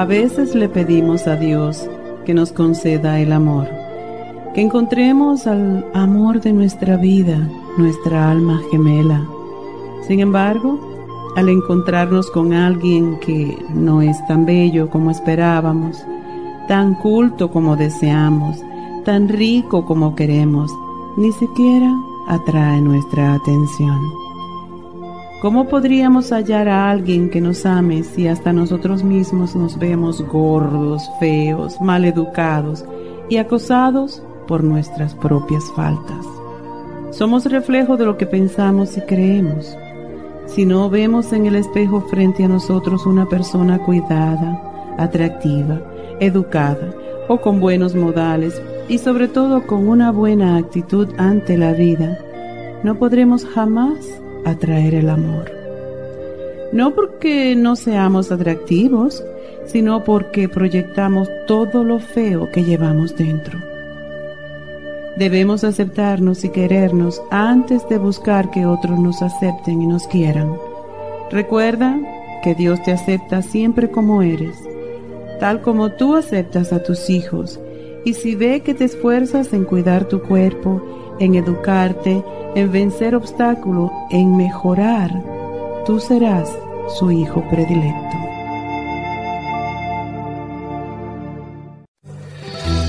A veces le pedimos a Dios que nos conceda el amor, que encontremos al amor de nuestra vida, nuestra alma gemela. Sin embargo, al encontrarnos con alguien que no es tan bello como esperábamos, tan culto como deseamos, tan rico como queremos, ni siquiera atrae nuestra atención. ¿Cómo podríamos hallar a alguien que nos ame si hasta nosotros mismos nos vemos gordos, feos, mal educados y acosados por nuestras propias faltas? Somos reflejo de lo que pensamos y creemos. Si no vemos en el espejo frente a nosotros una persona cuidada, atractiva, educada o con buenos modales y sobre todo con una buena actitud ante la vida, no podremos jamás atraer el amor. No porque no seamos atractivos, sino porque proyectamos todo lo feo que llevamos dentro. Debemos aceptarnos y querernos antes de buscar que otros nos acepten y nos quieran. Recuerda que Dios te acepta siempre como eres, tal como tú aceptas a tus hijos, y si ve que te esfuerzas en cuidar tu cuerpo, en educarte, en vencer obstáculos, en mejorar, tú serás su hijo predilecto.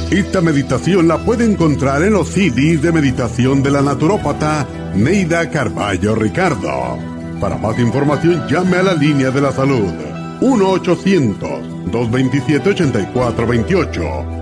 Esta meditación la puede encontrar en los CDs de meditación de la naturópata Neida Carballo Ricardo. Para más información llame a la línea de la salud 1-800-227-8428.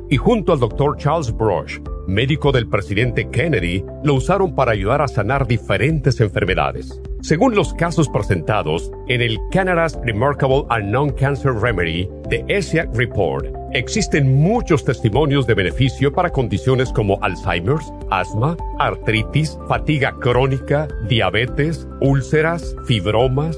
y junto al doctor Charles Brush, médico del presidente Kennedy, lo usaron para ayudar a sanar diferentes enfermedades. Según los casos presentados en el Canada's Remarkable and Non-Cancer Remedy de ESIAC Report, existen muchos testimonios de beneficio para condiciones como Alzheimer's, asma, artritis, fatiga crónica, diabetes, úlceras, fibromas,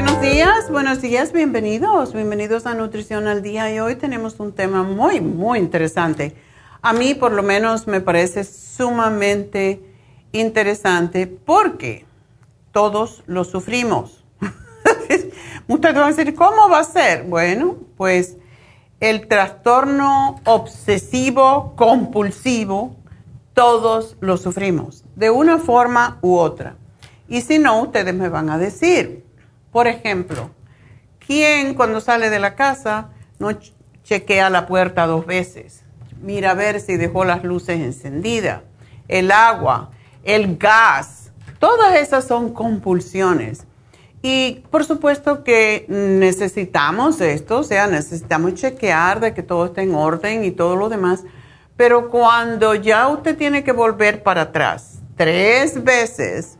Buenos días, buenos días, bienvenidos, bienvenidos a Nutrición al Día y hoy tenemos un tema muy, muy interesante. A mí por lo menos me parece sumamente interesante porque todos lo sufrimos. Muchos van a decir, ¿cómo va a ser? Bueno, pues el trastorno obsesivo compulsivo, todos lo sufrimos, de una forma u otra. Y si no, ustedes me van a decir, por ejemplo, ¿quién cuando sale de la casa no chequea la puerta dos veces? mira a ver si dejó las luces encendidas, el agua, el gas, todas esas son compulsiones. Y por supuesto que necesitamos esto, o sea, necesitamos chequear de que todo esté en orden y todo lo demás, pero cuando ya usted tiene que volver para atrás tres veces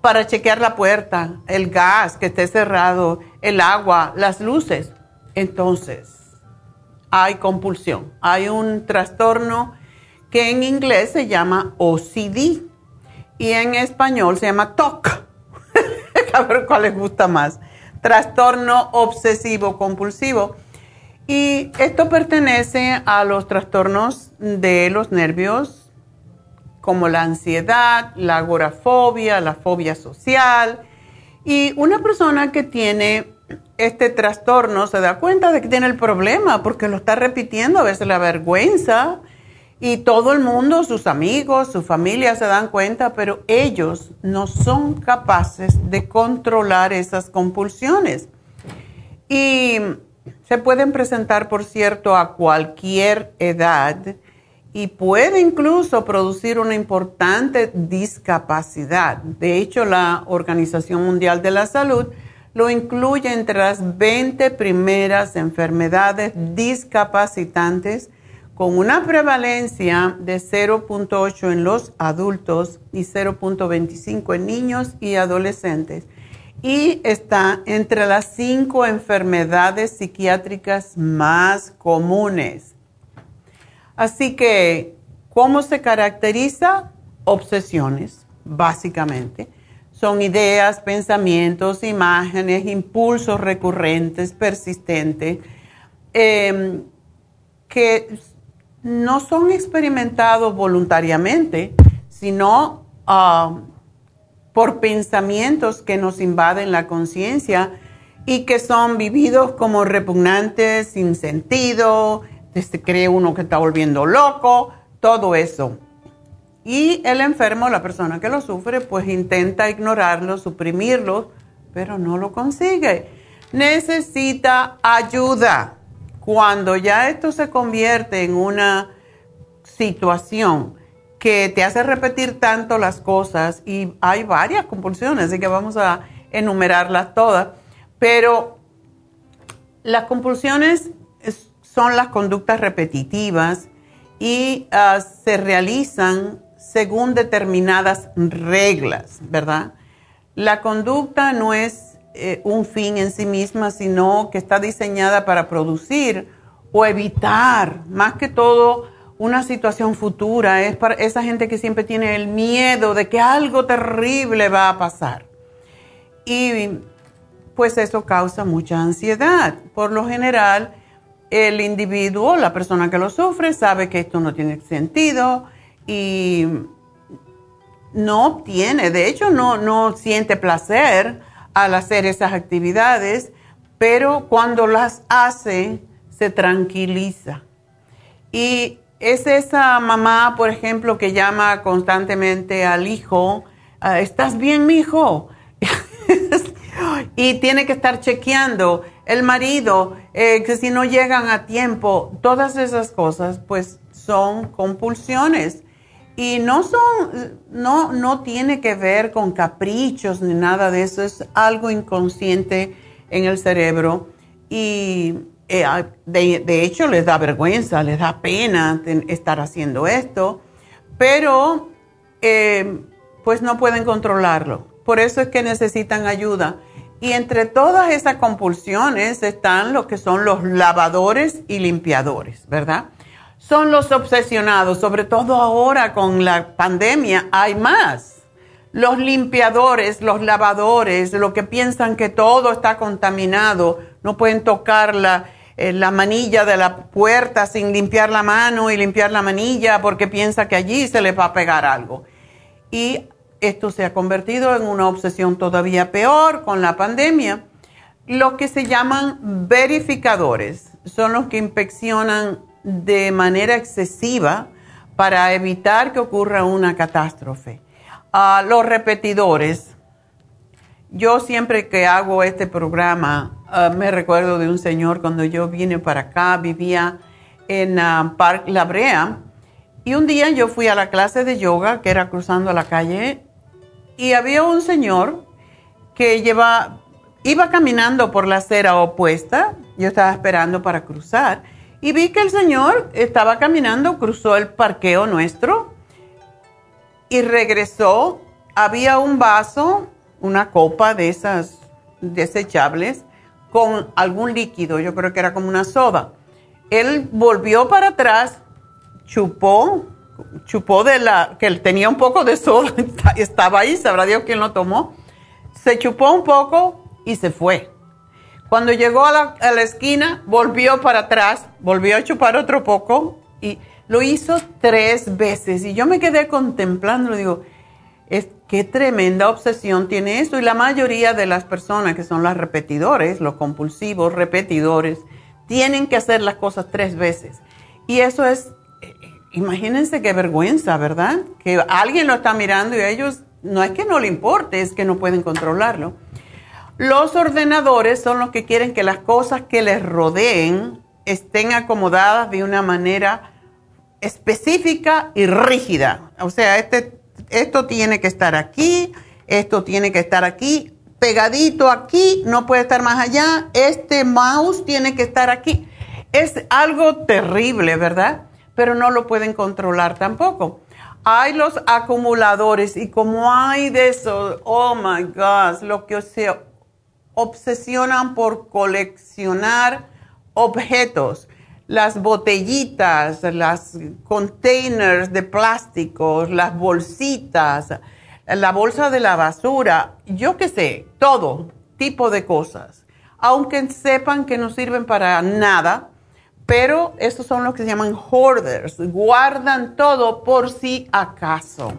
para chequear la puerta, el gas que esté cerrado, el agua, las luces, entonces hay compulsión, hay un trastorno que en inglés se llama OCD y en español se llama TOC a ver cuál les gusta más. Trastorno obsesivo compulsivo. Y esto pertenece a los trastornos de los nervios, como la ansiedad, la agorafobia, la fobia social. Y una persona que tiene este trastorno se da cuenta de que tiene el problema porque lo está repitiendo, a veces la vergüenza, y todo el mundo, sus amigos, su familia se dan cuenta, pero ellos no son capaces de controlar esas compulsiones. Y se pueden presentar, por cierto, a cualquier edad y puede incluso producir una importante discapacidad. De hecho, la Organización Mundial de la Salud lo incluye entre las 20 primeras enfermedades discapacitantes con una prevalencia de 0.8 en los adultos y 0.25 en niños y adolescentes. Y está entre las cinco enfermedades psiquiátricas más comunes. Así que, ¿cómo se caracteriza? Obsesiones, básicamente. Son ideas, pensamientos, imágenes, impulsos recurrentes, persistentes, eh, que no son experimentados voluntariamente, sino ah, por pensamientos que nos invaden la conciencia y que son vividos como repugnantes, sin sentido, se cree uno que está volviendo loco, todo eso. Y el enfermo, la persona que lo sufre, pues intenta ignorarlo, suprimirlo, pero no lo consigue. Necesita ayuda. Cuando ya esto se convierte en una situación que te hace repetir tanto las cosas, y hay varias compulsiones, así que vamos a enumerarlas todas, pero las compulsiones son las conductas repetitivas y ah, se realizan según determinadas reglas, ¿verdad? La conducta no es eh, un fin en sí misma, sino que está diseñada para producir o evitar, más que todo, una situación futura. Es para esa gente que siempre tiene el miedo de que algo terrible va a pasar. Y pues eso causa mucha ansiedad. Por lo general, el individuo, la persona que lo sufre, sabe que esto no tiene sentido y no obtiene, de hecho no, no siente placer al hacer esas actividades, pero cuando las hace se tranquiliza. Y es esa mamá, por ejemplo, que llama constantemente al hijo, ah, ¿estás bien, mi hijo? y tiene que estar chequeando el marido, eh, que si no llegan a tiempo, todas esas cosas, pues son compulsiones. Y no son, no, no tiene que ver con caprichos ni nada de eso, es algo inconsciente en el cerebro. Y eh, de, hecho les da vergüenza, les da pena estar haciendo esto, pero eh, pues no pueden controlarlo. Por eso es que necesitan ayuda. Y entre todas esas compulsiones están lo que son los lavadores y limpiadores, ¿verdad? son los obsesionados, sobre todo ahora con la pandemia, hay más. Los limpiadores, los lavadores, los que piensan que todo está contaminado, no pueden tocar la, eh, la manilla de la puerta sin limpiar la mano y limpiar la manilla porque piensa que allí se les va a pegar algo. Y esto se ha convertido en una obsesión todavía peor con la pandemia. Los que se llaman verificadores son los que inspeccionan de manera excesiva para evitar que ocurra una catástrofe. a los repetidores. Yo siempre que hago este programa, ah, me recuerdo de un señor cuando yo vine para acá, vivía en uh, Park La Brea. Y un día yo fui a la clase de yoga, que era cruzando la calle, y había un señor que lleva, iba caminando por la acera opuesta. Yo estaba esperando para cruzar. Y vi que el señor estaba caminando, cruzó el parqueo nuestro y regresó. Había un vaso, una copa de esas desechables con algún líquido, yo creo que era como una soda. Él volvió para atrás, chupó, chupó de la, que tenía un poco de soda, estaba ahí, sabrá Dios quién lo tomó, se chupó un poco y se fue. Cuando llegó a la, a la esquina, volvió para atrás, volvió a chupar otro poco y lo hizo tres veces. Y yo me quedé contemplando, digo, es, qué tremenda obsesión tiene esto. Y la mayoría de las personas que son las repetidores, los compulsivos repetidores, tienen que hacer las cosas tres veces. Y eso es, imagínense qué vergüenza, ¿verdad? Que alguien lo está mirando y a ellos no es que no le importe, es que no pueden controlarlo. Los ordenadores son los que quieren que las cosas que les rodeen estén acomodadas de una manera específica y rígida. O sea, este, esto tiene que estar aquí, esto tiene que estar aquí, pegadito aquí, no puede estar más allá, este mouse tiene que estar aquí. Es algo terrible, ¿verdad? Pero no lo pueden controlar tampoco. Hay los acumuladores y como hay de eso, oh my God, lo que se obsesionan por coleccionar objetos las botellitas, las containers de plástico, las bolsitas, la bolsa de la basura, yo qué sé, todo tipo de cosas. Aunque sepan que no sirven para nada, pero estos son los que se llaman hoarders, guardan todo por si acaso.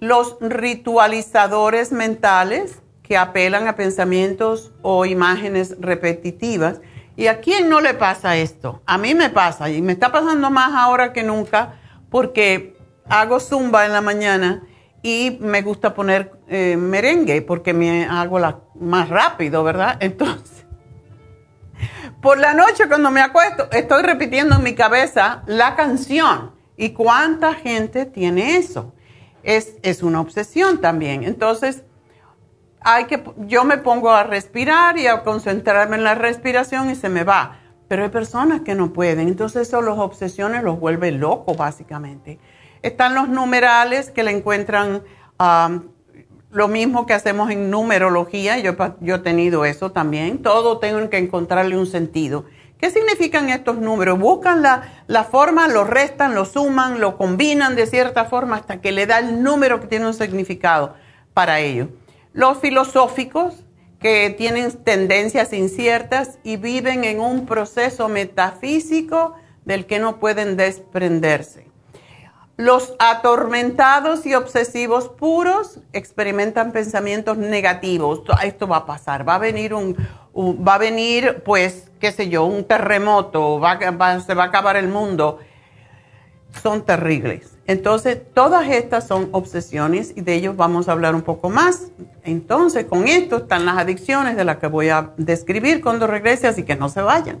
Los ritualizadores mentales que apelan a pensamientos o imágenes repetitivas ¿Y a quién no le pasa esto? A mí me pasa y me está pasando más ahora que nunca porque hago zumba en la mañana y me gusta poner eh, merengue porque me hago la, más rápido, ¿verdad? Entonces, por la noche cuando me acuesto, estoy repitiendo en mi cabeza la canción. ¿Y cuánta gente tiene eso? Es, es una obsesión también. Entonces, hay que, yo me pongo a respirar y a concentrarme en la respiración y se me va. Pero hay personas que no pueden, entonces eso los obsesiones los vuelve locos básicamente. Están los numerales que le encuentran lo mismo que hacemos en numerología, yo, yo he tenido eso también, todo tengo que encontrarle un sentido. ¿Qué significan estos números? Buscan la, la, forma, lo restan, lo suman, lo combinan de cierta forma hasta que le da el número que tiene un significado para ellos. Los filosóficos que tienen tendencias inciertas y viven en un proceso metafísico del que no pueden desprenderse. Los atormentados y obsesivos puros experimentan pensamientos negativos. Esto va a pasar, va a venir un, va a venir, pues, qué sé yo, un terremoto, se va a acabar el mundo. Son terribles. Entonces, todas estas son obsesiones y de ellos vamos a hablar un poco más. Entonces, con esto están las adicciones de las que voy a describir cuando regrese, así que no se vayan.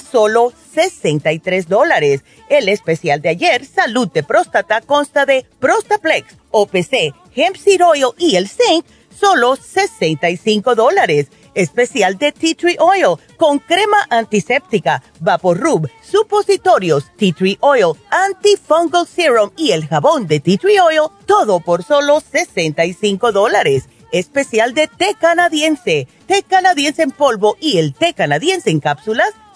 solo 63 dólares. El especial de ayer, Salud de Próstata, consta de Prostaplex, OPC, Hemp Seed Oil y el Zinc, solo 65 dólares. Especial de Tea Tree Oil con crema antiséptica, Rub, supositorios, Tea Tree Oil, Antifungal Serum y el jabón de Tea Tree Oil, todo por solo 65 dólares especial de té canadiense, té canadiense en polvo y el té canadiense en cápsulas,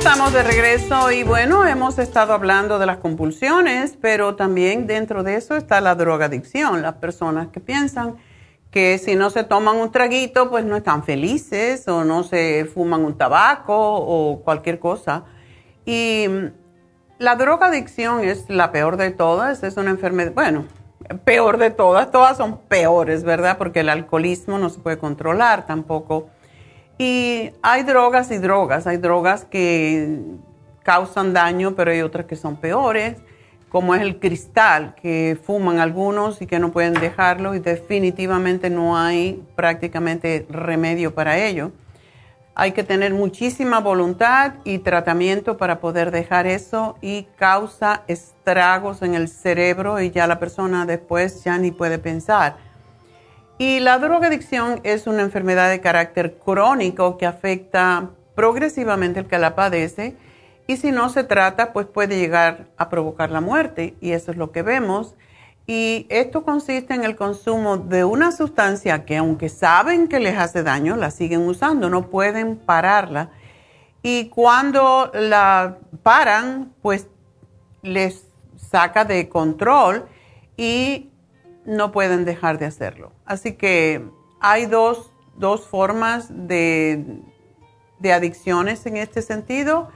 Estamos de regreso y bueno, hemos estado hablando de las compulsiones, pero también dentro de eso está la drogadicción. Las personas que piensan que si no se toman un traguito, pues no están felices o no se fuman un tabaco o cualquier cosa. Y la drogadicción es la peor de todas, es una enfermedad, bueno, peor de todas, todas son peores, ¿verdad? Porque el alcoholismo no se puede controlar tampoco y hay drogas y drogas. Hay drogas que causan daño, pero hay otras que son peores, como es el cristal, que fuman algunos y que no pueden dejarlo y definitivamente no hay prácticamente remedio para ello. Hay que tener muchísima voluntad y tratamiento para poder dejar eso y causa estragos en el cerebro y ya la persona después ya ni puede pensar y la drogadicción es una enfermedad de carácter crónico que afecta progresivamente al que la padece y si no se trata, pues puede llegar a provocar la muerte y eso es lo que vemos. Y esto consiste en el consumo de una sustancia que aunque saben que les hace daño, la siguen usando, no pueden pararla. Y cuando la paran, pues les saca de control y no pueden dejar de hacerlo. Así que hay dos, formas de, de adicciones en este sentido.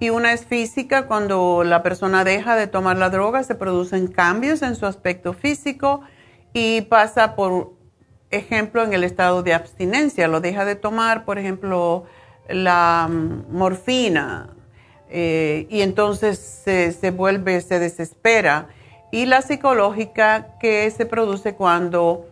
Y una es física, cuando la persona deja de tomar la droga, se producen cambios en su aspecto físico y pasa, por ejemplo, en el estado de abstinencia. Lo deja de tomar, por ejemplo, la mm, morfina, eh, y entonces se, se vuelve, se desespera y la psicológica que se produce cuando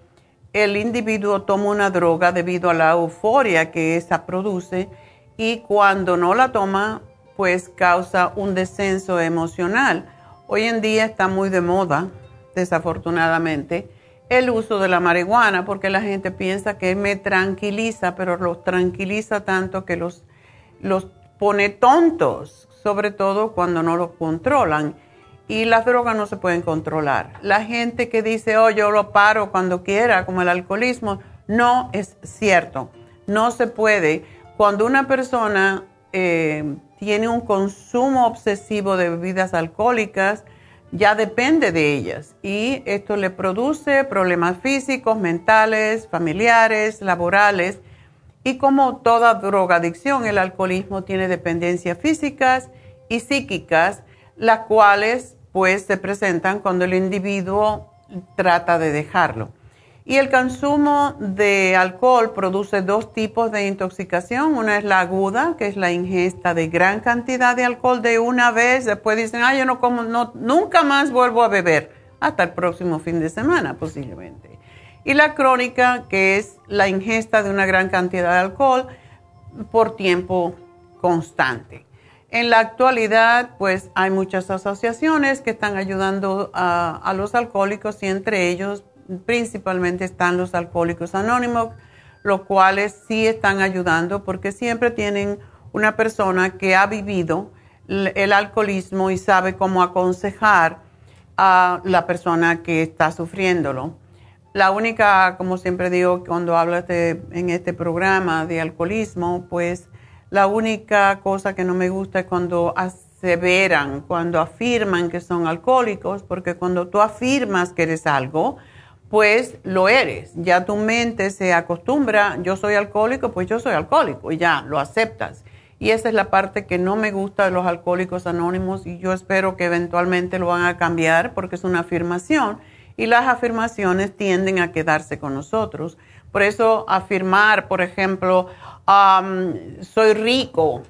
el individuo toma una droga debido a la euforia que esa produce y cuando no la toma, pues causa un descenso emocional. Hoy en día está muy de moda, desafortunadamente, el uso de la marihuana porque la gente piensa que me tranquiliza, pero los tranquiliza tanto que los, los pone tontos, sobre todo cuando no los controlan y las drogas no se pueden controlar. La gente que dice, oh, yo lo paro cuando quiera, como el alcoholismo, no es cierto. No se puede. Cuando una persona eh, tiene un consumo obsesivo de bebidas alcohólicas, ya depende de ellas y esto le produce problemas físicos, mentales, familiares, laborales y como toda drogadicción, el alcoholismo tiene dependencias físicas y psíquicas, las cuales pues se presentan cuando el individuo trata de dejarlo. Y el consumo de alcohol produce dos tipos de intoxicación. Una es la aguda, que es la ingesta de gran cantidad de alcohol de una vez. Después dicen, ah, yo no como, no, nunca más vuelvo a beber. Hasta el próximo fin de semana, posiblemente. y la crónica, que es la ingesta de una gran cantidad de alcohol por tiempo constante. En la actualidad, pues hay muchas asociaciones que están ayudando a, los alcohólicos y entre ellos principalmente están los alcohólicos anónimos, los cuales sí están ayudando porque siempre tienen una persona que ha vivido el alcoholismo y sabe cómo aconsejar a la persona que está sufriéndolo. La única, como siempre digo, cuando hablas en este programa de alcoholismo, pues la única cosa que no me gusta es cuando aseveran, cuando afirman que son alcohólicos, porque cuando tú afirmas que eres algo, pues lo eres. Ya tu mente se acostumbra, yo soy alcohólico, pues yo soy alcohólico y ya lo aceptas. Y esa es la parte que no me gusta de los alcohólicos anónimos y yo espero que eventualmente lo van a cambiar porque es una afirmación y las afirmaciones tienden a quedarse con nosotros. Por eso afirmar, por ejemplo, soy rico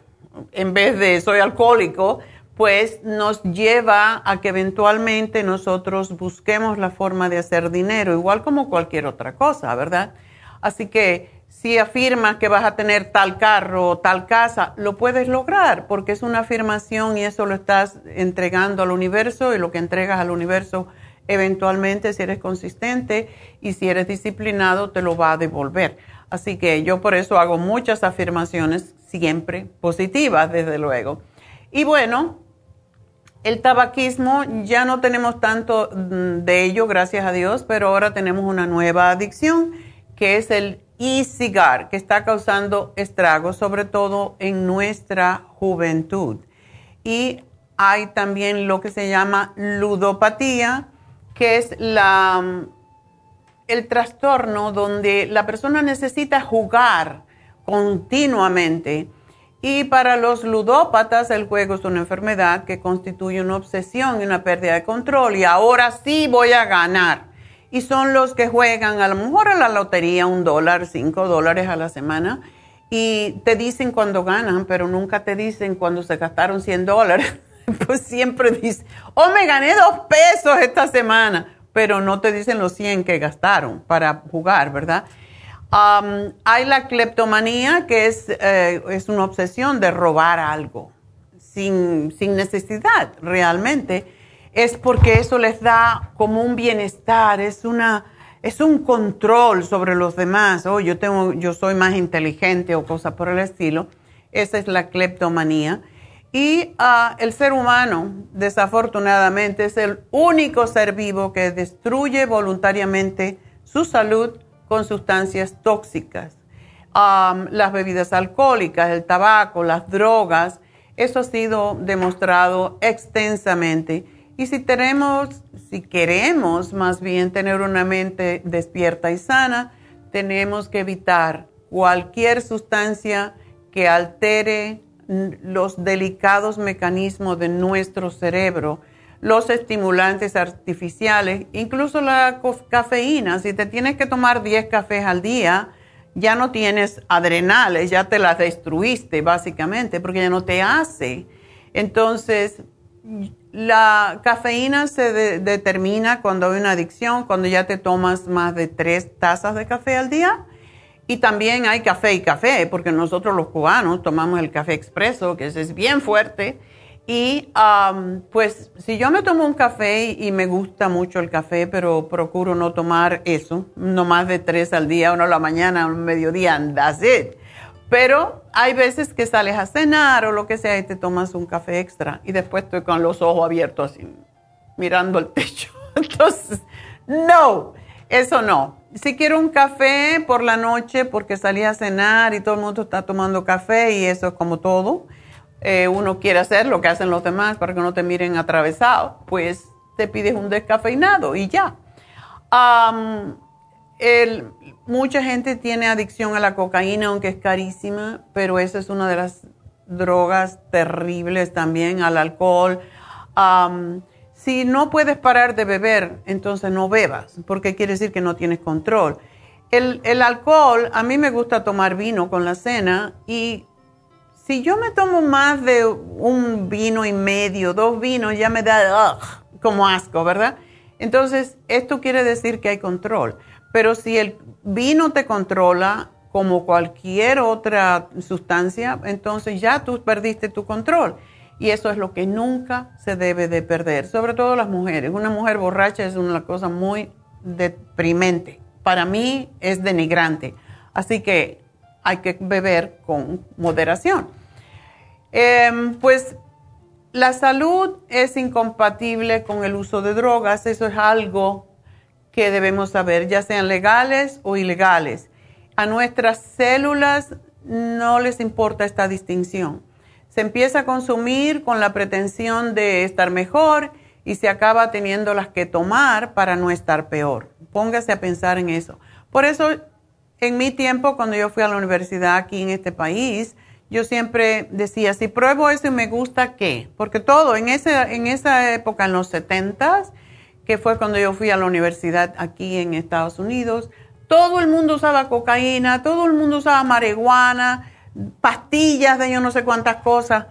en vez de soy alcohólico, pues nos lleva a que eventualmente nosotros busquemos la forma de hacer dinero, igual como cualquier otra cosa, ¿verdad? Así que si afirmas que vas a tener tal carro o tal casa, lo puedes lograr porque es una afirmación y eso lo estás entregando al universo y lo que entregas al universo eventualmente si eres consistente y si eres disciplinado te lo va a devolver. Así que yo por eso hago muchas afirmaciones siempre positivas, desde luego. Y bueno, el tabaquismo ya no tenemos tanto mm, de ello, gracias a Dios, pero ahora tenemos una nueva adicción que es el e-cigar, que está causando estragos, sobre todo en nuestra juventud. Y hay también lo que se llama ludopatía, que es la mm, el trastorno donde la persona necesita jugar continuamente. Y para los ludópatas el juego es una enfermedad que constituye una obsesión y una pérdida de control. Y ahora sí voy a ganar. Y son los que juegan a lo mejor a la lotería un dólar, cinco dólares a la semana. Y te dicen cuando ganan, pero nunca te dicen cuando se gastaron 100 dólares. pues siempre dicen, oh, me gané dos pesos esta semana pero no te dicen los 100 que gastaron para jugar, ¿verdad? hay la cleptomanía, que es, eh, es, una obsesión de robar algo sin, sin, necesidad realmente. Es porque eso les da como un bienestar, es, una, es un control sobre los demás. Oh, yo, tengo, yo soy más inteligente o cosas por el estilo. Esa es la cleptomanía. Y ah, el ser humano, desafortunadamente, es el único ser vivo que destruye voluntariamente su salud con sustancias tóxicas. las bebidas alcohólicas, el tabaco, las drogas, eso ha sido demostrado extensamente. Y si tenemos, si queremos más bien tener una mente despierta y sana, tenemos que evitar cualquier sustancia que altere los delicados mecanismos de nuestro cerebro, los estimulantes artificiales, incluso la cafeína. Si te tienes que tomar 10 cafés al día, ya no tienes adrenales, ya te las destruiste básicamente, porque ya no te hace. Entonces, la cafeína se determina cuando hay una adicción, cuando ya te tomas más de 3 tazas de café al día y también hay café y café, porque nosotros los cubanos tomamos el café expreso, que es bien fuerte. Y pues si yo me tomo un café y me gusta mucho el café, pero procuro no tomar eso, no más de tres al día, uno a la mañana, un mediodía, and that's it. Pero hay veces que sales a cenar o lo que sea y te tomas un café extra y después estoy con los ojos abiertos así, mirando el techo. Entonces, no, eso no si quiero un café por la noche porque salí a cenar y todo el mundo está tomando café y eso es como todo, eh, uno quiere hacer lo que hacen los demás para que no te miren atravesado, pues te pides un descafeinado y ya. mucha gente tiene adicción a la cocaína, aunque es carísima, pero esa es una de las drogas terribles también, al alcohol. Si no puedes parar de beber, entonces no bebas, porque quiere decir que no tienes control. El, alcohol, a mí me gusta tomar vino con la cena y si yo me tomo más de un vino y medio, dos vinos, ya me da como asco, ¿verdad? Entonces, esto quiere decir que hay control. Pero si el vino te controla como cualquier otra sustancia, entonces ya tú perdiste tu control. Y eso es lo que nunca se debe de perder, sobre todo las mujeres. Una mujer borracha es una cosa muy deprimente. Para mí es denigrante. Así que hay que beber con moderación. Em, pues la salud es incompatible con el uso de drogas. Eso es algo que debemos saber, ya sean legales o ilegales. A nuestras células no les importa esta distinción se empieza a consumir con la pretensión de estar mejor y se acaba teniendo las que tomar para no estar peor. Póngase a pensar en eso. Por eso, en mi tiempo, cuando yo fui a la universidad aquí en este país, yo siempre decía, si pruebo eso y me gusta, ¿qué? Porque todo, en, ese, en esa época, en los 70 que fue cuando yo fui a la universidad aquí en Estados Unidos, todo el mundo usaba cocaína, todo el mundo usaba marihuana, pastillas de yo no sé cuántas cosas.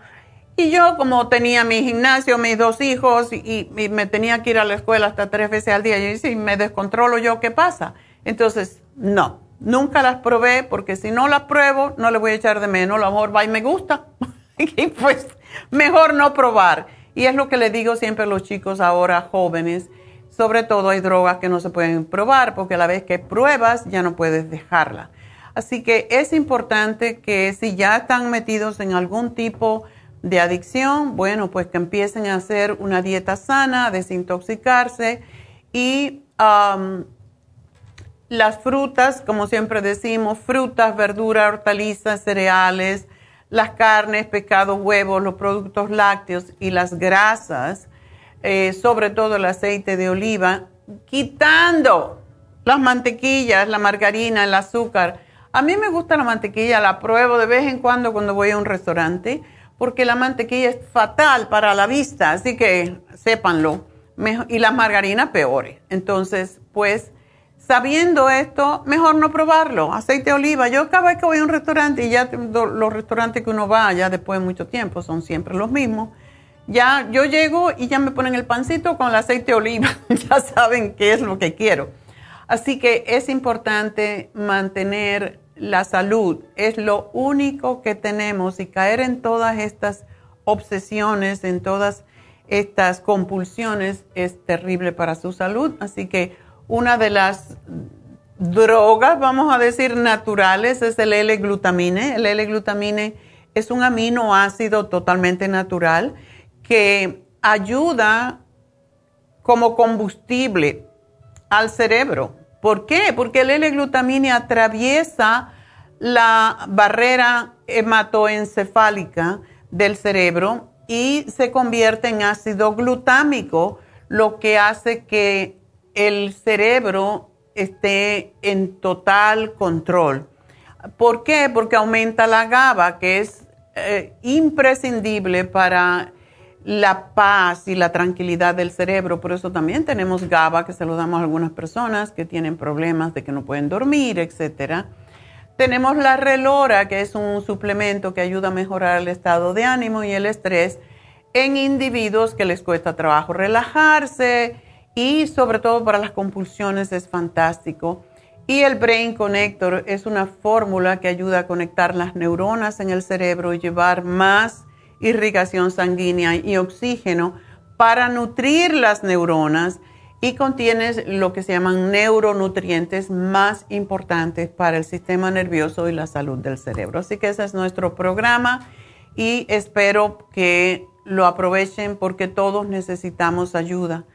Y yo como tenía mi gimnasio, mis dos hijos y, me tenía que ir a la escuela hasta tres veces al día, y si me descontrolo yo, ¿qué pasa? Entonces, no, nunca las probé porque si no las pruebo, no le voy a echar de menos, a lo mejor va y me gusta. y pues mejor no probar. Y es lo que le digo siempre a los chicos ahora jóvenes. Sobre todo hay drogas que no se pueden probar porque a la vez que pruebas ya no puedes dejarla. Así que es importante que si ya están metidos en algún tipo de adicción, bueno, pues que empiecen a hacer una dieta sana, a desintoxicarse y las frutas, como siempre decimos, frutas, verduras, hortalizas, cereales, las carnes, pescados, huevos, los productos lácteos y las grasas, eh, sobre todo el aceite de oliva, quitando las mantequillas, la margarina, el azúcar a mí me gusta la mantequilla, la pruebo de vez en cuando cuando voy a un restaurante, porque la mantequilla es fatal para la vista, así que sépanlo. Y las margarinas peores. Entonces, pues, sabiendo esto, mejor no probarlo. Aceite de oliva. Yo cada vez que voy a un restaurante, y ya los restaurantes que uno va, ya después de mucho tiempo, son siempre los mismos. Ya yo llego y ya me ponen el pancito con el aceite de oliva. ya saben qué es lo que quiero. Así que es importante mantener la salud es lo único que tenemos y caer en todas estas obsesiones, en todas estas compulsiones es terrible para su salud. Así que una de las drogas, vamos a decir, naturales es el L-glutamine. El L-glutamine es un aminoácido totalmente natural que ayuda como combustible al cerebro ¿Por qué? Porque el L-glutamina atraviesa la barrera hematoencefálica del cerebro y se convierte en ácido glutámico, lo que hace que el cerebro esté en total control. ¿Por qué? Porque aumenta la GABA, que es eh, imprescindible para la paz y la tranquilidad del cerebro. Por eso también tenemos GABA, que se lo damos a algunas personas que tienen problemas de que no pueden dormir, etc. Tenemos la relora, que es un suplemento que ayuda a mejorar el estado de ánimo y el estrés en individuos que les cuesta trabajo relajarse y sobre todo para las compulsiones es fantástico. Y el Brain Connector es una fórmula que ayuda a conectar las neuronas en el cerebro y llevar más irrigación sanguínea y oxígeno para nutrir las neuronas y contiene lo que se llaman neuronutrientes más importantes para el sistema nervioso y la salud del cerebro. Así que ese es nuestro programa y espero que lo aprovechen porque todos necesitamos ayuda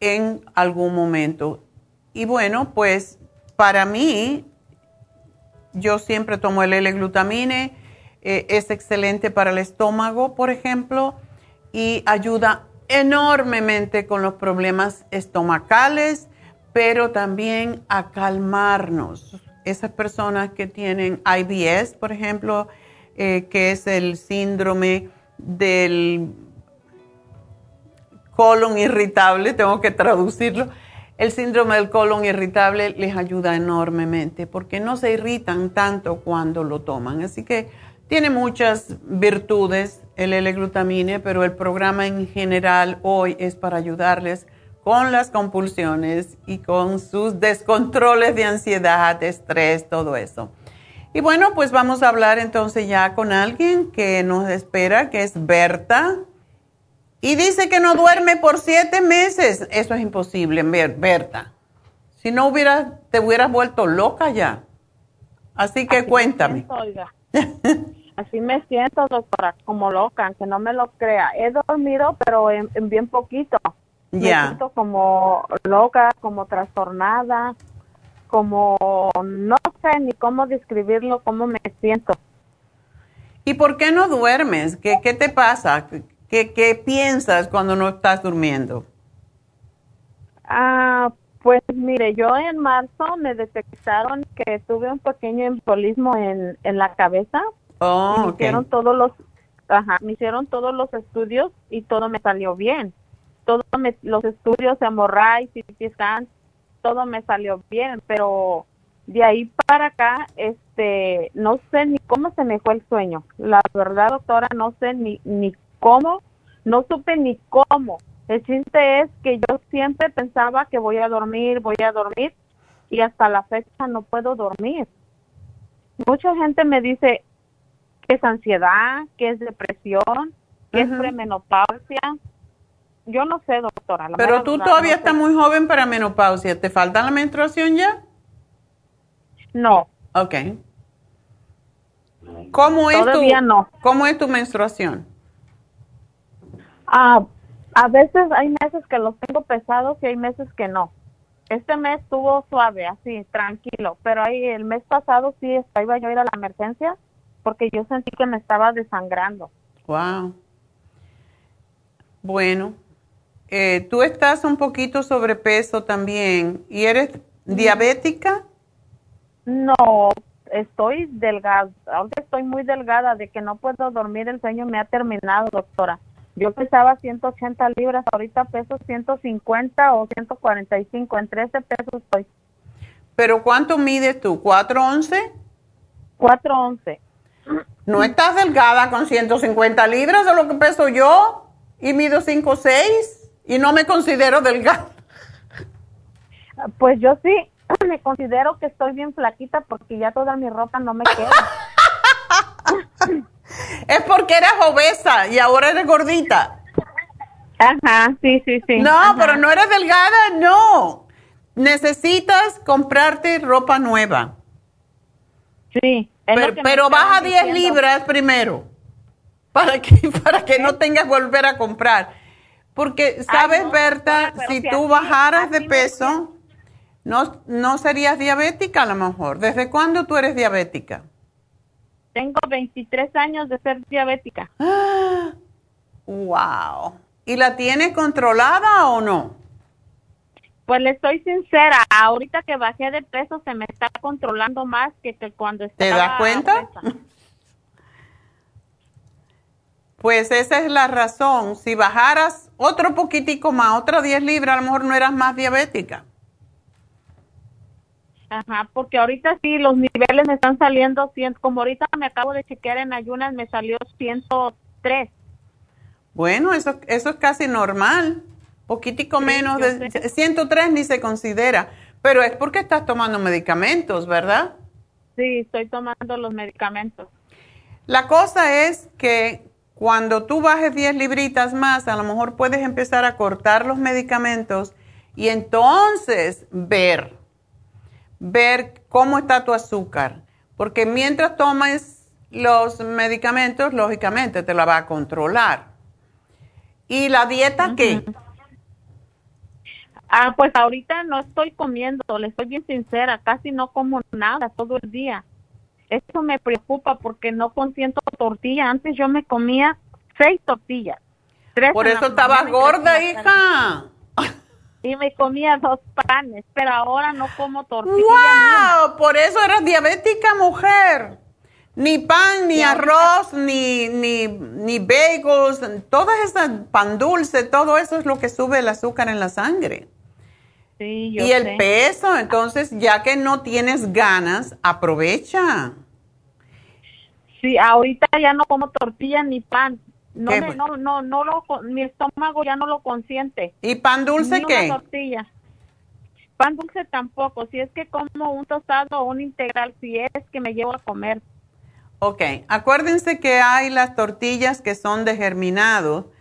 en algún momento. Y bueno, pues para mí, yo siempre tomo el L-glutamine eh, es excelente para el estómago, por ejemplo, y ayuda enormemente con los problemas estomacales, pero también a calmarnos. Esas personas que tienen IBS, por ejemplo, eh, que es el síndrome del colon irritable, tengo que traducirlo. El síndrome del colon irritable les ayuda enormemente porque no se irritan tanto cuando lo toman. Así que tiene muchas virtudes el L-glutamine, pero el programa en general hoy es para ayudarles con las compulsiones y con sus descontroles de ansiedad, de estrés, todo eso. Y bueno, pues vamos a hablar entonces ya con alguien que nos espera, que es Berta. Y dice que no duerme por siete meses. Eso es imposible, Berta. Si no hubiera, te hubieras vuelto loca ya. Así que cuéntame. Así me siento, doctora, como loca, aunque no me lo crea. He dormido, pero en, bien poquito. Ya. Me siento como loca, como trastornada, como no sé ni cómo describirlo, cómo me siento. ¿Y por qué no duermes? ¿Qué, qué te pasa? ¿Qué, ¿Qué piensas cuando no estás durmiendo? Ah, pues mire, yo en marzo me detectaron que tuve un pequeño embolismo en, en la cabeza Oh, me hicieron todos los, ajá, me hicieron todos los estudios y todo me salió bien. Todos los estudios hemorragia, y scan, todo me salió bien, pero de ahí para acá, este, no sé ni cómo se me fue el sueño. La verdad, doctora, no sé ni, ni cómo, no supe ni cómo. El chiste es que yo siempre pensaba que voy a dormir, voy a dormir, y hasta la fecha no puedo dormir. Mucha gente me dice, que es ansiedad, que es depresión, que es premenopausia. Yo no sé, doctora. Pero tú todavía estás muy joven para menopausia. ¿Te falta la menstruación ya? No. Ok. ¿Cómo es Todavía tu, no. ¿Cómo es tu menstruación? Ah, a veces hay meses que los tengo pesados y hay meses que no. Este mes estuvo suave, así, tranquilo, pero ahí el mes pasado sí iba yo a ir a la emergencia porque yo sentí que me estaba desangrando. Wow. Bueno, eh, tú estás un poquito sobrepeso también. ¿Y eres diabética? No, estoy delgada. Ahora estoy muy delgada de que no puedo dormir. El sueño me ha terminado, doctora. Yo pesaba 180 libras, ahorita peso 150 o 145. Entre ese peso estoy. ¿Pero cuánto mides tú? ¿411? 411. No estás delgada con 150 libras de lo que peso yo y mido 5'6 y no me considero delgada. Pues yo sí, me considero que estoy bien flaquita porque ya toda mi ropa no me queda. es porque eres obesa y ahora eres gordita. Ajá, sí, sí, sí. No, pero no eres delgada, no. Necesitas comprarte ropa nueva. Sí. Pero, baja 10 libras primero, para que, para que no tengas que volver a comprar. Porque, ¿sabes, Berta? Si, tú bajaras de peso, no, no serías diabética a lo mejor. ¿Desde cuándo tú eres diabética? Tengo 23 años de ser diabética. ¡Wow! ¿Y la tienes controlada o no? Pues le estoy sincera, ahorita que bajé de peso se me está controlando más que, cuando estaba. ¿Te das cuenta? Pues esa es la razón. Si bajaras otro poquitico más, otras 10 libras, a lo mejor no eras más diabética. Ajá, porque ahorita sí los niveles me están saliendo, como ahorita me acabo de chequear en ayunas, me salió 103. Bueno, eso, eso es casi normal poquitico menos de 103 ni se considera, pero es porque estás tomando medicamentos, ¿verdad? Sí, estoy tomando los medicamentos. La cosa es que cuando tú bajes 10 libritas más, a lo mejor puedes empezar a cortar los medicamentos y entonces ver, ver cómo está tu azúcar, porque mientras tomes los medicamentos, lógicamente te la va a controlar. ¿Y la dieta qué? Ah, pues ahorita no estoy comiendo, le estoy bien sincera, casi no como nada todo el día. Eso me preocupa porque no consiento tortilla. Antes yo me comía seis tortillas. Por eso estabas gorda, hija. Y me comía dos panes, pero ahora no como tortilla. ¡Wow! Por eso eras diabética, mujer. Ni pan, ni arroz, ni, ni, ni bagels, todas esas pan dulce, todo eso es lo que sube el azúcar en la sangre y el peso, entonces ya que no tienes ganas, aprovecha. Sí, ahorita ya no como tortilla ni pan. No, no, no, no lo, mi estómago ya no lo consiente. ¿Y pan dulce Ni qué? Una tortilla. Pan dulce tampoco. Si es que como un tostado o un integral, si es que me llevo a comer. Ok, acuérdense que hay las tortillas que son de germinado,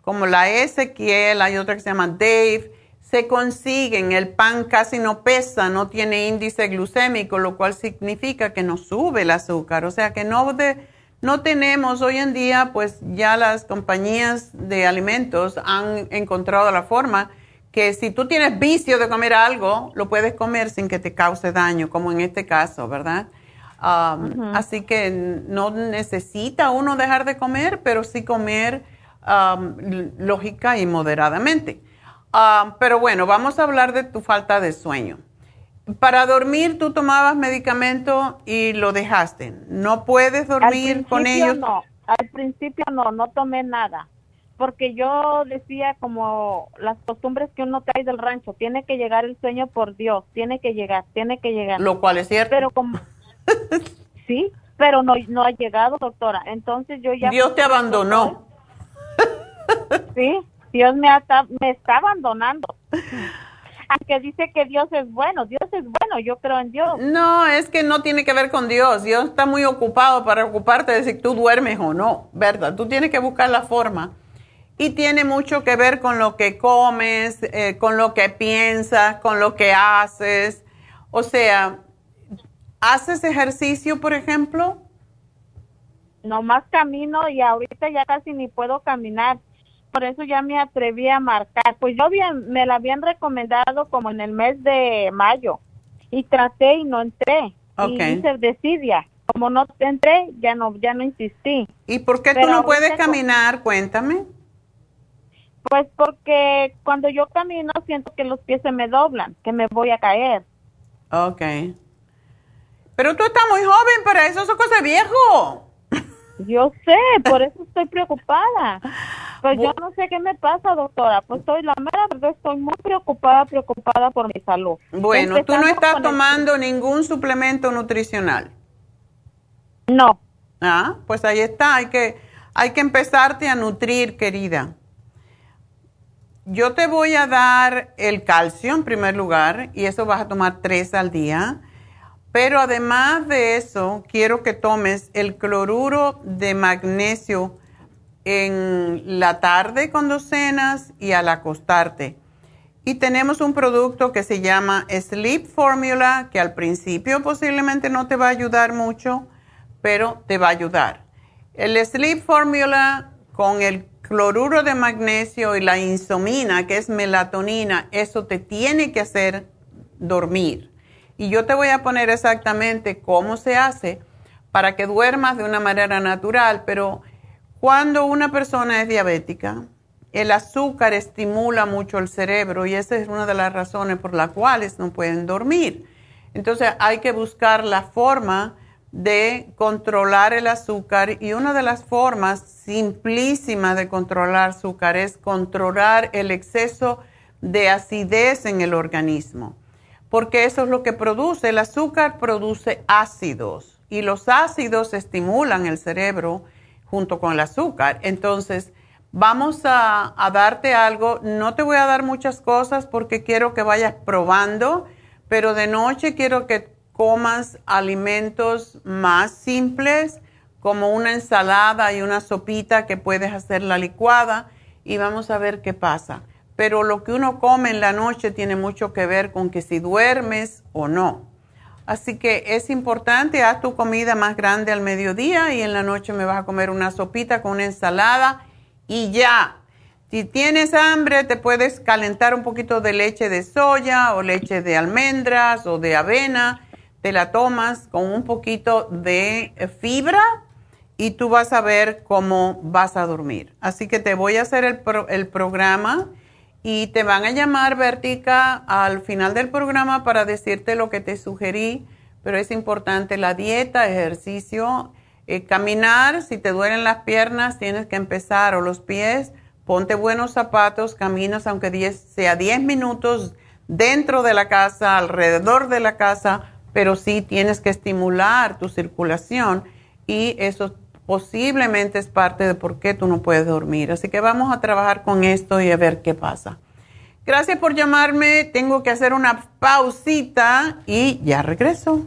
como la Ezequiel, hay otra que se llama Dave, se consiguen, el pan casi no pesa, no tiene índice glucémico, lo cual significa que no sube el azúcar, o sea que no, de, no tenemos hoy en día, pues ya las compañías de alimentos han encontrado la forma que si tú tienes vicio de comer algo, lo puedes comer sin que te cause daño, como en este caso, ¿verdad? Um, así que no necesita uno dejar de comer, pero sí comer um, lógica y moderadamente. Um, pero bueno, vamos a hablar de tu falta de sueño. Para dormir tú tomabas medicamento y lo dejaste. ¿No puedes dormir con ellos? No, al principio no, no tomé nada. Porque yo decía como las costumbres que uno trae del rancho, tiene que llegar el sueño por Dios, tiene que llegar, tiene que llegar. Lo cual es cierto. Pero como sí, pero no, no ha llegado, doctora. Entonces yo ya... Dios te abandonó. Sí, Dios me, me está abandonando. Aunque dice que Dios es bueno, Dios es bueno, yo creo en Dios. No, es que no tiene que ver con Dios. Dios está muy ocupado para ocuparte de si tú duermes o no, ¿verdad? Tú tienes que buscar la forma. Y tiene mucho que ver con lo que comes, eh, con lo que piensas, con lo que haces. O sea, ¿Haces ejercicio, por ejemplo? No más camino y ahorita ya casi ni puedo caminar. Por eso ya me atreví a marcar. Pues yo bien, me la habían recomendado como en el mes de mayo y traté y no entré. Okay. Y hice decidia. Como no entré, ya no, ya no insistí. ¿Y por qué tú no puedes caminar? Cuéntame. Pues porque cuando yo camino siento que los pies se me doblan, que me voy a caer. Okay. Pero tú estás muy joven para eso, eso es cosa viejo. Yo sé, por eso estoy preocupada. Pues yo no sé qué me pasa, doctora. Pues estoy, la mera verdad, estoy muy preocupada, preocupada por mi salud. Bueno, tú no estás tomando ningún suplemento nutricional. No. Ah, pues ahí está, hay que, hay que empezarte a nutrir, querida. Yo te voy a dar el calcio en primer lugar y eso vas a tomar tres al día pero además de eso, quiero que tomes el cloruro de magnesio en la tarde cuando cenas y al acostarte. Y tenemos un producto que se llama Sleep Formula, que al principio posiblemente no te va a ayudar mucho, pero te va a ayudar. El Sleep Formula con el cloruro de magnesio y la insomina, que es melatonina, eso te tiene que hacer dormir. Y yo te voy a poner exactamente cómo se hace para que duermas de una manera natural, pero cuando una persona es diabética, el azúcar estimula mucho el cerebro y esa es una de las razones por las cuales no pueden dormir. Entonces hay que buscar la forma de controlar el azúcar y una de las formas simplísimas de controlar azúcar es controlar el exceso de acidez en el organismo porque eso es lo que produce. El azúcar produce ácidos y los ácidos estimulan el cerebro junto con el azúcar. Entonces, vamos a, darte algo. No te voy a dar muchas cosas porque quiero que vayas probando, pero de noche quiero que comas alimentos más simples, como una ensalada y una sopita que puedes hacer la licuada y vamos a ver qué pasa pero lo que uno come en la noche tiene mucho que ver con que si duermes o no. Así que es importante, haz tu comida más grande al mediodía y en la noche me vas a comer una sopita con una ensalada y ya. Si tienes hambre, te puedes calentar un poquito de leche de soya o leche de almendras o de avena, te la tomas con un poquito de fibra y tú vas a ver cómo vas a dormir. Así que te voy a hacer el, el programa y te van a llamar, Vertica, al final del programa para decirte lo que te sugerí, pero es importante la dieta, ejercicio, eh, caminar, si te duelen las piernas tienes que empezar o los pies, ponte buenos zapatos, caminas aunque sea 10 minutos dentro de la casa, alrededor de la casa, pero sí tienes que estimular tu circulación y eso posiblemente es parte de por qué tú no puedes dormir. Así que vamos a trabajar con esto y a ver qué pasa. Gracias por llamarme. Tengo que hacer una pausita y ya regreso.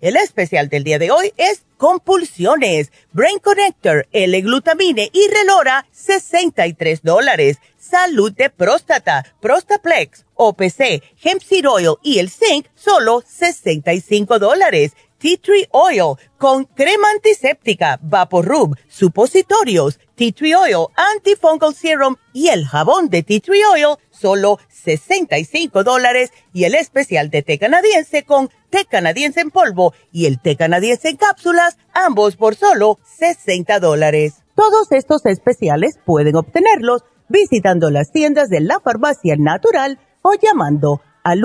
El especial del día de hoy es compulsiones, Brain Connector, L-glutamine y Relora, 63 dólares. Salud de próstata, Prostaplex, OPC, Hemp Seed Oil y el Zinc, solo 65 dólares. Tea Tree Oil con crema antiséptica, Vaporub, supositorios, Tea Tree Oil, Antifungal Serum y el jabón de Tea Tree Oil, solo 65 dólares y el especial de té canadiense con té canadiense en polvo y el té canadiense en cápsulas, ambos por solo 60 dólares. Todos estos especiales pueden obtenerlos visitando las tiendas de la farmacia natural o llamando al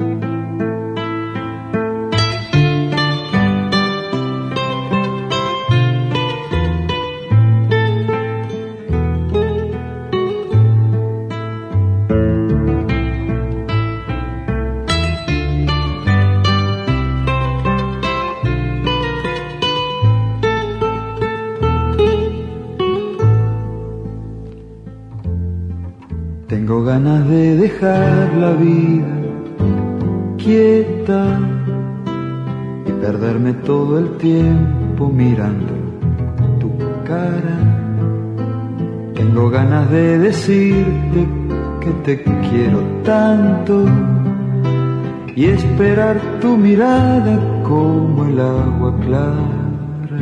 Tengo ganas de dejar la vida quieta y perderme todo el tiempo mirando tu cara. Tengo ganas de decirte que te quiero tanto y esperar tu mirada como el agua clara.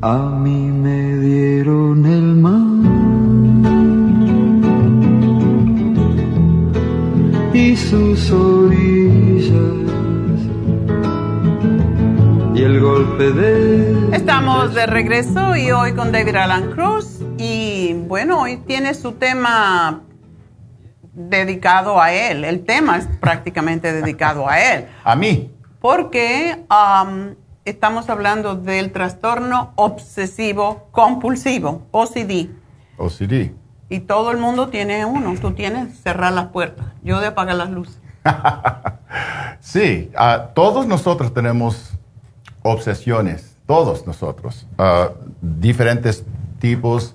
A mí me dieron el mar y sus orillas y el golpe de... Estamos de regreso y hoy con David Alan Cruz y bueno, hoy tiene su tema dedicado a él. El tema es prácticamente dedicado a él. A mí. Porque um, estamos hablando del trastorno obsesivo compulsivo, OCD. OCD. Y todo el mundo tiene uno. Tú tienes cerrar las puertas. Yo de apagar las luces. sí, ah, todos nosotros tenemos obsesiones, todos nosotros. Diferentes tipos,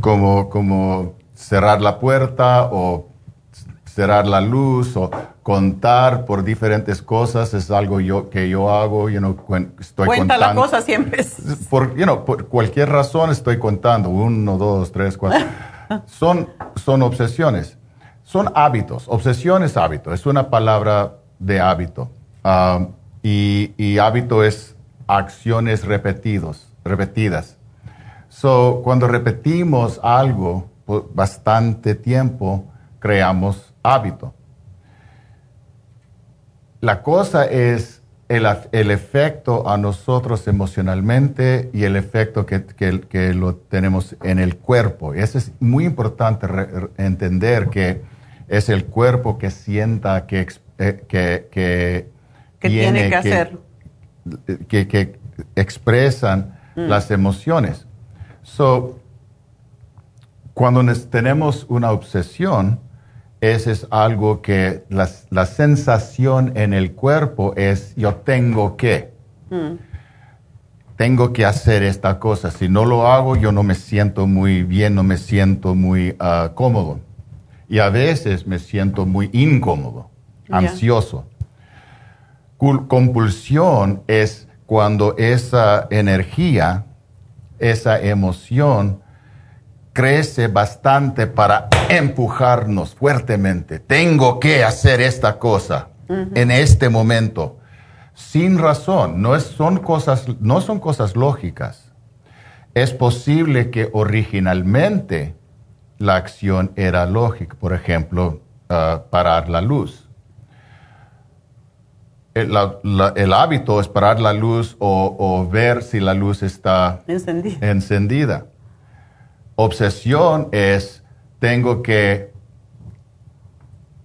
como, como cerrar la puerta o cerrar la luz o contar por diferentes cosas es algo yo, que yo hago, you know, estoy Cuenta la cosa siempre. Por, you know, por cualquier razón estoy contando, uno, dos, tres, cuatro. son, son obsesiones, son hábitos, obsesión es hábito, es una palabra de hábito. Y, y, hábito es acciones repetidos, repetidas. So, cuando repetimos algo por bastante tiempo, creamos hábito. La cosa es el, efecto a nosotros emocionalmente y el efecto que, lo tenemos en el cuerpo. Eso es muy importante entender que es el cuerpo que sienta, que, eh, que, tiene que hacer. Que, expresan mm. las emociones. So, cuando tenemos una obsesión, ese es algo que la, sensación en el cuerpo es yo tengo que. Mm. Tengo que hacer esta cosa. Si no lo hago, yo no me siento muy bien, no me siento muy ah, cómodo. Y a veces me siento muy incómodo, ansioso. Compulsión es cuando esa energía, esa emoción, crece bastante para empujarnos fuertemente. Tengo que hacer esta cosa en este momento, sin razón. No, es, son cosas, no son cosas lógicas. Es posible que originalmente la acción era lógica, por ejemplo, ah, parar la luz. El, hábito es parar la luz o, ver si la luz está encendida Obsesión es, tengo que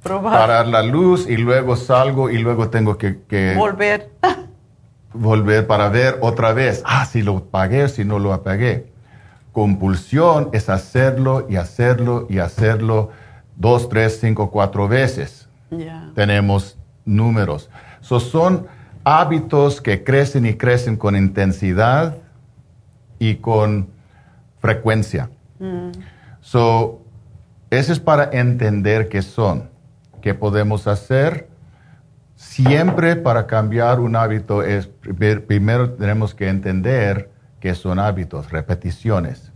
parar la luz y luego salgo y luego tengo que... volver. volver para ver otra vez. Ah, si lo pagué, si no lo apagué. Compulsión es hacerlo y hacerlo y hacerlo dos, tres, cinco, cuatro veces. Tenemos números. son hábitos que crecen y crecen con intensidad y con frecuencia. So, eso es para entender qué son, qué podemos hacer. Siempre para cambiar un hábito es, primero tenemos que entender que son hábitos, repeticiones.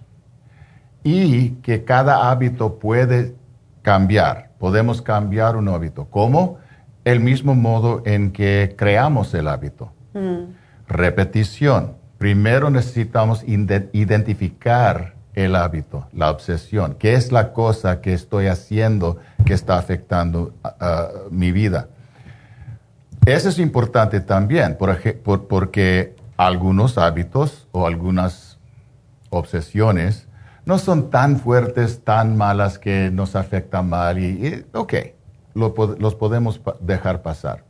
Y que cada hábito puede cambiar. Podemos cambiar un hábito. ¿Cómo? El mismo modo en que creamos el hábito. Mm. Repetición. Primero necesitamos identificar el hábito, la obsesión, qué es la cosa que estoy haciendo que está afectando mi vida. Eso es importante también, porque algunos hábitos o algunas obsesiones no son tan fuertes, tan malas que nos afectan mal y, ok, los podemos dejar pasar.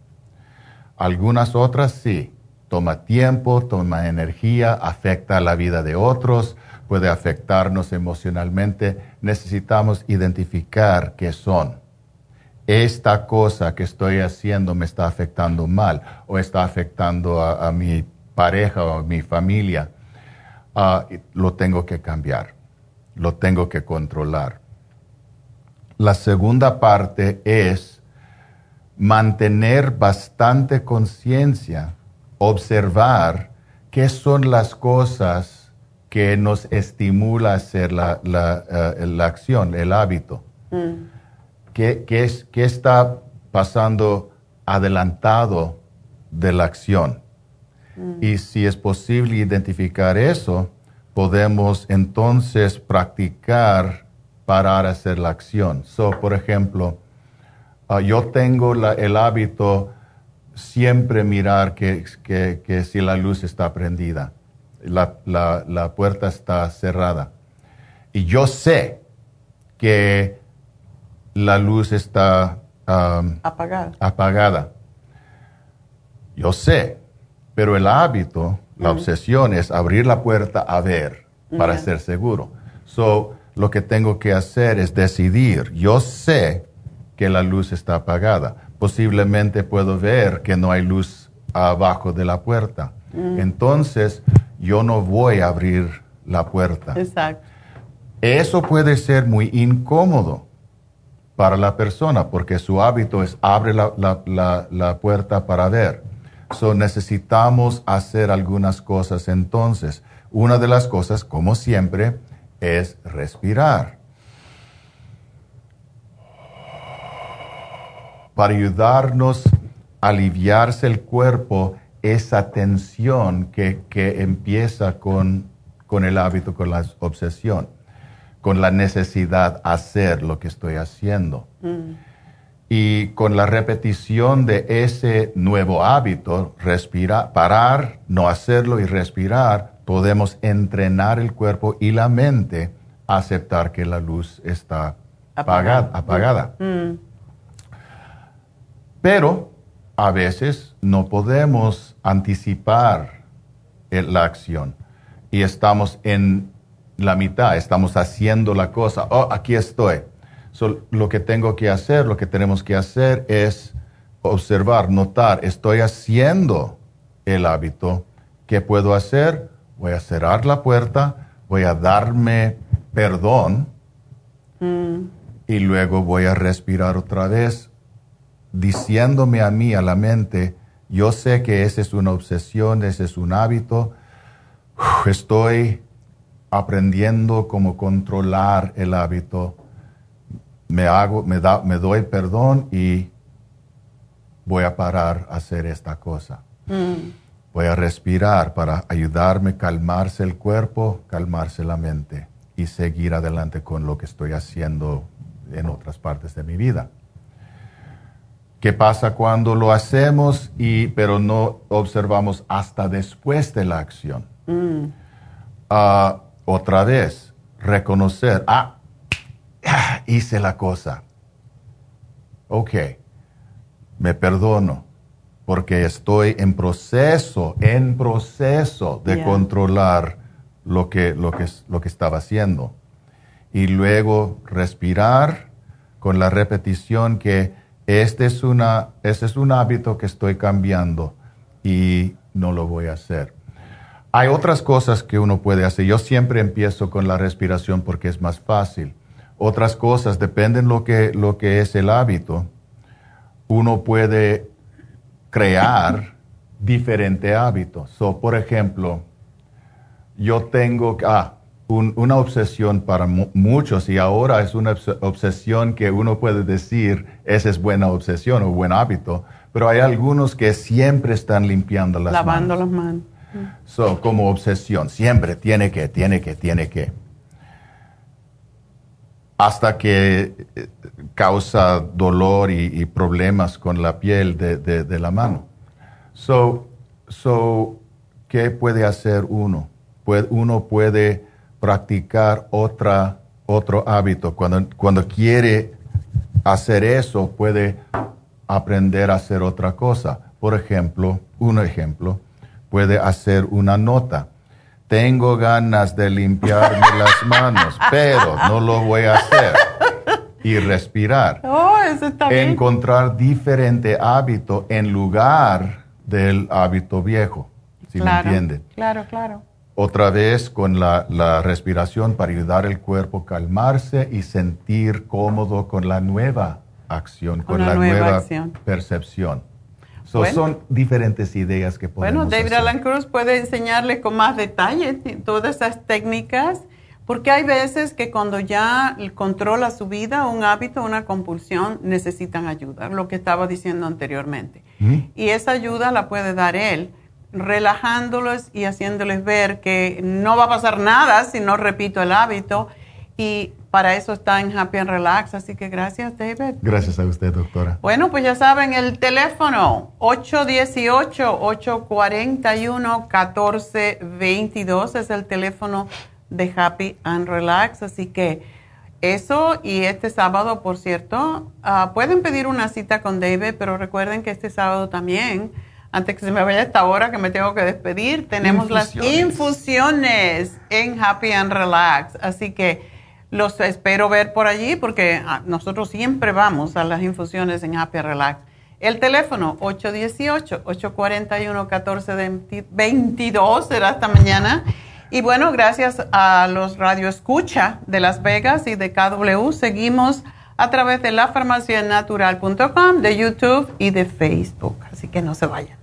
Algunas otras sí, toma tiempo, toma energía, afecta la vida de otros, puede afectarnos emocionalmente, necesitamos identificar qué son. Esta cosa que estoy haciendo me está afectando mal o está afectando a, mi pareja o a mi familia. Ah, lo tengo que cambiar, lo tengo que controlar. La segunda parte es mantener bastante conciencia, observar qué son las cosas que nos estimula a hacer la, eh, la, acción, el hábito. Mm. ¿Qué, es, ¿Qué, está pasando adelantado de la acción? Mm. Y si es posible identificar eso, podemos entonces practicar para hacer la acción. So, por ejemplo, ah, yo tengo el hábito siempre mirar que, que, que si la luz está prendida la, puerta está cerrada. Y yo sé que la luz está apagada. apagada. Yo sé, pero el hábito, la obsesión es abrir la puerta a ver para ser seguro. So, lo que tengo que hacer es decidir. Yo sé que la luz está apagada. Posiblemente puedo ver que no hay luz abajo de la puerta. Entonces, yo no voy a abrir la puerta. Exacto. Eso puede ser muy incómodo, para la persona, porque su hábito es abre la, puerta para ver. So, necesitamos hacer algunas cosas entonces. Una de las cosas, como siempre, es respirar. Para ayudarnos a aliviarse el cuerpo, esa tensión que, empieza con, con el hábito, con la obsesión con la necesidad de hacer lo que estoy haciendo. Mm. Y con la repetición de ese nuevo hábito, respirar, parar, no hacerlo y respirar, podemos entrenar el cuerpo y la mente a aceptar que la luz está apagada. Mm. Pero a veces no podemos anticipar la acción y estamos en la mitad, estamos haciendo la cosa, oh, aquí estoy. lo que tengo que hacer, lo que tenemos que hacer es observar, notar, estoy haciendo el hábito. ¿Qué puedo hacer? Voy a cerrar la puerta, voy a darme perdón mm. y luego voy a respirar otra vez, diciéndome a mí, a la mente, yo sé que esa es una obsesión, ese es un hábito, estoy aprendiendo cómo controlar el hábito, me, hago, me, da, me doy perdón y voy a parar a hacer esta cosa. Mm. Voy a respirar para ayudarme a calmarse el cuerpo, calmarse la mente y seguir adelante con lo que estoy haciendo en otras partes de mi vida. ¿Qué pasa cuando lo hacemos y pero no observamos hasta después de la acción? Mm. Ah, otra vez, reconocer, ah, hice la cosa. Ok, me perdono porque estoy en proceso, en proceso de controlar lo que, lo, que, lo que estaba haciendo. Y luego respirar con la repetición que este es, una, este es un hábito que estoy cambiando y no lo voy a hacer. Hay otras cosas que uno puede hacer. Yo siempre empiezo con la respiración porque es más fácil. Otras cosas dependen lo que lo que es el hábito. Uno puede crear diferentes hábitos. So, por ejemplo, yo tengo ah, una obsesión para muchos y ahora es una obsesión que uno puede decir, esa es buena obsesión o buen hábito, pero hay algunos que siempre están limpiando las Lavando las manos. So, como obsesión, siempre tiene que, tiene que, tiene que. Hasta que eh, causa dolor y, problemas con la piel de, la mano. So, so, ¿qué puede hacer uno? uno puede practicar otra, otro hábito. Cuando, cuando quiere hacer eso, puede aprender a hacer otra cosa. Por ejemplo, un ejemplo, puede hacer una nota. Tengo ganas de limpiarme las manos, pero no lo voy a hacer. Y respirar. Oh, eso está bien. Encontrar diferente hábito en lugar del hábito viejo. ¿Sí me entiende? Claro, claro. Otra vez con la, respiración para ayudar el cuerpo a calmarse y sentir cómodo con la nueva acción, con, la, nueva, percepción. Son diferentes ideas que podemos Bueno, David Alan Cruz puede enseñarle con más detalle todas esas técnicas, porque hay veces que cuando ya controla su vida, un hábito, una compulsión, necesitan ayuda, lo que estaba diciendo anteriormente. Y esa ayuda la puede dar él, relajándolos y haciéndoles ver que no va a pasar nada si no repito el hábito. Y para eso está en Happy and Relax. Así que gracias, David. Gracias a usted, doctora. Bueno, pues ya saben, el teléfono 818-841-1422 es el teléfono de Happy and Relax. Así que eso y este sábado, por cierto, ah, pueden pedir una cita con David, pero recuerden que este sábado también, antes que se me vaya esta hora que me tengo que despedir, tenemos las infusiones en Happy and Relax. Así que los espero ver por allí porque ah, nosotros siempre vamos a las infusiones en Happy Relax. El teléfono 818-841-1422 será esta mañana. Y bueno, gracias a los Radio Escucha de Las Vegas y de KW, seguimos a través de lafarmacianatural.com, de YouTube y de Facebook. Así que no se vayan.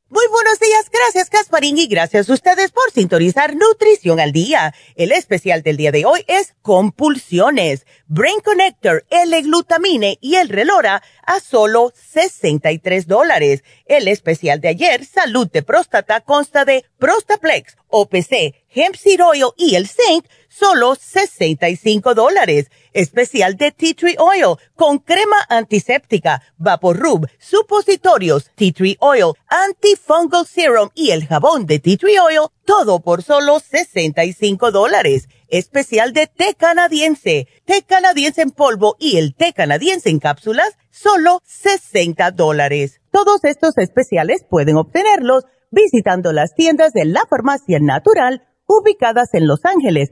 Muy buenos días, gracias Casparín y gracias a ustedes por sintonizar Nutrición al Día. El especial del día de hoy es Compulsiones, Brain Connector, L-Glutamine y el Relora a solo 63 dólares. El especial de ayer, Salud de Próstata, consta de Prostaplex, OPC, Hemp y el Zinc, solo 65 dólares. Especial de Tea Tree Oil con crema antiséptica, Rub, supositorios, Tea Tree Oil, Antifungal Serum y el jabón de Tea Tree Oil, todo por solo 65 dólares. Especial de té canadiense, té canadiense en polvo y el té canadiense en cápsulas, solo 60 dólares. Todos estos especiales pueden obtenerlos visitando las tiendas de la farmacia natural ubicadas en Los Ángeles,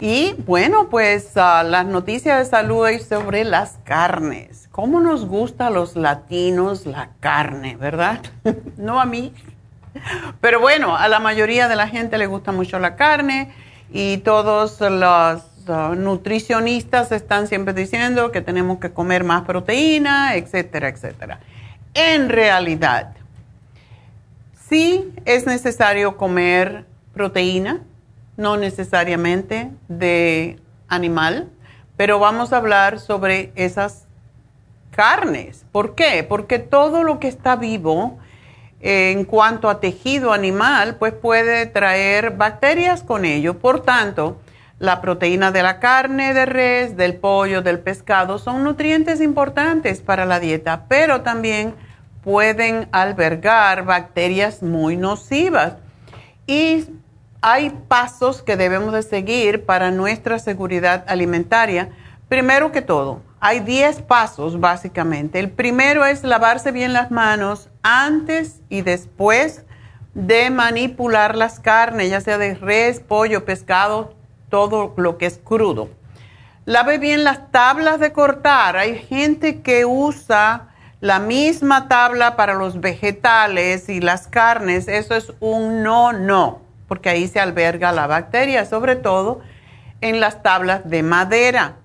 Y bueno, pues ah, las noticias de salud es sobre las carnes. ¿Cómo nos gusta a los latinos la carne, verdad? no a mí. Pero bueno, a la mayoría de la gente le gusta mucho la carne y todos los ah, nutricionistas están siempre diciendo que tenemos que comer más proteína, etcétera, etcétera. En realidad, sí es necesario comer proteína no necesariamente de animal, pero vamos a hablar sobre esas carnes. ¿Por qué? Porque todo lo que está vivo eh, en cuanto a tejido animal, pues puede traer bacterias con ello. Por tanto, la proteína de la carne de res, del pollo, del pescado son nutrientes importantes para la dieta, pero también pueden albergar bacterias muy nocivas. Y hay pasos que debemos de seguir para nuestra seguridad alimentaria, Primero que todo, hay 10 pasos básicamente. El primero es lavarse bien las manos antes y después de manipular las carnes, ya sea de res, pollo, pescado, todo lo que es crudo. Lave bien las tablas de cortar. Hay gente que usa la misma tabla para los vegetales y las carnes. Eso es un no, no, porque ahí se alberga la bacteria, sobre todo en las tablas de madera.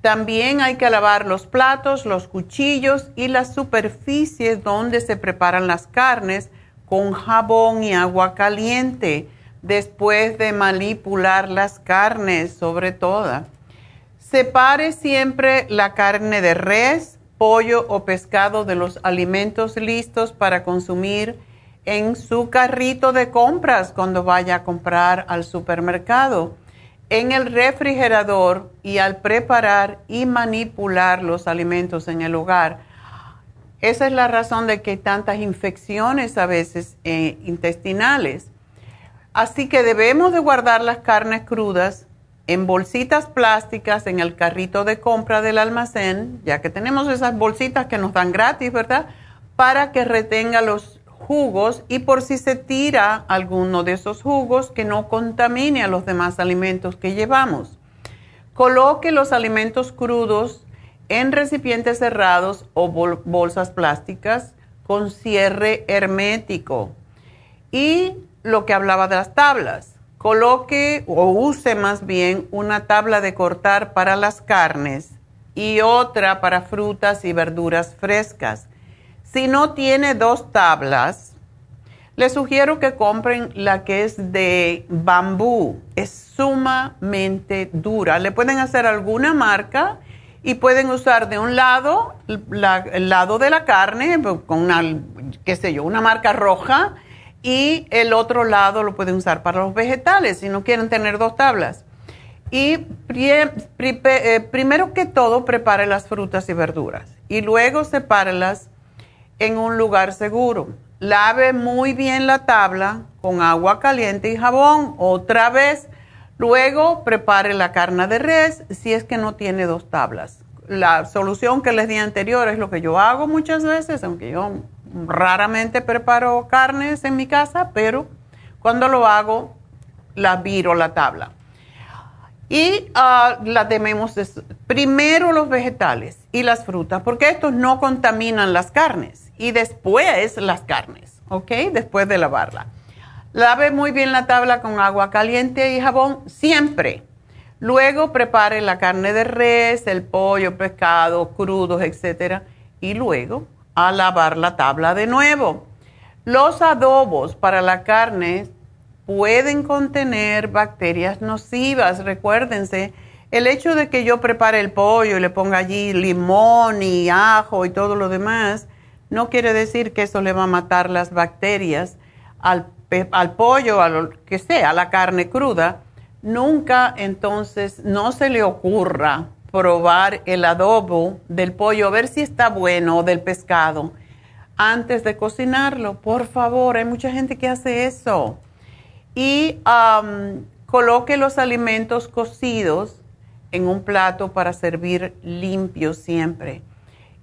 También hay que lavar los platos, los cuchillos y las superficies donde se preparan las carnes con jabón y agua caliente después de manipular las carnes, sobre todo. Separe siempre la carne de res, pollo o pescado de los alimentos listos para consumir en su carrito de compras cuando vaya a comprar al supermercado, en el refrigerador y al preparar y manipular los alimentos en el hogar esa es la razón de que hay tantas infecciones a veces eh, intestinales. Así que debemos de guardar las carnes crudas en bolsitas plásticas en el carrito de compra del almacén, ya que tenemos esas bolsitas que nos dan gratis, ¿verdad? Para que retenga los jugos y por si se tira alguno de esos jugos que no contamine a los demás alimentos que llevamos. Coloque los alimentos crudos en recipientes cerrados o bolsas plásticas con cierre hermético. Y lo que hablaba de las tablas, coloque o use más bien una tabla de cortar para las carnes y otra para frutas y verduras frescas. Si no tiene dos tablas, le sugiero que compren la que es de bambú. Es sumamente dura. Le pueden hacer alguna marca y pueden usar de un lado el lado de la carne con una, qué sé yo, una marca roja y el otro lado lo pueden usar para los vegetales si no quieren tener dos tablas. Y eh, primero que todo prepare las frutas y verduras y luego sepárelas en un lugar seguro. Lave muy bien la tabla con agua caliente y jabón otra vez Luego prepare la carne de res si es que no tiene dos tablas. La solución que les di anterior es lo que yo hago muchas veces, aunque yo raramente preparo carnes en mi casa, pero cuando lo hago, la viro la tabla. Y uh, la tememos primero los vegetales y las frutas, porque estos no contaminan las carnes. Y después las carnes, ¿ok? Después de lavarla. Lave muy bien la tabla con agua caliente y jabón siempre. Luego prepare la carne de res, el pollo, pescado, crudos, etc. Y luego a lavar la tabla de nuevo. Los adobos para la carne pueden contener bacterias nocivas. Recuérdense, el hecho de que yo prepare el pollo y le ponga allí limón y ajo y todo lo demás, no quiere decir que eso le va a matar las bacterias al al pollo, a lo que sea, a la carne cruda, nunca entonces no se le ocurra probar el adobo del pollo, a ver si está bueno o del pescado antes de cocinarlo. Por favor, hay mucha gente que hace eso. Y coloque los alimentos cocidos en un plato para servir limpio siempre.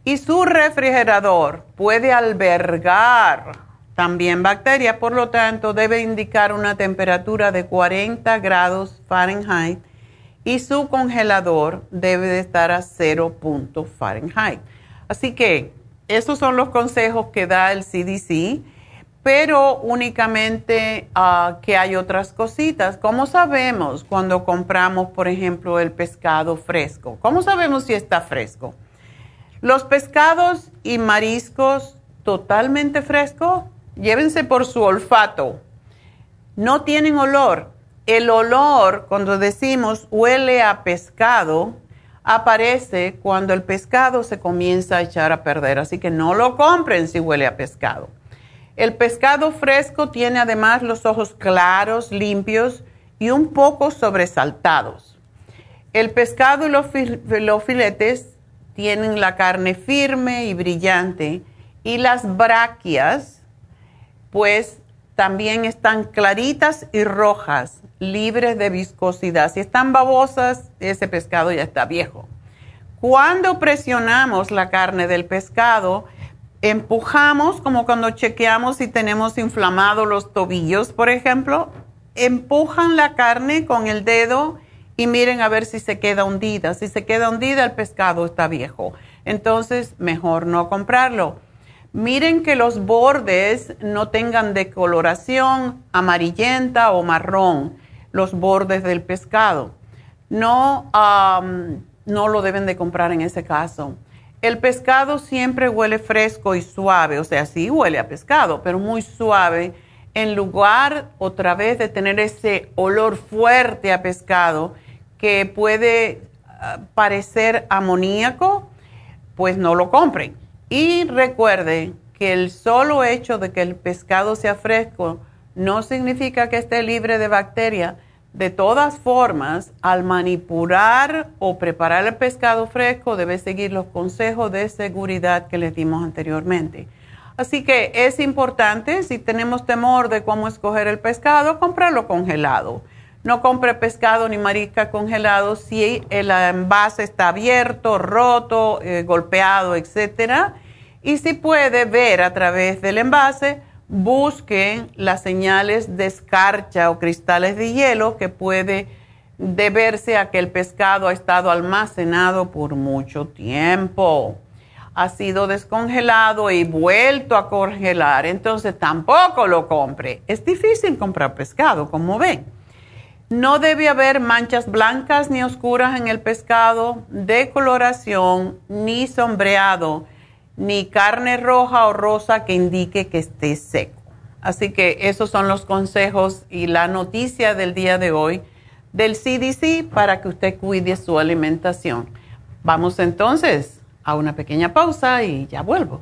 Y su refrigerador puede albergar también bacteria, por lo tanto debe indicar una temperatura de 40 grados Fahrenheit y su congelador debe de estar a 0 punto Fahrenheit. Así que esos son los consejos que da el CDC, pero únicamente ah, que hay otras cositas. ¿Cómo sabemos cuando compramos, por ejemplo, el pescado fresco? ¿Cómo sabemos si está fresco? Los pescados y mariscos totalmente frescos llévense por su olfato. No tienen olor. El olor, cuando decimos huele a pescado, aparece cuando el pescado se comienza a echar a perder. Así que no lo compren si huele a pescado. El pescado fresco tiene además los ojos claros, limpios y un poco sobresaltados. El pescado y los, filetes tienen la carne firme y brillante y las braquias pues también están claritas y rojas, libres de viscosidad. Si están babosas, ese pescado ya está viejo. Cuando presionamos la carne del pescado, empujamos, como cuando chequeamos si tenemos inflamados los tobillos, por ejemplo, empujan la carne con el dedo y miren a ver si se queda hundida. Si se queda hundida, el pescado está viejo. Entonces, mejor no comprarlo. Miren que los bordes no tengan decoloración amarillenta o marrón, los bordes del pescado. No, no lo deben de comprar en ese caso. El pescado siempre huele fresco y suave, o sea, sí huele a pescado, pero muy suave, en lugar otra vez de tener ese olor fuerte a pescado que puede ah, parecer amoníaco, pues no lo compren. Y recuerden que el solo hecho de que el pescado sea fresco no significa que esté libre de bacterias de todas formas, al manipular o preparar el pescado fresco, debe seguir los consejos de seguridad que les dimos anteriormente. Así que es importante, si tenemos temor de cómo escoger el pescado, comprarlo congelado. No compre pescado ni marisca congelado si el envase está abierto, roto, eh, golpeado, etc. Y si puede ver a través del envase, busquen las señales de escarcha o cristales de hielo que puede deberse a que el pescado ha estado almacenado por mucho tiempo. Ha sido descongelado y vuelto a congelar, entonces tampoco lo compre. Es difícil comprar pescado, como ven. No debe haber manchas blancas ni oscuras en el pescado, decoloración ni sombreado ni carne roja o rosa que indique que esté seco. Así que esos son los consejos y la noticia del día de hoy del CDC para que usted cuide su alimentación. Vamos entonces a una pequeña pausa y ya vuelvo.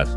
días.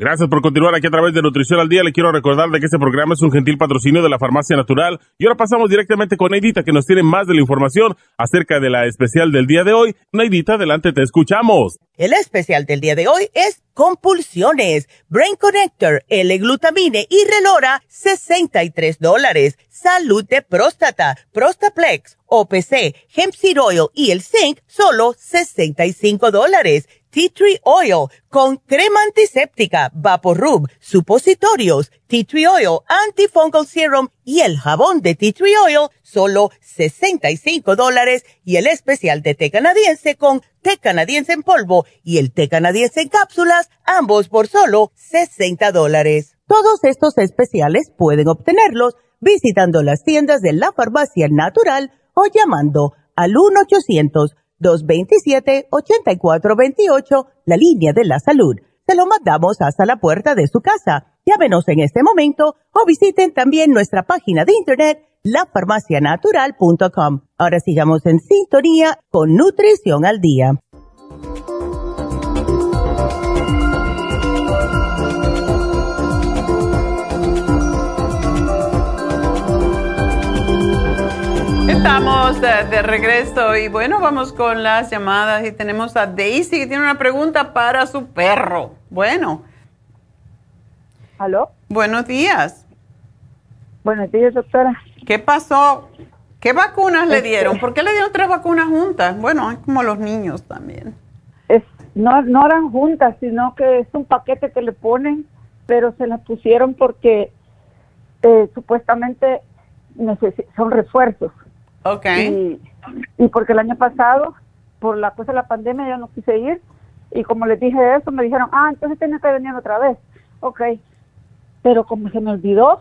Gracias por continuar aquí a través de Nutrición al Día. Le quiero recordar de que este programa es un gentil patrocinio de la Farmacia Natural. Y ahora pasamos directamente con Neidita, que nos tiene más de la información acerca de la especial del día de hoy. Neidita, adelante, te escuchamos. El especial del día de hoy es compulsiones, Brain Connector, L-Glutamine y Relora, 63 dólares. Salud de próstata, Prostaplex, OPC, Hemp Seed Oil y el Zinc, solo 65 dólares tea tree oil con crema antiséptica, rub, supositorios, tea tree oil, antifungal serum y el jabón de tea tree oil, solo 65 dólares y el especial de té canadiense con té canadiense en polvo y el té canadiense en cápsulas, ambos por solo 60 dólares. Todos estos especiales pueden obtenerlos visitando las tiendas de la farmacia natural o llamando al 1 800 1-800-227-8428, la línea de la salud. Se lo mandamos hasta la puerta de su casa. Llámenos en este momento o visiten también nuestra página de internet lafarmacianatural.com. Ahora sigamos en sintonía con Nutrición al Día. Estamos de, regreso y bueno, vamos con las llamadas y tenemos a Daisy que tiene una pregunta para su perro. Bueno. ¿Aló? Buenos días. Buenos días, doctora. ¿Qué pasó? ¿Qué vacunas le este, dieron? ¿Por qué le dieron tres vacunas juntas? Bueno, es como los niños también. Es, no, no eran juntas, sino que es un paquete que le ponen, pero se las pusieron porque eh, supuestamente son refuerzos. Ok. Y, porque el año pasado, por la cosa de la pandemia, yo no quise ir. Y como les dije eso, me dijeron, ah, entonces tiene que venir otra vez. Ok. Pero como se me olvidó,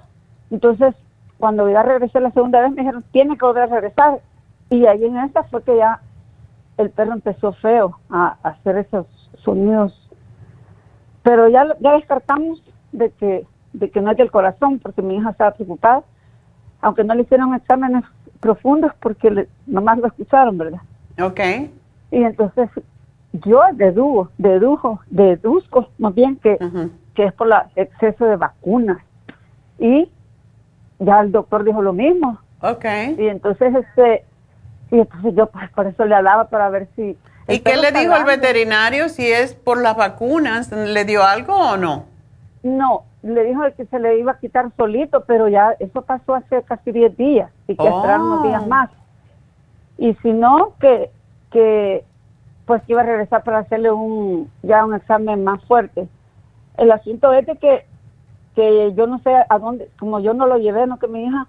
entonces cuando ya regresé la segunda vez, me dijeron, tiene que volver a regresar. Y ahí en esta fue que ya el perro empezó feo a, hacer esos sonidos. Pero ya, ya descartamos de que, de que no es del corazón, porque mi hija estaba preocupada, aunque no le hicieron exámenes profundos porque le, nomás lo escucharon, ¿verdad? Ok. Y entonces yo dedujo, dedujo, deduzco más bien que, que es por el exceso de vacunas. Y ya el doctor dijo lo mismo. Ok. Y entonces, este, y entonces yo pues por eso le hablaba para ver si... ¿Y qué le dijo el veterinario si es por las vacunas? ¿Le dio algo o no? No, le dijo que se le iba a quitar solito, pero ya eso pasó hace casi 10 días y que oh. unos días más. Y si no, que, que pues iba a regresar para hacerle un ya un examen más fuerte. El asunto es de que que yo no sé a dónde, como yo no lo llevé, no que mi hija,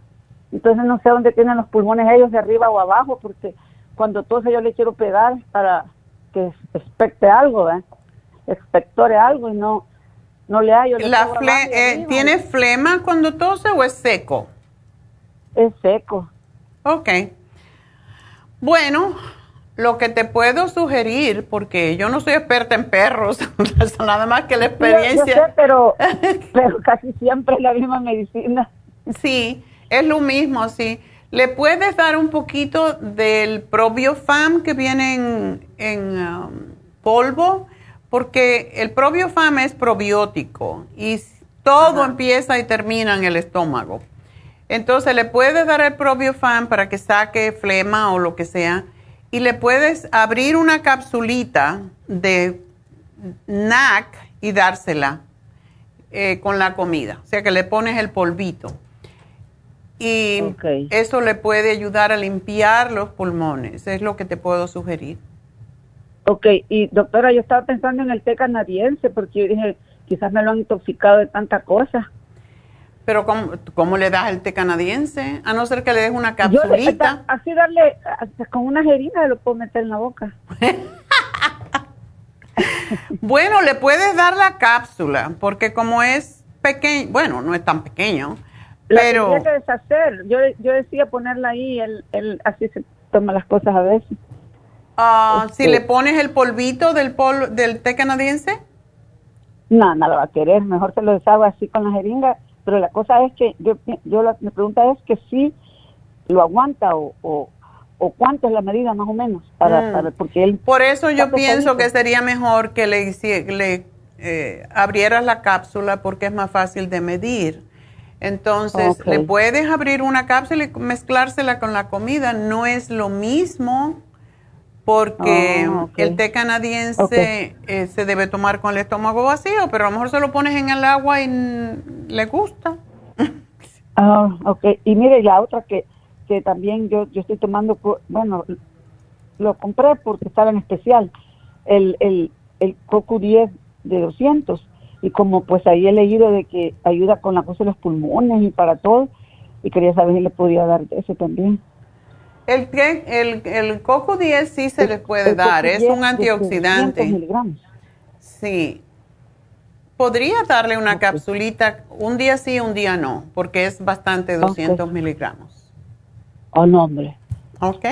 entonces no sé dónde tienen los pulmones ellos, de arriba o abajo, porque cuando tose yo le quiero pegar para que expecte algo, ¿eh? expectore algo y no, no le hallo. La eh, ¿Tiene flema cuando tose o es seco? Es seco. Ok. Bueno, lo que te puedo sugerir, porque yo no soy experta en perros, nada más que la experiencia. Yo, sé, pero, pero casi siempre es la misma medicina. Sí, es lo mismo, sí. Le puedes dar un poquito del probiofam que viene en, um, polvo, porque el probiofam es probiótico y todo empieza y termina en el estómago. Entonces le puedes dar el probiofam para que saque flema o lo que sea y le puedes abrir una capsulita de NAC y dársela eh, con la comida. O sea que le pones el polvito. Y eso le puede ayudar a limpiar los pulmones. Es lo que te puedo sugerir. Ok, y doctora, yo estaba pensando en el té canadiense porque yo dije, quizás me lo han intoxicado de tanta cosa. Pero ¿cómo, le das el té canadiense? A no ser que le des una capsulita. así darle, con una jeringa lo puedo meter en la boca. bueno, le puedes dar la cápsula, porque como es pequeño, bueno, no es tan pequeño, pero... La que deshacer. Yo, yo decía ponerla ahí, el, el, así se toman las cosas a veces. Ah, si le pones el polvito del, pol, del té canadiense. No, no lo va a querer. Mejor se lo deshago así con la jeringa pero la cosa es que yo, yo la, mi pregunta es que si lo aguanta o, o, cuánto es la medida más o menos para, mm. porque él por eso yo pienso que sería mejor que le, le eh, abrieras la cápsula porque es más fácil de medir entonces le puedes abrir una cápsula y mezclársela con la comida no es lo mismo porque ah, el té canadiense eh, se debe tomar con el estómago vacío, pero a lo mejor se lo pones en el agua y le gusta. Ah, ok. Y mire, la otra que, que también yo, yo estoy tomando, bueno, lo compré porque estaba en especial, el, el, el Coco 10 de 200. Y como pues ahí he leído de que ayuda con la cosa de los pulmones y para todo, y quería saber si le podía dar ese también. El, el, el coco 10 sí se le puede dar, es un antioxidante. Sí. Podría darle una capsulita un día sí, un día no, porque es bastante 200 miligramos. Oh, no, hombre. Ok.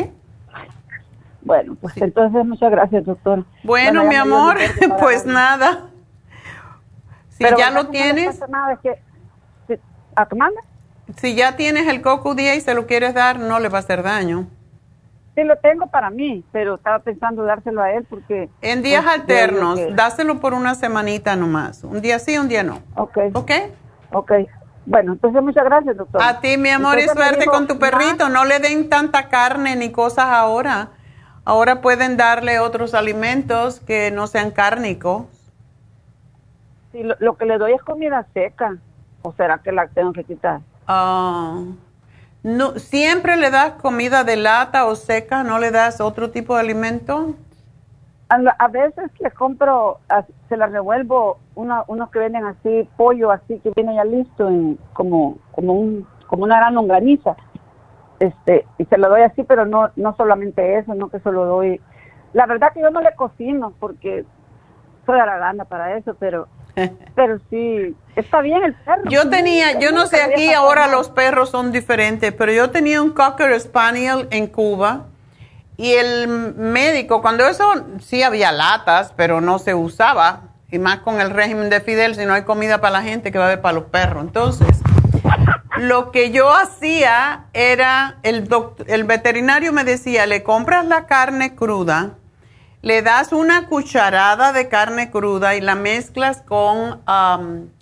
Bueno, pues entonces muchas gracias, doctor. Bueno, mi amor, pues nada. Si ya lo tienes. nada, que, ¿A tu Si ya tienes el coco día y se lo quieres dar, no le va a hacer daño. Sí, lo tengo para mí, pero estaba pensando dárselo a él porque... En días pues, alternos, dáselo por una semanita nomás. Un día sí, un día no. Ok. ¿Ok? Ok. Bueno, entonces muchas gracias, doctor. A ti, mi amor, y suerte con tu perrito. No le den tanta carne ni cosas ahora. Ahora pueden darle otros alimentos que no sean cárnicos. Sí, lo, que le doy es comida seca. ¿O será que la tengo que quitar? Ah, no, ¿Siempre le das comida de lata o seca? ¿No le das otro tipo de alimento? A, veces le compro, se la revuelvo, unos que venden así, pollo así, que viene ya listo, en, como, como, un, como una gran longaniza este y se lo doy así pero no no solamente eso no que se lo doy la verdad que yo no le cocino porque soy aragana para eso pero pero sí está bien el perro. Yo tenía yo no sé aquí ahora los perros son diferentes pero yo tenía un cocker spaniel en Cuba y el médico cuando eso sí había latas pero no se usaba y más con el régimen de Fidel si no hay comida para la gente que va a haber para los perros entonces lo que yo hacía era, el, el veterinario me decía, le compras la carne cruda, le das una cucharada de carne cruda y la mezclas con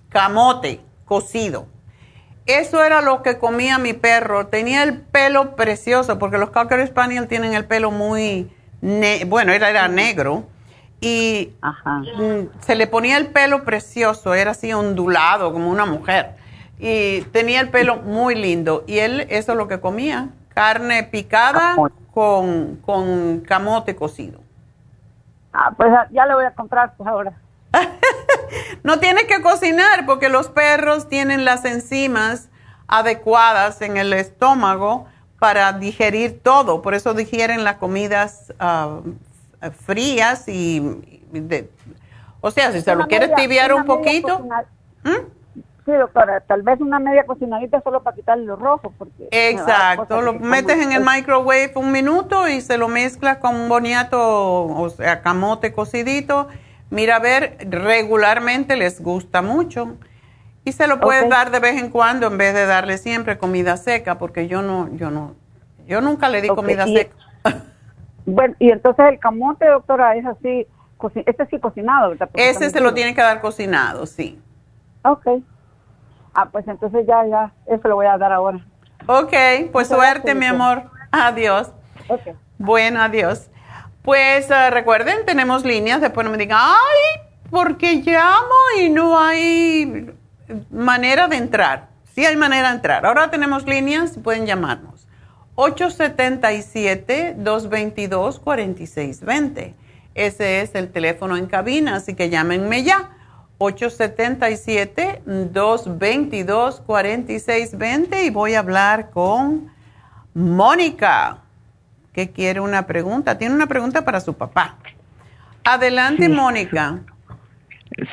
camote cocido. Eso era lo que comía mi perro. Tenía el pelo precioso, porque los Cocker Spaniel tienen el pelo muy, bueno, era, era negro. Y mm, se le ponía el pelo precioso, era así ondulado, como una mujer y tenía el pelo muy lindo. Y él, eso es lo que comía, carne picada con, con camote cocido. Ah, pues ya le voy a comprar pues ahora. no tiene que cocinar porque los perros tienen las enzimas adecuadas en el estómago para digerir todo. Por eso digieren las comidas ah, frías y... o sea, si se lo quieres tibiar un poquito... Sí, doctora, tal vez una media cocinadita solo para quitarle los rojos. Porque Exacto, lo metes en el microwave un minuto y se lo mezclas con un boniato, o sea, camote cocidito. Mira, a ver, regularmente les gusta mucho. Y se lo puedes dar de vez en cuando en vez de darle siempre comida seca, porque yo no, yo no, yo nunca le di comida seca. bueno, y entonces el camote, doctora, es así, este sí cocinado, ¿verdad? Ese se lo tiene que dar cocinado, sí. Ok. Ah, pues entonces ya, ya, eso lo voy a dar ahora. Ok, pues suerte, mi amor. Adiós. Okay. Bueno, adiós. Pues uh, recuerden, tenemos líneas, después no me digan, ay, porque llamo y no hay manera de entrar. Sí hay manera de entrar. Ahora tenemos líneas, pueden llamarnos. 877-222-4620. Ese es el teléfono en cabina, así que llámenme ya. 877-222-4620 y voy a hablar con Mónica, que quiere una pregunta. Tiene una pregunta para su papá. Adelante, Mónica.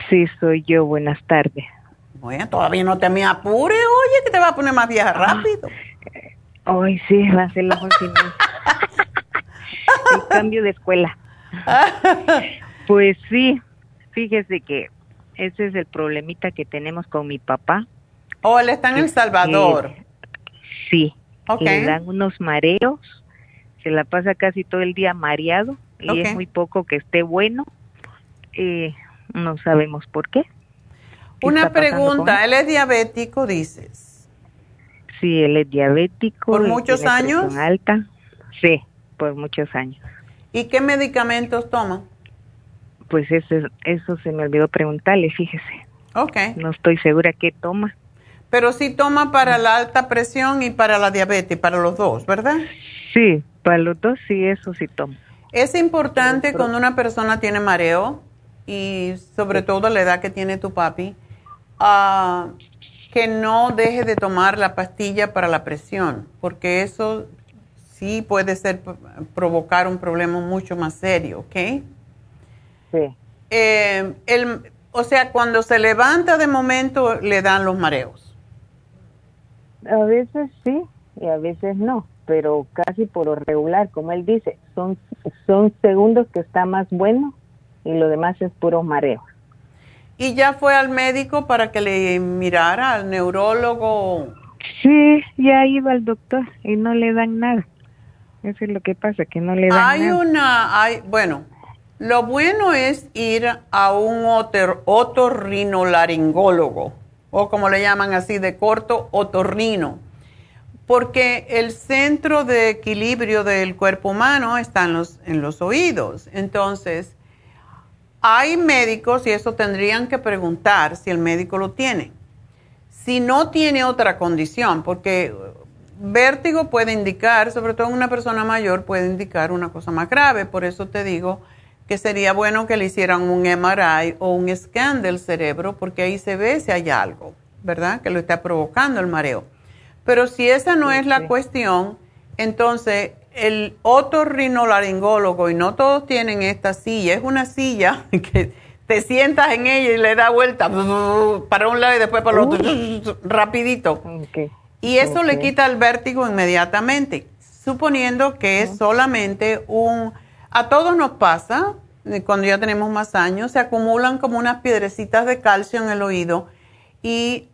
Sí, soy yo. Buenas tardes. Bueno, todavía no te me apure, oye, que te va a poner más vieja rápido. Hoy sí, va a ser la última. El cambio de escuela. pues sí, fíjese que ese es el problemita que tenemos con mi papá. Oh, él está en El Salvador. sí. Le dan unos mareos, se la pasa casi todo el día mareado y es muy poco que esté bueno. Eh, no sabemos por qué. Una pregunta, él? es diabético, dices? Sí, él es diabético. ¿Por muchos años? Alta, sí, por muchos años. ¿Y qué medicamentos toma? Pues eso, eso se me olvidó preguntarle, fíjese. Ok. No estoy segura qué toma. Pero sí toma para la alta presión y para la diabetes, para los dos, ¿verdad? Sí, para los dos sí, eso sí toma. Es importante cuando una persona tiene mareo y sobre todo la edad que tiene tu papi, uh, que no deje de tomar la pastilla para la presión, porque eso sí puede ser provocar un problema mucho más serio, ¿ok? Sí. Eh, el, o sea, cuando se levanta de momento le dan los mareos. A veces sí, y a veces no, pero casi por lo regular, como él dice, son, son segundos que está más bueno y lo demás es puro mareo. ¿Y ya fue al médico para que le mirara, al neurólogo? Sí, ya iba al doctor y no le dan nada. Eso es lo que pasa, que no le dan hay una, hay, bueno, lo bueno es ir a un otorrinolaringólogo, o como le llaman así de corto, otorrino, porque el centro de equilibrio del cuerpo humano está en los, en los oídos. Entonces, hay médicos, y eso tendrían que preguntar si el médico lo tiene. Si no tiene otra condición, porque vértigo puede indicar, sobre todo en una persona mayor, puede indicar una cosa más grave. Por eso te digo que sería bueno que le hicieran un MRI o un scan del cerebro, porque ahí se ve si hay algo, ¿verdad? Que lo está provocando el mareo. Pero si esa no es la cuestión, entonces el otorrinolaringólogo, y no todos tienen esta silla, es una silla que te sientas en ella y le da vuelta para un lado y después para el otro, rapidito. Y eso le quita el vértigo inmediatamente, suponiendo que es solamente un... A todos nos pasa, cuando ya tenemos más años, se acumulan como unas piedrecitas de calcio en el oído y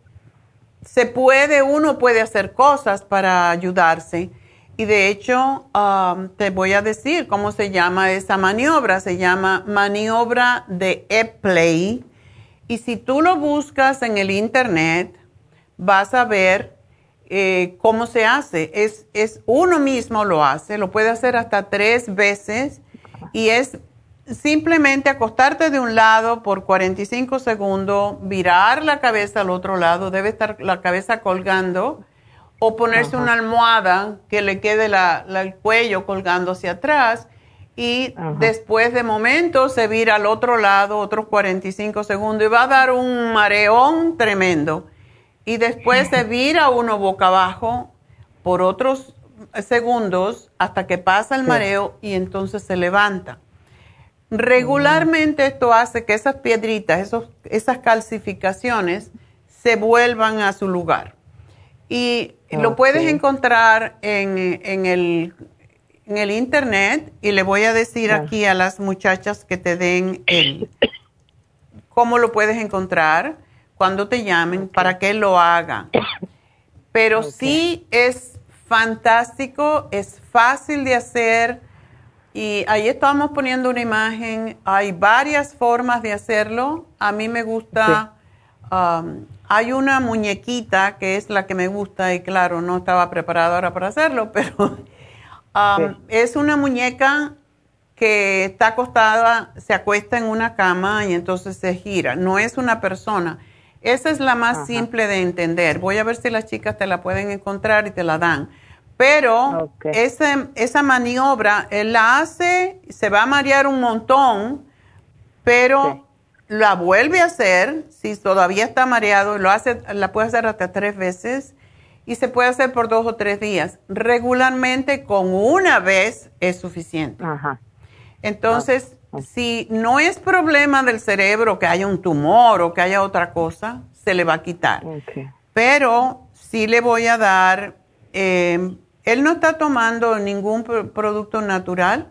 se puede, uno puede hacer cosas para ayudarse. Y de hecho, um, te voy a decir cómo se llama esa maniobra. Se llama maniobra de E-Play. Y si tú lo buscas en el internet, vas a ver eh, cómo se hace. Es, es uno mismo lo hace, lo puede hacer hasta tres veces y es simplemente acostarte de un lado por 45 segundos, virar la cabeza al otro lado, debe estar la cabeza colgando, o ponerse una almohada que le quede el cuello colgando hacia atrás y después de momento se vira al otro lado otros 45 segundos y va a dar un mareón tremendo. Y después se vira uno boca abajo por otros segundos hasta que pasa el mareo y entonces se levanta. Regularmente esto hace que esas piedritas, esos, esas calcificaciones se vuelvan a su lugar. Y lo puedes encontrar en, el, en, el, internet y le voy a decir aquí a las muchachas que te den el, cómo lo puedes encontrar cuando te llamen para que lo haga. Pero sí es fantástico, es fácil de hacer y ahí estamos poniendo una imagen. Hay varias formas de hacerlo. A mí me gusta, um, hay una muñequita que es la que me gusta y claro, no estaba preparada ahora para hacerlo, pero um, es una muñeca que está acostada, se acuesta en una cama y entonces se gira. No es una persona esa es la más simple de entender. Voy a ver si las chicas te la pueden encontrar y te la dan. Pero esa maniobra, él la hace, se va a marear un montón, pero la vuelve a hacer, si todavía está mareado, lo hace, la puede hacer hasta tres veces y se puede hacer por dos o tres días. Regularmente con una vez es suficiente. Entonces, si no es problema del cerebro que haya un tumor o que haya otra cosa, se le va a quitar. Pero sí le voy a dar, em, ¿él no está tomando ningún producto natural?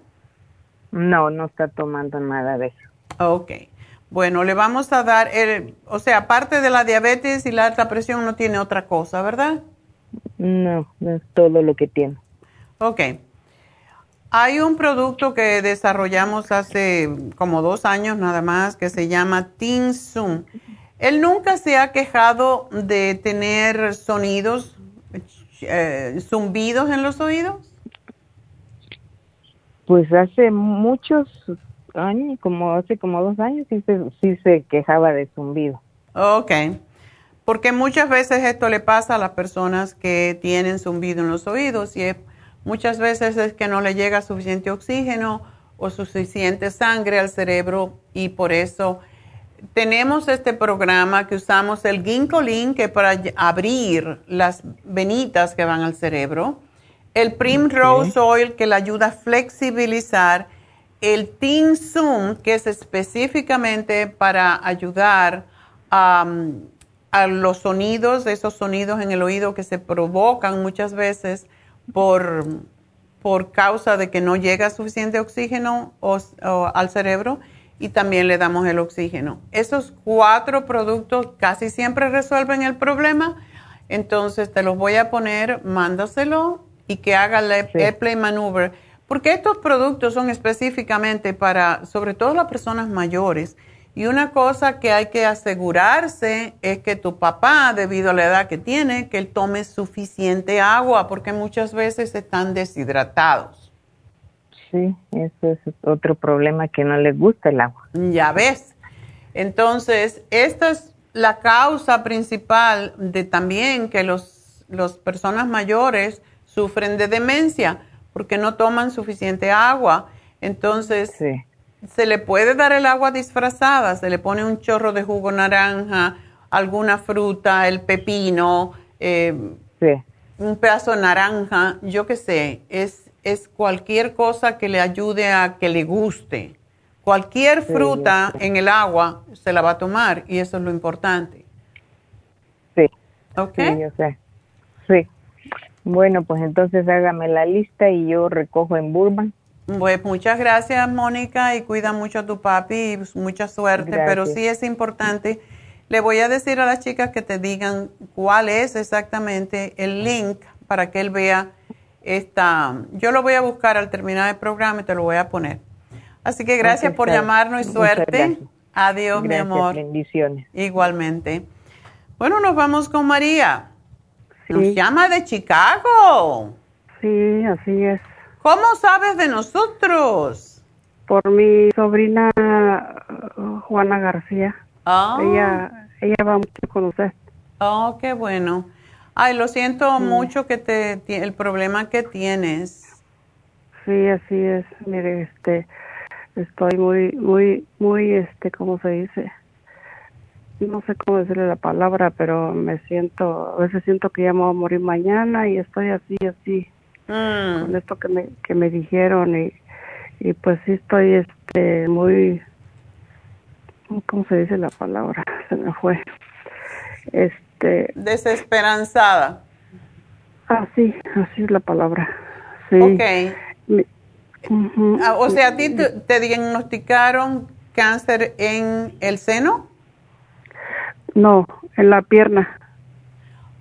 No, no está tomando nada de eso. Ok. Bueno, le vamos a dar, el, o sea, aparte de la diabetes y la alta presión, no tiene otra cosa, ¿verdad? No, es todo lo que tiene. Ok. Hay un producto que desarrollamos hace como dos años nada más que se llama Zoom. Él nunca se ha quejado de tener sonidos, eh, zumbidos en los oídos. Pues hace muchos años, como hace como dos años, sí se, sí se quejaba de zumbido. Ok, porque muchas veces esto le pasa a las personas que tienen zumbido en los oídos y es Muchas veces es que no le llega suficiente oxígeno o suficiente sangre al cerebro y por eso tenemos este programa que usamos el ginkolin que para abrir las venitas que van al cerebro, el Primrose Oil que le ayuda a flexibilizar, el Zoom que es específicamente para ayudar a, a los sonidos, esos sonidos en el oído que se provocan muchas veces por, por causa de que no llega suficiente oxígeno al cerebro y también le damos el oxígeno. Esos cuatro productos casi siempre resuelven el problema, entonces te los voy a poner, mándaselo y que haga el Airplay Maneuver, porque estos productos son específicamente para, sobre todo las personas mayores, y una cosa que hay que asegurarse es que tu papá, debido a la edad que tiene, que él tome suficiente agua, porque muchas veces están deshidratados. Sí, eso es otro problema que no les gusta el agua. Ya ves. Entonces, esta es la causa principal de también que los, las personas mayores sufren de demencia, porque no toman suficiente agua. Entonces, sí se le puede dar el agua disfrazada, se le pone un chorro de jugo naranja, alguna fruta, el pepino, eh, un pedazo de naranja, yo qué sé, es, es cualquier cosa que le ayude a que le guste. Cualquier fruta en el agua se la va a tomar y eso es lo importante. Sí. ¿Ok? Sí, yo sé. Sí. Bueno, pues entonces hágame la lista y yo recojo en Burbank pues muchas gracias, Mónica, y cuida mucho a tu papi y mucha suerte, pero sí es importante. Le voy a decir a las chicas que te digan cuál es exactamente el link para que él vea esta. Yo lo voy a buscar al terminar el programa y te lo voy a poner. Así que gracias por llamarnos y suerte. Adiós, mi amor. Bendiciones. Igualmente. Bueno, nos vamos con María. Nos llama de Chicago. Sí, así es. ¿Cómo sabes de nosotros? Por mi sobrina uh, Juana García. Ah. Ella, ella va mucho con usted. Oh, qué bueno. Ay, lo siento mucho que te el problema que tienes. Sí, así es. Mire, este, estoy muy, muy, muy, este, ¿cómo se dice? No sé cómo decirle la palabra, pero me siento, a veces siento que ya me voy a morir mañana y estoy así, así. Mm. con esto que me, que me dijeron y, y pues sí estoy este muy ¿cómo se dice la palabra? Se me fue. Este desesperanzada. Ah, sí, así es la palabra. Sí. Ok. Ah, o sea, ¿a ti te, diagnosticaron cáncer en el seno? No, en la pierna.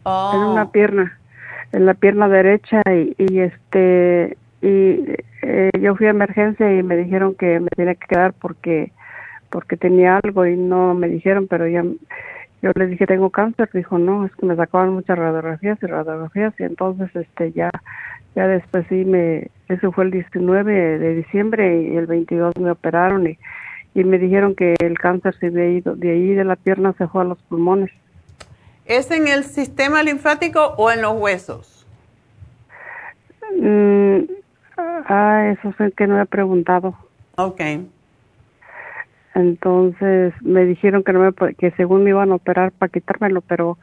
En una oh. pierna en la pierna derecha y, y este y eh, yo fui a emergencia y me dijeron que me tenía que quedar porque porque tenía algo y no me dijeron pero ya yo les dije tengo cáncer dijo no es que me sacaban muchas radiografías y radiografías y entonces este ya ya después sí me eso fue el 19 de diciembre y el 22 me operaron y y me dijeron que el cáncer se había ido de ahí de la pierna se fue a los pulmones ¿Es en el sistema linfático o en los huesos? Mm, ah, eso es que no he preguntado. Ok. Entonces me dijeron que no me que según me iban a operar para quitármelo, pero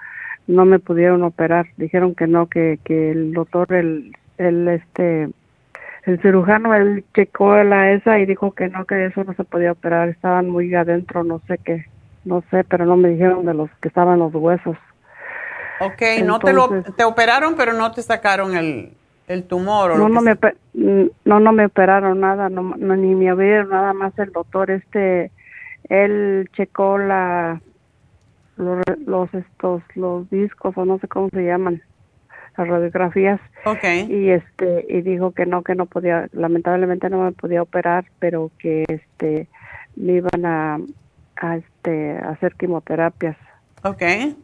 no me pudieron operar. Dijeron que no, que, que el doctor, el, el este, el cirujano, él checó la esa y dijo que no, que eso no se podía operar. Estaban muy adentro, no sé qué, no sé, pero no me dijeron de los que estaban los huesos. Ok, no te lo te operaron, pero no te sacaron el, el tumor. O no, no, me, no, no me operaron nada, no, ni me abrieron nada más el doctor, este, él checó la, los, estos, los discos o no sé cómo se llaman, las radiografías. Okay. Y este, y dijo que no, que no podía, lamentablemente no me podía operar, pero que este, me iban a, a este, hacer quimioterapias. Okay.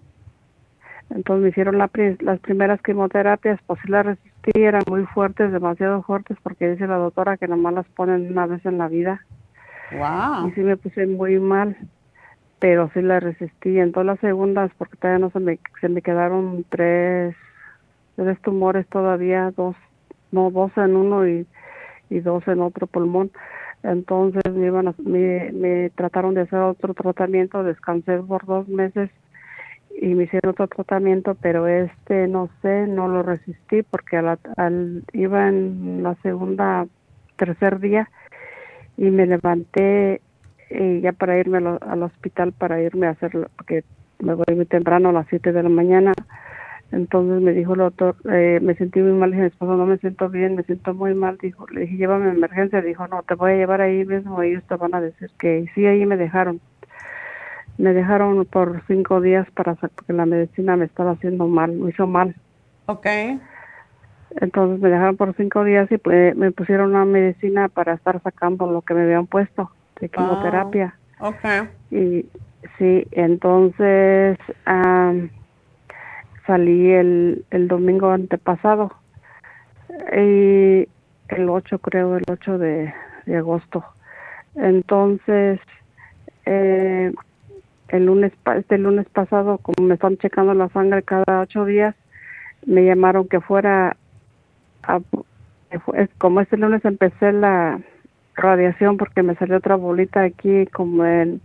Entonces me hicieron las primeras quimioterapias, pues sí las resistí, eran muy fuertes, demasiado fuertes, porque dice la doctora que nomás las ponen una vez en la vida. Wow. Y sí me puse muy mal, pero sí las resistí. En todas las segundas, porque todavía no se me, se me quedaron tres, tres tumores todavía, dos, no, dos en uno y, y dos en otro pulmón. Entonces me, iban me, me trataron de hacer otro tratamiento, descansé por dos meses y me hicieron otro tratamiento, pero este no sé, no lo resistí porque al, iba en la segunda, tercer día y me levanté y ya para irme al, hospital para irme a hacerlo, porque me voy muy temprano a las 7 de la mañana. Entonces me dijo el doctor, eh, me sentí muy mal, dije, esposo, no me siento bien, me siento muy mal, dijo, le dije, llévame a emergencia, dijo, no, te voy a llevar ahí mismo, ellos te van a decir que sí, ahí me dejaron. Me dejaron por cinco días para porque la medicina me estaba haciendo mal, me hizo mal. Ok. Entonces me dejaron por cinco días y pues, me pusieron una medicina para estar sacando lo que me habían puesto de quimioterapia. Oh. Y sí, entonces salí el, el domingo antepasado y el 8 creo, el 8 de, de agosto. Entonces, eh, el lunes, este lunes pasado, como me están checando la sangre cada ocho días, me llamaron que fuera como este lunes empecé la radiación porque me salió otra bolita aquí como en,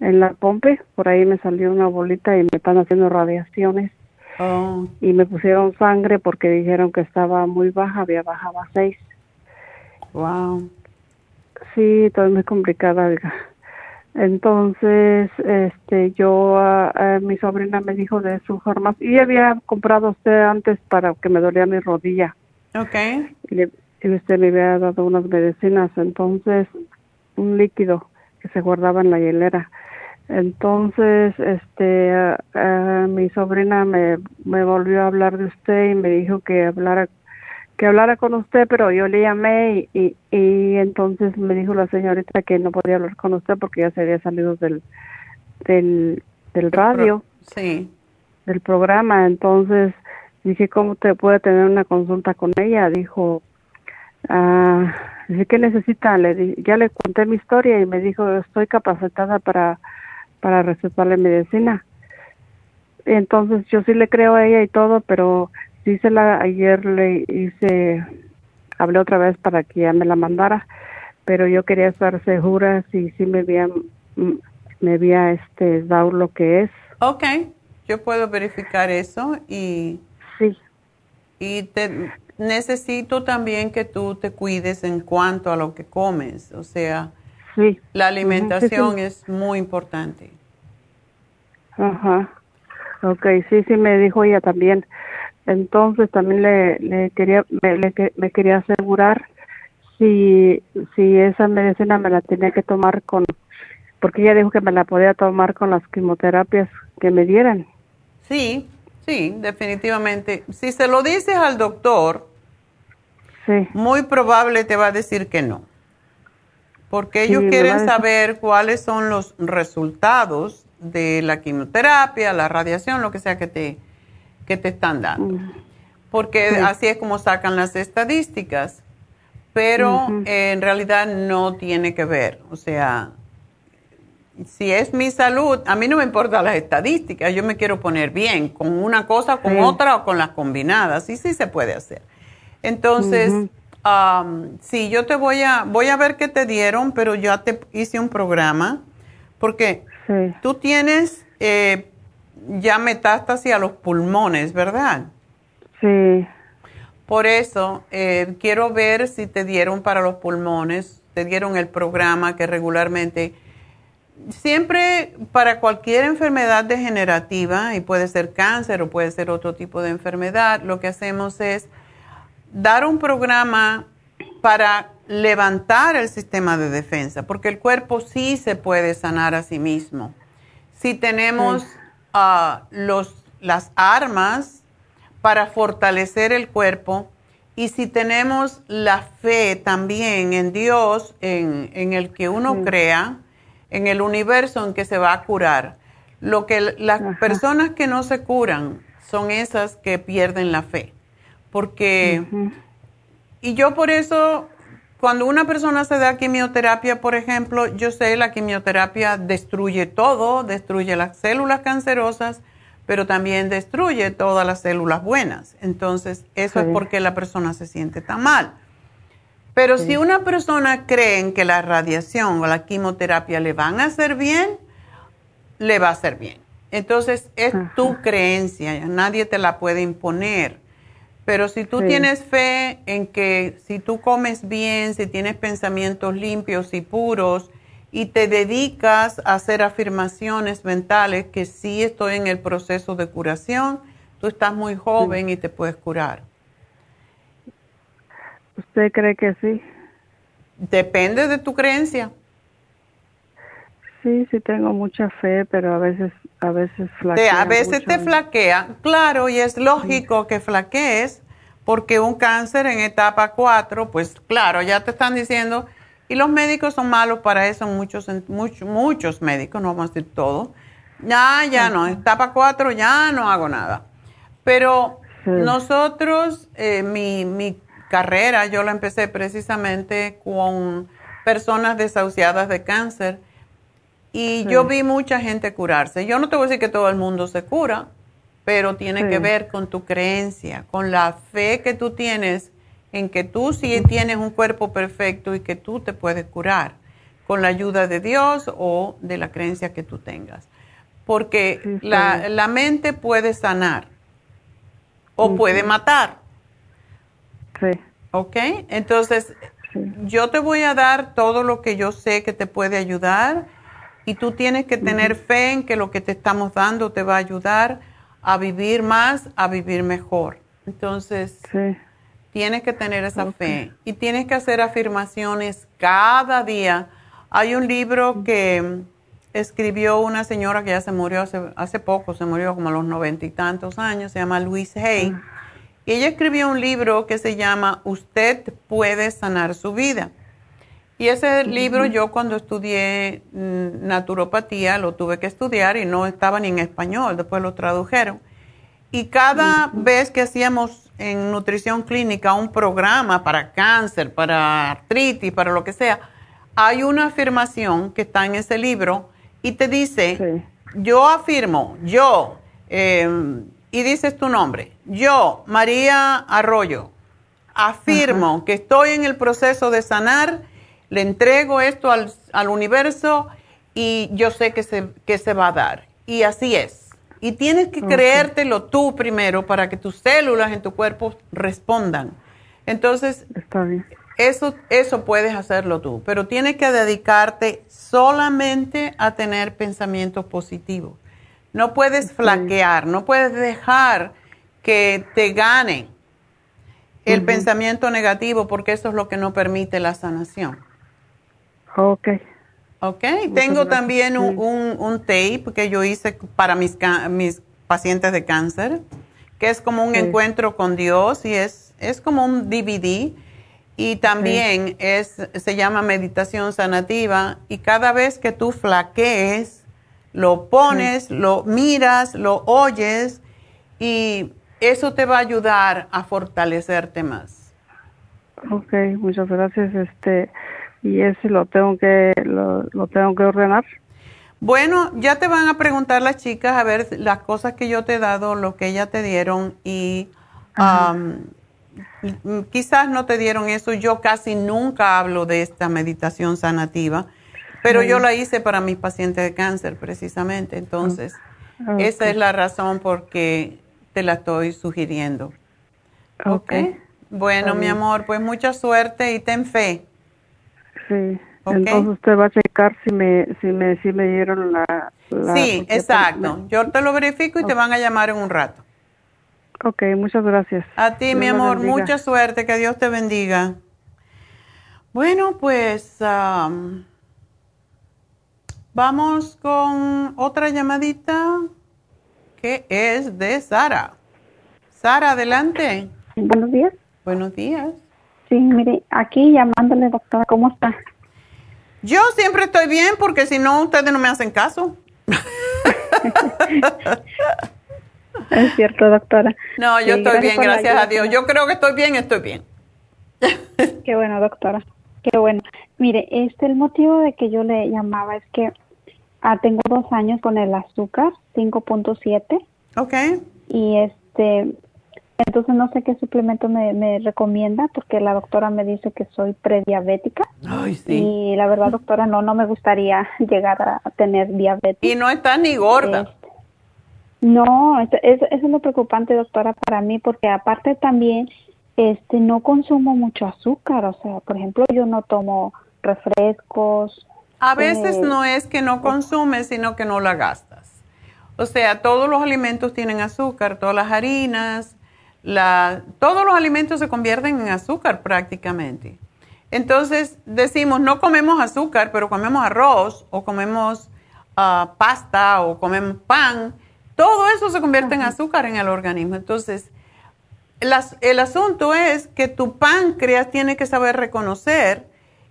en la pompe, por ahí me salió una bolita y me están haciendo radiaciones. Oh. Y me pusieron sangre porque dijeron que estaba muy baja, había bajado a 6. Wow. Sí, todo es muy complicado, Entonces, este, yo, mi sobrina me dijo de su farmacia, y había comprado usted antes para que me dolía mi rodilla. Okay. Y, usted me había dado unas medicinas, entonces un líquido que se guardaba en la hielera. Entonces, este, mi sobrina me, me volvió a hablar de usted y me dijo que hablara que hablara con usted, pero yo le llamé y, y, entonces me dijo la señorita que no podía hablar con usted porque ya se había salido del del, del radio, sí, del programa. Entonces Dije, ¿cómo te puede tener una consulta con ella? Dijo, ah, dije, ¿qué necesita? Le ya le conté mi historia y me dijo, estoy capacitada para, para recetarle medicina. entonces yo sí le creo a ella y todo, pero dice la, ayer le hice, hablé otra vez para que ya me la mandara, pero yo quería estar segura si sí me había, me había este, dado lo que es. Ok, yo puedo verificar eso y Sí. Y te, necesito también que tú te cuides en cuanto a lo que comes, o sea, sí. la alimentación es muy importante. Ajá. Ok, sí, sí, me dijo ella también. Entonces también le, le quería, me, me quería asegurar si, si esa medicina me la tenía que tomar con, porque ella dijo que me la podía tomar con las quimioterapias que me dieran. Sí, Sí, definitivamente. Si se lo dices al doctor, muy probable te va a decir que no. Porque ellos quieren saber cuáles son los resultados de la quimioterapia, la radiación, lo que sea que te, que te están dando. Mm. Porque así es como sacan las estadísticas. Pero en realidad no tiene que ver. O sea, si es mi salud, a mí no me importan las estadísticas, yo me quiero poner bien con una cosa, con otra o con las combinadas, y sí se puede hacer. Entonces, sí, yo te voy a, voy a ver qué te dieron, pero ya te hice un programa, porque tú tienes eh, ya metástasis a los pulmones, ¿verdad? Sí. Por eso, eh, quiero ver si te dieron para los pulmones, te dieron el programa que regularmente siempre para cualquier enfermedad degenerativa, y puede ser cáncer o puede ser otro tipo de enfermedad, lo que hacemos es dar un programa para levantar el sistema de defensa, porque el cuerpo sí se puede sanar a sí mismo. Si tenemos ah, los, las armas para fortalecer el cuerpo y si tenemos la fe también en Dios, en, el que uno crea, en el universo en que se va a curar. Lo que las personas que no se curan son esas que pierden la fe. Porque, y yo por eso, cuando una persona se da quimioterapia, por ejemplo, yo sé la quimioterapia destruye todo, destruye las células cancerosas, pero también destruye todas las células buenas. Entonces, eso es porque la persona se siente tan mal. Pero si una persona cree que la radiación o la quimioterapia le van a hacer bien, le va a hacer bien. Entonces es tu creencia, nadie te la puede imponer. Pero si tú tienes fe en que si tú comes bien, si tienes pensamientos limpios y puros y te dedicas a hacer afirmaciones mentales que sí estoy en el proceso de curación, tú estás muy joven y te puedes curar. ¿Usted cree que sí? Depende de tu creencia. Sí, sí tengo mucha fe, pero a veces a veces flaquea. a veces te flaquea, claro, y es lógico que flaquees porque un cáncer en etapa 4, pues claro, ya te están diciendo, y los médicos son malos para eso, muchos, muchos, muchos médicos, no vamos a decir todo. Ya, ya no, etapa 4 ya no hago nada. Pero nosotros, eh, mi, mi carrera, yo la empecé precisamente con personas desahuciadas de cáncer y yo vi mucha gente curarse. Yo no te voy a decir que todo el mundo se cura, pero tiene que ver con tu creencia, con la fe que tú tienes en que tú sí tienes un cuerpo perfecto y que tú te puedes curar con la ayuda de Dios o de la creencia que tú tengas. Porque la, la, mente puede sanar o puede matar. Sí. ¿Ok? Entonces, yo te voy a dar todo lo que yo sé que te puede ayudar y tú tienes que tener fe en que lo que te estamos dando te va a ayudar a vivir más, a vivir mejor. Entonces, tienes que tener esa fe y tienes que hacer afirmaciones cada día. Hay un libro que escribió una señora que ya se murió hace, hace poco, se murió como a los noventa y tantos años, se llama Louise Hay. Y ella escribió un libro que se llama Usted puede sanar su vida. Y ese libro yo cuando estudié mm, naturopatía lo tuve que estudiar y no estaba ni en español, después lo tradujeron. Y cada vez que hacíamos en nutrición clínica un programa para cáncer, para artritis, para lo que sea, hay una afirmación que está en ese libro y te dice, yo afirmo, yo, em, y dices tu nombre, yo, María Arroyo, afirmo que estoy en el proceso de sanar le entrego esto al, universo y yo sé que se, que se va a dar. Y así es. Y tienes que creértelo tú primero para que tus células en tu cuerpo respondan. Entonces, Eso, eso puedes hacerlo tú, pero tienes que dedicarte solamente a tener pensamientos positivos. No puedes flaquear, no puedes dejar que te gane el pensamiento negativo porque eso es lo que no permite la sanación. Ok. Ok, tengo también un, un, tape que yo hice para mis, mis pacientes de cáncer, que es como un encuentro con Dios y es, es como un DVD. Y también es, se llama meditación sanativa y cada vez que tú flaquees, lo pones, lo miras, lo oyes y eso te va a ayudar a fortalecerte más. Ok, muchas gracias. Este, y ese lo tengo que lo, tengo que ordenar. Bueno, ya te van a preguntar las chicas a ver las cosas que yo te he dado, lo que ellas te dieron y quizás no te dieron eso. Yo casi nunca hablo de esta meditación sanativa, pero yo la hice para mis pacientes de cáncer precisamente. Entonces, ah, esa es la razón por que te la estoy sugiriendo. Ok. Bueno, mi amor, pues mucha suerte y ten fe. Sí. Entonces usted va a checar si me, si me, si me dieron la... sí, exacto. Yo te lo verifico y te van a llamar en un rato. Ok, muchas gracias. A ti, mi amor, mucha suerte, que Dios te bendiga. Bueno, pues vamos con otra llamadita que es de Sara. Sara, adelante. Buenos días. Buenos días. Sí, mire, aquí llamándole, doctora, ¿cómo está? Yo siempre estoy bien porque si no, ustedes no me hacen caso. es cierto, doctora. No, yo estoy bien, gracias a Dios. Yo creo que estoy bien, estoy bien. Qué bueno, doctora. Qué bueno. Mire, este el motivo de que yo le llamaba es que ah, tengo dos años con el azúcar, 5.7. Ok. Y este, entonces no sé qué suplemento me, recomienda porque la doctora me dice que soy prediabética. Ay, sí. Y la verdad, doctora, no, no me gustaría llegar a tener diabetes. Y no está ni gorda. Este, no, eso, eso es lo preocupante, doctora, para mí porque aparte también este no consumo mucho azúcar. O sea, por ejemplo, yo no tomo refrescos, A veces eh, no es que no consumes, sino que no la gastas. O sea, todos los alimentos tienen azúcar, todas las harinas, la, todos los alimentos se convierten en azúcar prácticamente. Entonces decimos, no comemos azúcar, pero comemos arroz o comemos ah, pasta o comemos pan. Todo eso se convierte en azúcar en el organismo. Entonces, el asunto es que tu páncreas tiene que saber reconocer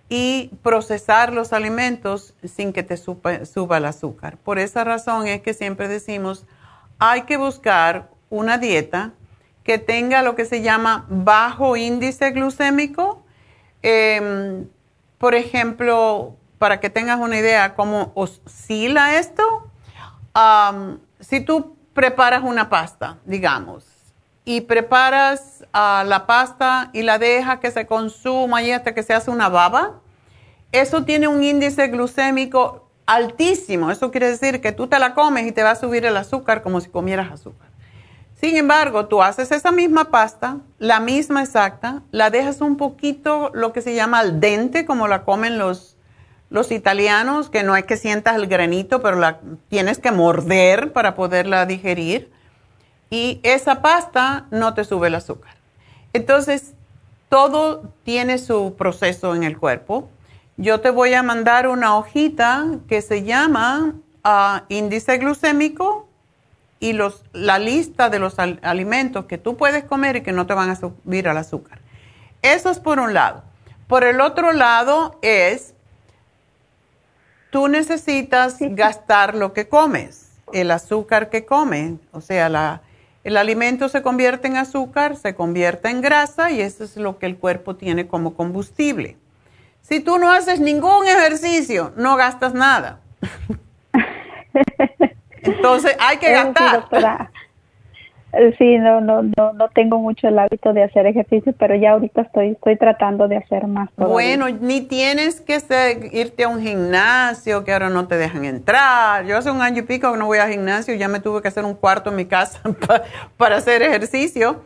y procesar los alimentos sin que te suba el azúcar. Por esa razón es que siempre decimos, hay que buscar una dieta que tenga lo que se llama bajo índice glucémico. Em, por ejemplo, para que tengas una idea cómo oscila esto, si tú preparas una pasta, digamos, y preparas ah, la pasta y la dejas que se consuma y hasta que se hace una baba, eso tiene un índice glucémico altísimo. Eso quiere decir que tú te la comes y te va a subir el azúcar como si comieras azúcar. Sin embargo, tú haces esa misma pasta, la misma exacta, la dejas un poquito lo que se llama al dente, como la comen los, los italianos, que no es que sientas el granito, pero la tienes que morder para poderla digerir. Y esa pasta no te sube el azúcar. Entonces, todo tiene su proceso en el cuerpo. Yo te voy a mandar una hojita que se llama ah, índice glucémico y los, la lista de los alimentos que tú puedes comer y que no te van a subir al azúcar. Eso es por un lado. Por el otro lado es, tú necesitas gastar lo que comes, el azúcar que comes. O sea, la, el alimento se convierte en azúcar, se convierte en grasa y eso es lo que el cuerpo tiene como combustible. Si tú no haces ningún ejercicio, no gastas nada. Entonces hay que gastar. Sí, no, no, no, no tengo mucho el hábito de hacer ejercicio, pero ya ahorita estoy, estoy tratando de hacer más. Bueno, ni tienes que irte a un gimnasio que ahora no te dejan entrar. Yo hace un año y pico que no voy al gimnasio, ya me tuve que hacer un cuarto en mi casa para hacer ejercicio.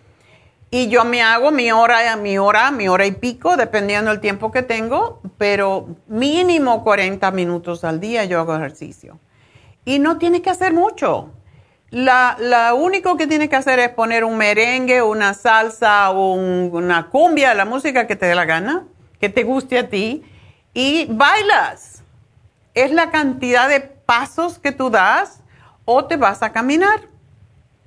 Y yo me hago mi hora, mi hora, mi hora y pico, dependiendo del tiempo que tengo, pero mínimo 40 minutos al día yo hago ejercicio. Y no tiene que hacer mucho. La, la, único que tiene que hacer es poner un merengue, una salsa, una cumbia, la música que te dé la gana, que te guste a ti, y bailas. Es la cantidad de pasos que tú das o te vas a caminar.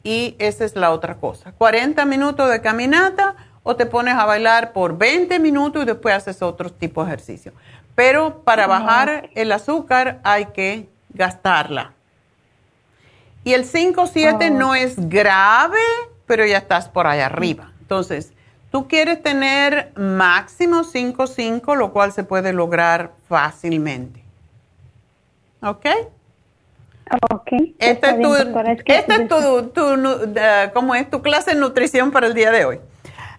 Y esa es la otra cosa. 40 minutos de caminata o te pones a bailar por 20 minutos y después haces otro tipo de ejercicio. Pero para bajar el azúcar hay que gastarla. Y el 5-7 no es grave, pero ya estás por ahí arriba. Entonces, tú quieres tener máximo 5-5, lo cual se puede lograr fácilmente. ¿Ok? Ok. Esta es, tu, esta es tu, ¿cómo es? tu clase de nutrición para el día de hoy.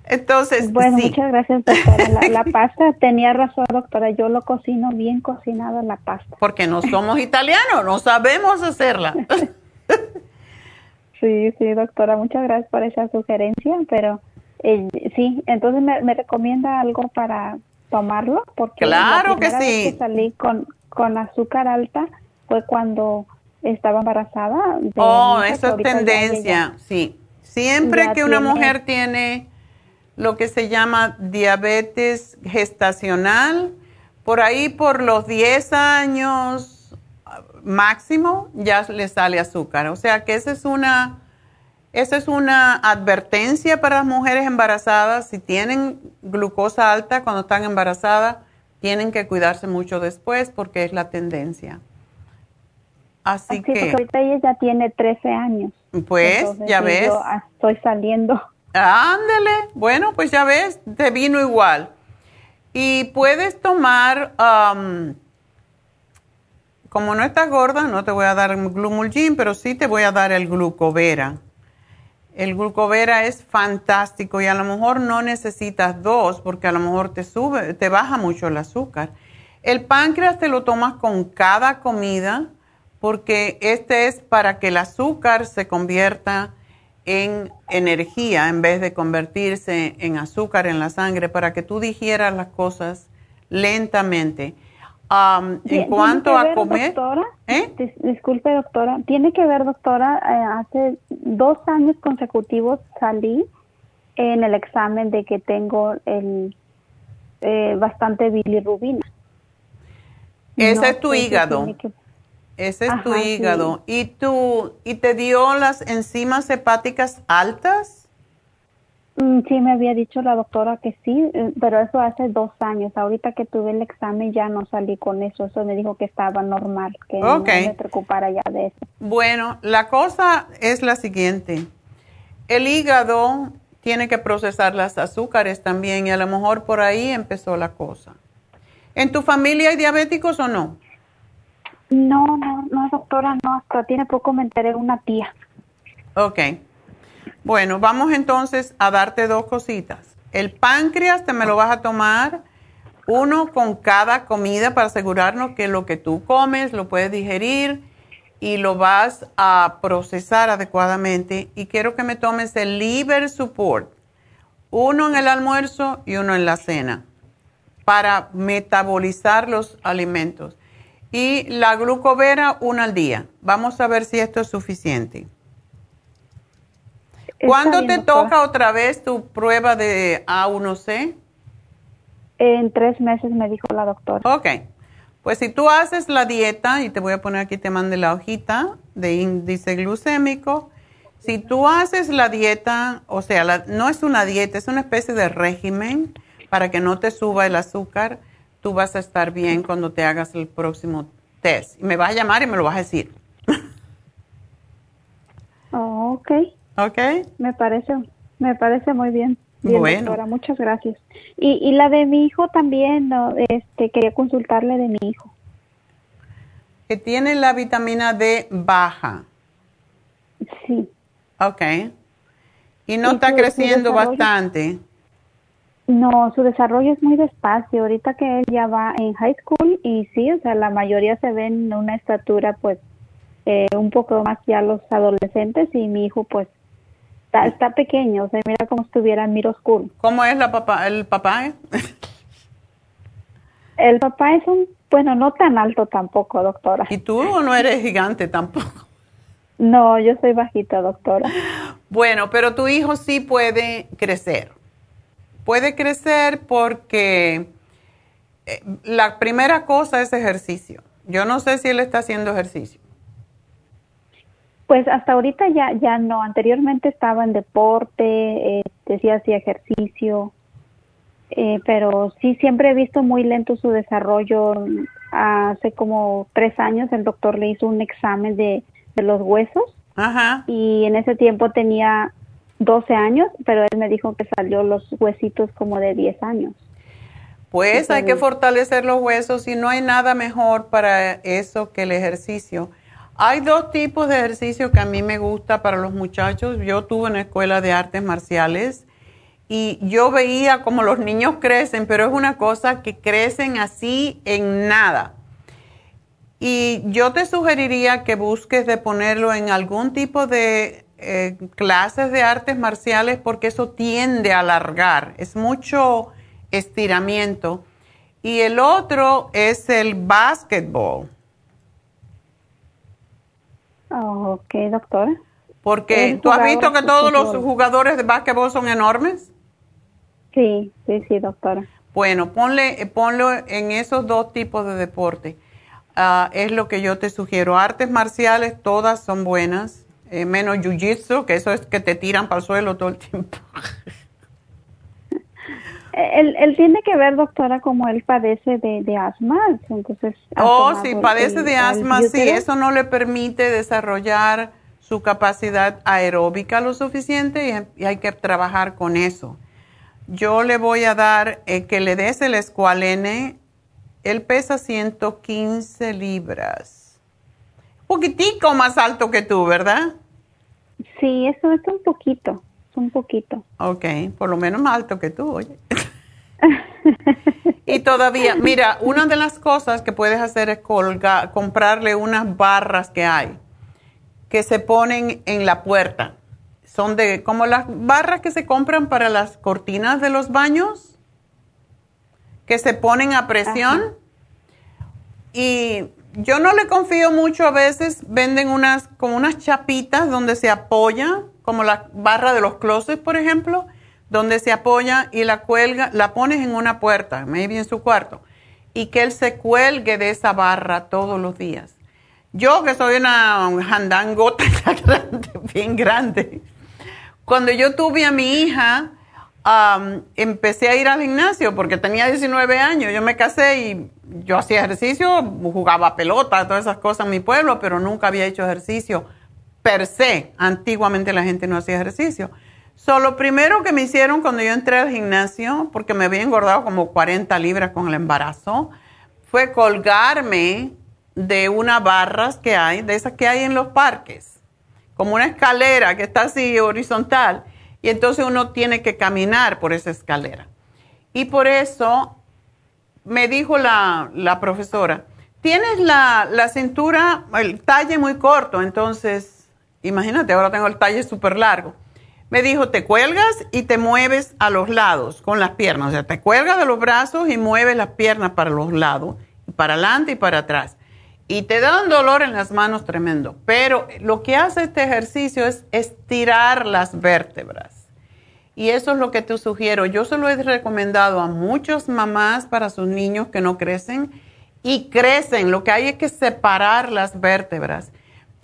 Entonces, bueno, muchas gracias, doctora. La, pasta, tenía razón, doctora, yo lo cocino bien cocinada la pasta. Porque no somos italianos, no sabemos hacerla. sí, sí, doctora, muchas gracias por esa sugerencia, pero eh, sí, entonces me, recomienda algo para tomarlo, porque claro que sí. Vez que salí con, con azúcar alta fue cuando estaba embarazada. oh, eso es tendencia, sí. Siempre que una mujer tiene lo que se llama diabetes gestacional, por ahí por los 10 años máximo ya le sale azúcar. O sea que esa es una, esa es una advertencia para las mujeres embarazadas. Si tienen glucosa alta cuando están embarazadas, tienen que cuidarse mucho después porque es la tendencia. Así, que... ahorita ella ya tiene 13 años. Pues, ya ves. estoy saliendo Ándale, bueno, pues ya ves, te vino igual. Y puedes tomar, como no estás gorda, no te voy a dar glumulgin, pero sí te voy a dar el glucovera. El glucovera es fantástico y a lo mejor no necesitas dos porque a lo mejor te sube, te baja mucho el azúcar. El páncreas te lo tomas con cada comida porque este es para que el azúcar se convierta en energía en vez de convertirse en azúcar en la sangre para que tú digieras las cosas lentamente. En cuanto a comer. Doctora, ¿Eh? disculpe, doctora. Tiene que ver, doctora, eh, hace dos años consecutivos salí en el examen de que tengo el eh, bastante bilirrubina. Ese es tu hígado. Ese es tu hígado. ¿Y, tú, ¿Y te dio las enzimas hepáticas altas? Mm, sí, me había dicho la doctora que sí, eh, pero eso hace dos años. Ahorita que tuve el examen ya no salí con eso. Eso me dijo que estaba normal, que no me preocupara ya de eso. Bueno, la cosa es la siguiente. El hígado tiene que procesar las azúcares también y a lo mejor por ahí empezó la cosa. ¿En tu familia hay diabéticos o no? No, no, no, doctora, no, hasta tiene poco me enteré una tía. Ok. Bueno, vamos entonces a darte dos cositas. El páncreas te me lo vas a tomar uno con cada comida para asegurarnos que lo que tú comes lo puedes digerir y lo vas a procesar adecuadamente. Y quiero que me tomes el liver support, uno en el almuerzo y uno en la cena, para metabolizar los alimentos. Y la glucovera, una al día. Vamos a ver si esto es suficiente. ¿Cuándo te toca otra vez tu prueba de A1C? En tres meses me dijo la doctora. Ok. Pues si tú haces la dieta, y te voy a poner aquí, te mande la hojita de índice glucémico. Si tú haces la dieta, o sea, no es una dieta, es una especie de régimen para que no te suba el azúcar, tú vas a estar bien cuando te hagas el próximo test. Y me vas a llamar y me lo vas a decir. Oh, ok. Ok. Me parece, me parece muy bien. bueno. Doctora, muchas gracias. Y, y la de mi hijo también, ¿no? este, quería consultarle de mi hijo. Que tiene la vitamina D baja. Sí. Ok. Y no está creciendo bastante. No, su desarrollo es muy despacio. Ahorita que él ya va en high school y sí, o sea, la mayoría se ven una estatura pues eh, un poco más ya los adolescentes y mi hijo pues está, pequeño, o sea, mira como estuviera en middle school. ¿Cómo es la papá, el papá? Eh? el papá es un, bueno, no tan alto tampoco, doctora. ¿Y tú no eres gigante tampoco? No, yo soy bajita, doctora. Bueno, pero tu hijo sí puede crecer. Puede crecer porque eh, la primera cosa es ejercicio. Yo no sé si él está haciendo ejercicio. Pues hasta ahorita ya, ya no. Anteriormente estaba en deporte, eh, decía hacía ejercicio, eh, pero sí siempre he visto muy lento su desarrollo. Hace como tres años el doctor le hizo un examen de, de los huesos Ajá. y en ese tiempo tenía 12 años, pero él me dijo que salió los huesitos como de 10 años. Pues hay que fortalecer los huesos y no hay nada mejor para eso que el ejercicio. Hay dos tipos de ejercicio que a mí me gusta para los muchachos. Yo tuve una escuela de artes marciales y yo veía como los niños crecen, pero es una cosa que crecen así en nada. Y yo te sugeriría que busques de ponerlo en algún tipo de eh, clases de artes marciales porque eso tiende a alargar, es mucho estiramiento. Y el otro es el básquetbol ok, doctora. Porque tú has visto que todos los jugadores de básquetbol son enormes. Sí, sí, sí, doctora. Bueno, ponle, ponlo en esos dos tipos de deporte. Ah, es lo que yo te sugiero. Artes marciales, todas son buenas, eh, menos jiu-jitsu, que eso es que te tiran para el suelo todo el tiempo. Él, él, tiene que ver, doctora, como él padece de, asma, entonces... Oh, sí, padece de asma, sí, eso no le permite desarrollar su capacidad aeróbica lo suficiente y, hay que trabajar con eso. Yo le voy a dar eh, que le des el escualene, él pesa 115 libras. Un poquitico más alto que tú, ¿verdad? Sí, eso es un poquito un poquito. Ok, por lo menos más alto que tú, oye. y todavía, mira, una de las cosas que puedes hacer es colgar, comprarle unas barras que hay, que se ponen en la puerta. Son de, como las barras que se compran para las cortinas de los baños, que se ponen a presión. y yo no le confío mucho a veces, venden unas como unas chapitas donde se apoya, como la barra de los closets, por ejemplo, donde se apoya y la cuelga, la pones en una puerta, maybe en su cuarto, y que él se cuelgue de esa barra todos los días. Yo que soy una jandangota bien grande, cuando yo tuve a mi hija, empecé a ir al gimnasio porque tenía 19 años. Yo me casé y yo hacía ejercicio, jugaba pelota, todas esas cosas en mi pueblo, pero nunca había hecho ejercicio per se. Antiguamente la gente no hacía ejercicio. Solo lo primero que me hicieron cuando yo entré al gimnasio, porque me había engordado como 40 libras con el embarazo, fue colgarme de unas barras que hay, de esas que hay en los parques, como una escalera que está así horizontal y entonces uno tiene que caminar por esa escalera. Y por eso me dijo la, profesora, tienes la, cintura, el talle muy corto, entonces, imagínate, ahora tengo el talle súper largo. Me dijo, te cuelgas y te mueves a los lados con las piernas, o sea, te cuelgas de los brazos y mueves las piernas para los lados, para adelante y para atrás. Y te da un dolor en las manos tremendo, pero lo que hace este ejercicio es estirar las vértebras. Y eso es lo que te sugiero. Yo se lo he recomendado a muchas mamás para sus niños que no crecen y crecen. Lo que hay es que separar las vértebras.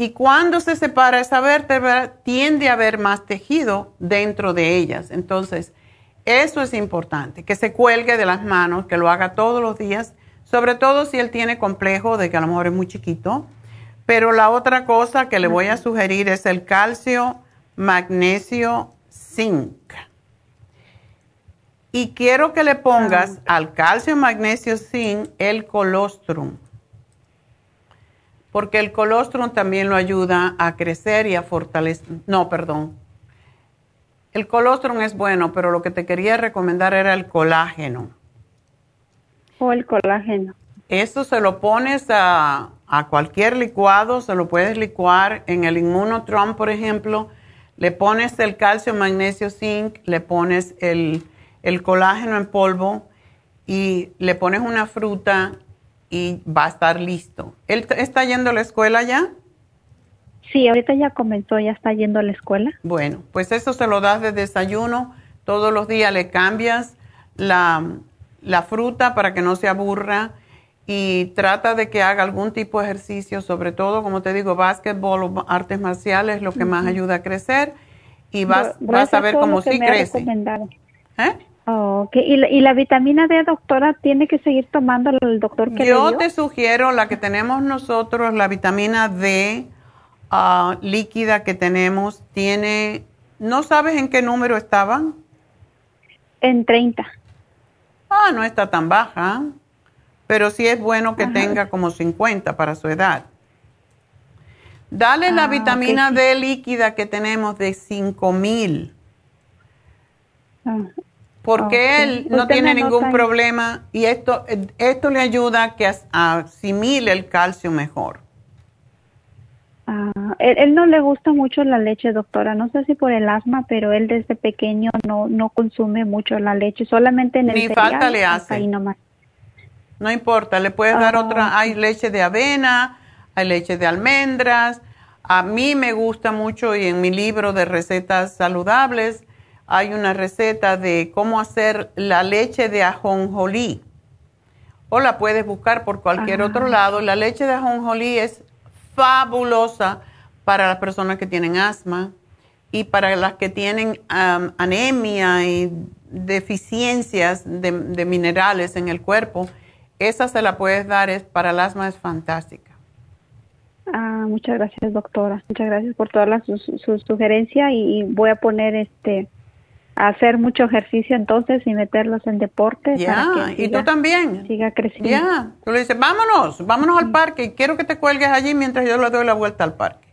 Y cuando se separa esa vértebra, tiende a haber más tejido dentro de ellas. Entonces, eso es importante, que se cuelgue de las manos, que lo haga todos los días, sobre todo si él tiene complejo de que a lo mejor es muy chiquito. Pero la otra cosa que le voy a sugerir es el calcio, magnesio, zinc. Y quiero que le pongas ah. al calcio, magnesio, zinc el colostrum. Porque el colostrum también lo ayuda a crecer y a fortalecer. No, perdón. El colostrum es bueno, pero lo que te quería recomendar era el colágeno. O el colágeno. Esto se lo pones a, a cualquier licuado, se lo puedes licuar en el Inmunotron, por ejemplo le pones el calcio, magnesio, zinc, le pones el, colágeno en polvo y le pones una fruta y va a estar listo. ¿Él está yendo a la escuela ya? Sí, ahorita ya comenzó, ya está yendo a la escuela. Bueno, pues eso se lo das de desayuno. Todos los días le cambias la, la fruta para que no se aburra y trata de que haga algún tipo de ejercicio, sobre todo, como te digo, básquetbol o artes marciales, lo que más ayuda a crecer y vas, vas a ver cómo sí crece. ¿Eh? ¿Y, la, ¿Y, la, vitamina D, doctora, tiene que seguir tomando el doctor que Yo te sugiero la que tenemos nosotros, la vitamina D ah, líquida que tenemos, tiene, ¿no sabes en qué número estaban? En 30. Ah, no está tan baja pero sí es bueno que tenga como 50 para su edad. Dale la ah, vitamina D líquida que tenemos de 5000. Ah, porque él no tiene ningún problema y esto, esto le ayuda a que asimile el calcio mejor. Ah, él, no le gusta mucho la leche, doctora. No sé si por el asma, pero él desde pequeño no, no consume mucho la leche, solamente en el Ni falta le hace. Ahí nomás. No importa, le puedes dar otra, ah. hay leche de avena, hay leche de almendras. A mí me gusta mucho y en mi libro de recetas saludables hay una receta de cómo hacer la leche de ajonjolí. O la puedes buscar por cualquier otro lado. La leche de ajonjolí es fabulosa para las personas que tienen asma y para las que tienen anemia y deficiencias de minerales en el cuerpo esa se la puedes dar, es para el asma es fantástica. Ah, muchas gracias, doctora. Muchas gracias por todas las su, sugerencias y voy a poner este hacer mucho ejercicio entonces y meterlos en deporte. Ya, y tú también. Siga creciendo. Ya, tú le dices, vámonos, vámonos al parque. Quiero que te cuelgues allí mientras yo le doy la vuelta al parque.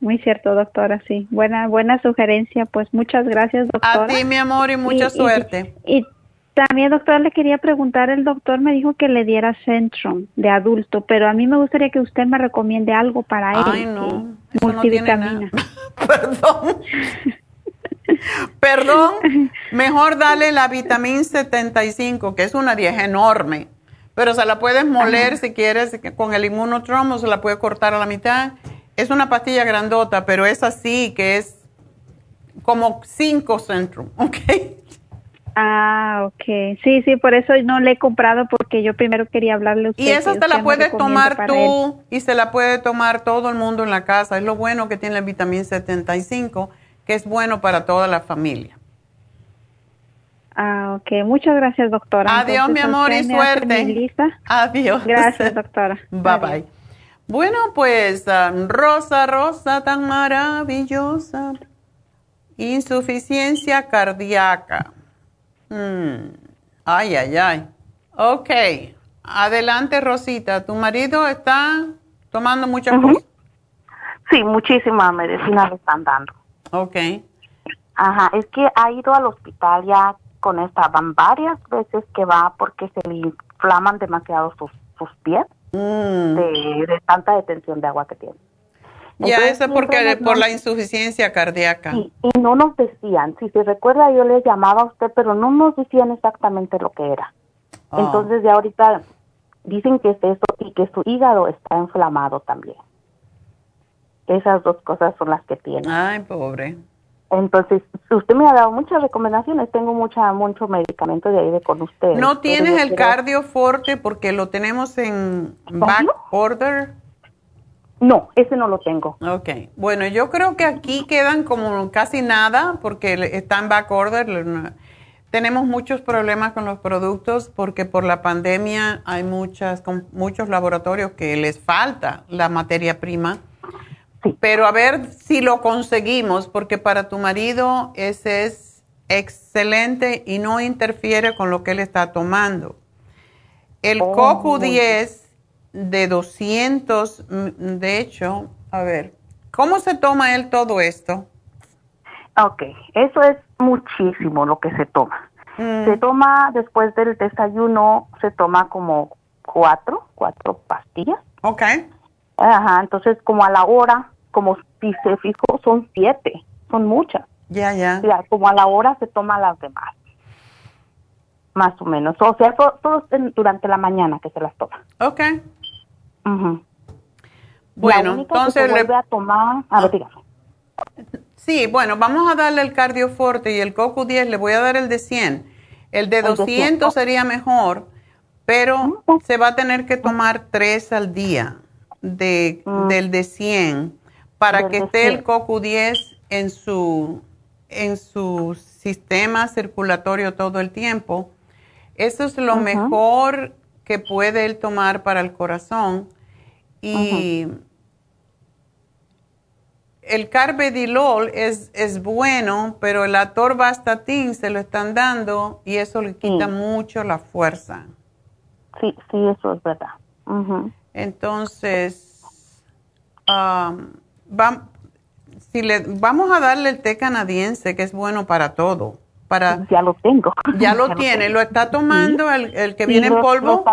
Muy cierto, doctora, sí. Buena, buena sugerencia. Pues muchas gracias, doctora. A ti, mi amor, y mucha suerte. y también, doctor, le quería preguntar, el doctor me dijo que le diera Centrum de adulto, pero a mí me gustaría que usted me recomiende algo para él. Ay, no, multivitamina. Perdón. Perdón, mejor dale la vitamina 75, que es una 10 enorme. pero se la puedes moler si quieres con el inmunotrom o se la puedes cortar a la mitad. Es una pastilla grandota, pero es así, que es como 5 Centrum, ¿ok? Ah, ok. Sí, sí, por eso no le he comprado porque yo primero quería hablarle a usted. Y esa te la puedes tomar tú y se la puede tomar todo el mundo en la casa. Es lo bueno que tiene el vitamina 75, que es bueno para toda la familia. Ah, ok. Muchas gracias, doctora. Adiós, mi amor, y suerte. Adiós. Gracias, doctora. Bye, bye. Bueno, pues, um, Rosa, Rosa, tan maravillosa. Insuficiencia cardíaca. Hmm. Ay, ay, ay. Ok. Adelante, Rosita. ¿Tu marido está tomando muchas cosas? Sí, muchísima medicina le están dando. Ok. Ajá, es que ha ido al hospital ya con esta, van varias veces que va porque se le inflaman demasiado sus, sus pies mm. de, tanta detención de agua que tiene. ya, eso es porque por la insuficiencia cardíaca. y no nos decían, si se recuerda yo les llamaba a usted, pero no nos decían exactamente lo que era. Ah. Entonces ya ahorita dicen que es eso y que su hígado está inflamado también. Esas dos cosas son las que tiene. Ay, pobre. Entonces, usted me ha dado muchas recomendaciones, tengo mucha mucho medicamento de ahí de con usted. ¿No tienes el cardio forte porque lo tenemos en back order? No, ese no lo tengo. Ok, bueno, yo creo que aquí quedan como casi nada porque está en back order. Tenemos muchos problemas con los productos porque por la pandemia hay muchas, muchos laboratorios que les falta la materia prima pero a ver si lo conseguimos, porque para tu marido ese es excelente y no interfiere con lo que él está tomando. El oh, CoQ10 de 200, mm, de hecho, a ver, ¿cómo se toma él todo esto? Ok, eso es muchísimo lo que se toma. Mm. Se toma después del desayuno, se toma como cuatro, cuatro pastillas. Ok. Ajá, entonces como a la hora, como si se fijó, son siete, son muchas. Ya, ya. como a la hora se toma las demás. Más o menos. O sea, todo, durante la mañana que se las toma. Ok. Bueno, entonces le... a tomar, a ver, Sí, bueno, vamos a darle el cardioforte y el coco 10, le voy a dar el de 100. El de 200 sería mejor, pero se va a tener que tomar tres al día de, mm. del de 100 para que esté el CoQ10 en su, en su sistema circulatorio todo el tiempo. Eso es lo mejor que puede él tomar para el corazón. Y el carbedilol es, es bueno, pero el atorvastatin se lo están dando y eso le quita mucho la fuerza. Sí, sí, eso es verdad. Entonces, si le, vamos a darle el té canadiense, que es bueno para todo. Para, ya lo tengo. Ya lo tiene, lo, está tomando el, que viene en polvo.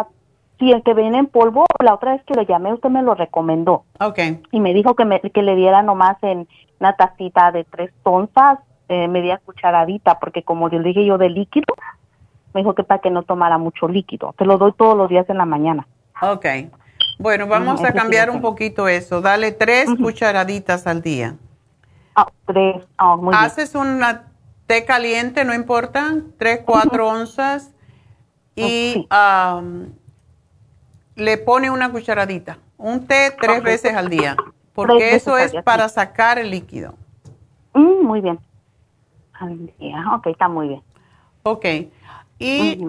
sí, el que viene en polvo, la otra vez que lo llamé, usted me lo recomendó. Ok. Y me dijo que, me, que le diera nomás en una tacita de tres onzas, eh, media cucharadita, porque como yo le dije yo de líquido, me dijo que para que no tomara mucho líquido. Te lo doy todos los días en la mañana. Ok. Bueno, vamos a cambiar un poquito eso. Dale tres cucharaditas al día. Ah, tres. Ah, Haces una té caliente, no importa, tres, cuatro onzas y le pone una cucharadita. Un té tres veces al día, porque eso es para sacar el líquido. Mm, muy bien. Al día. Ok, está muy bien. Ok. ¿Y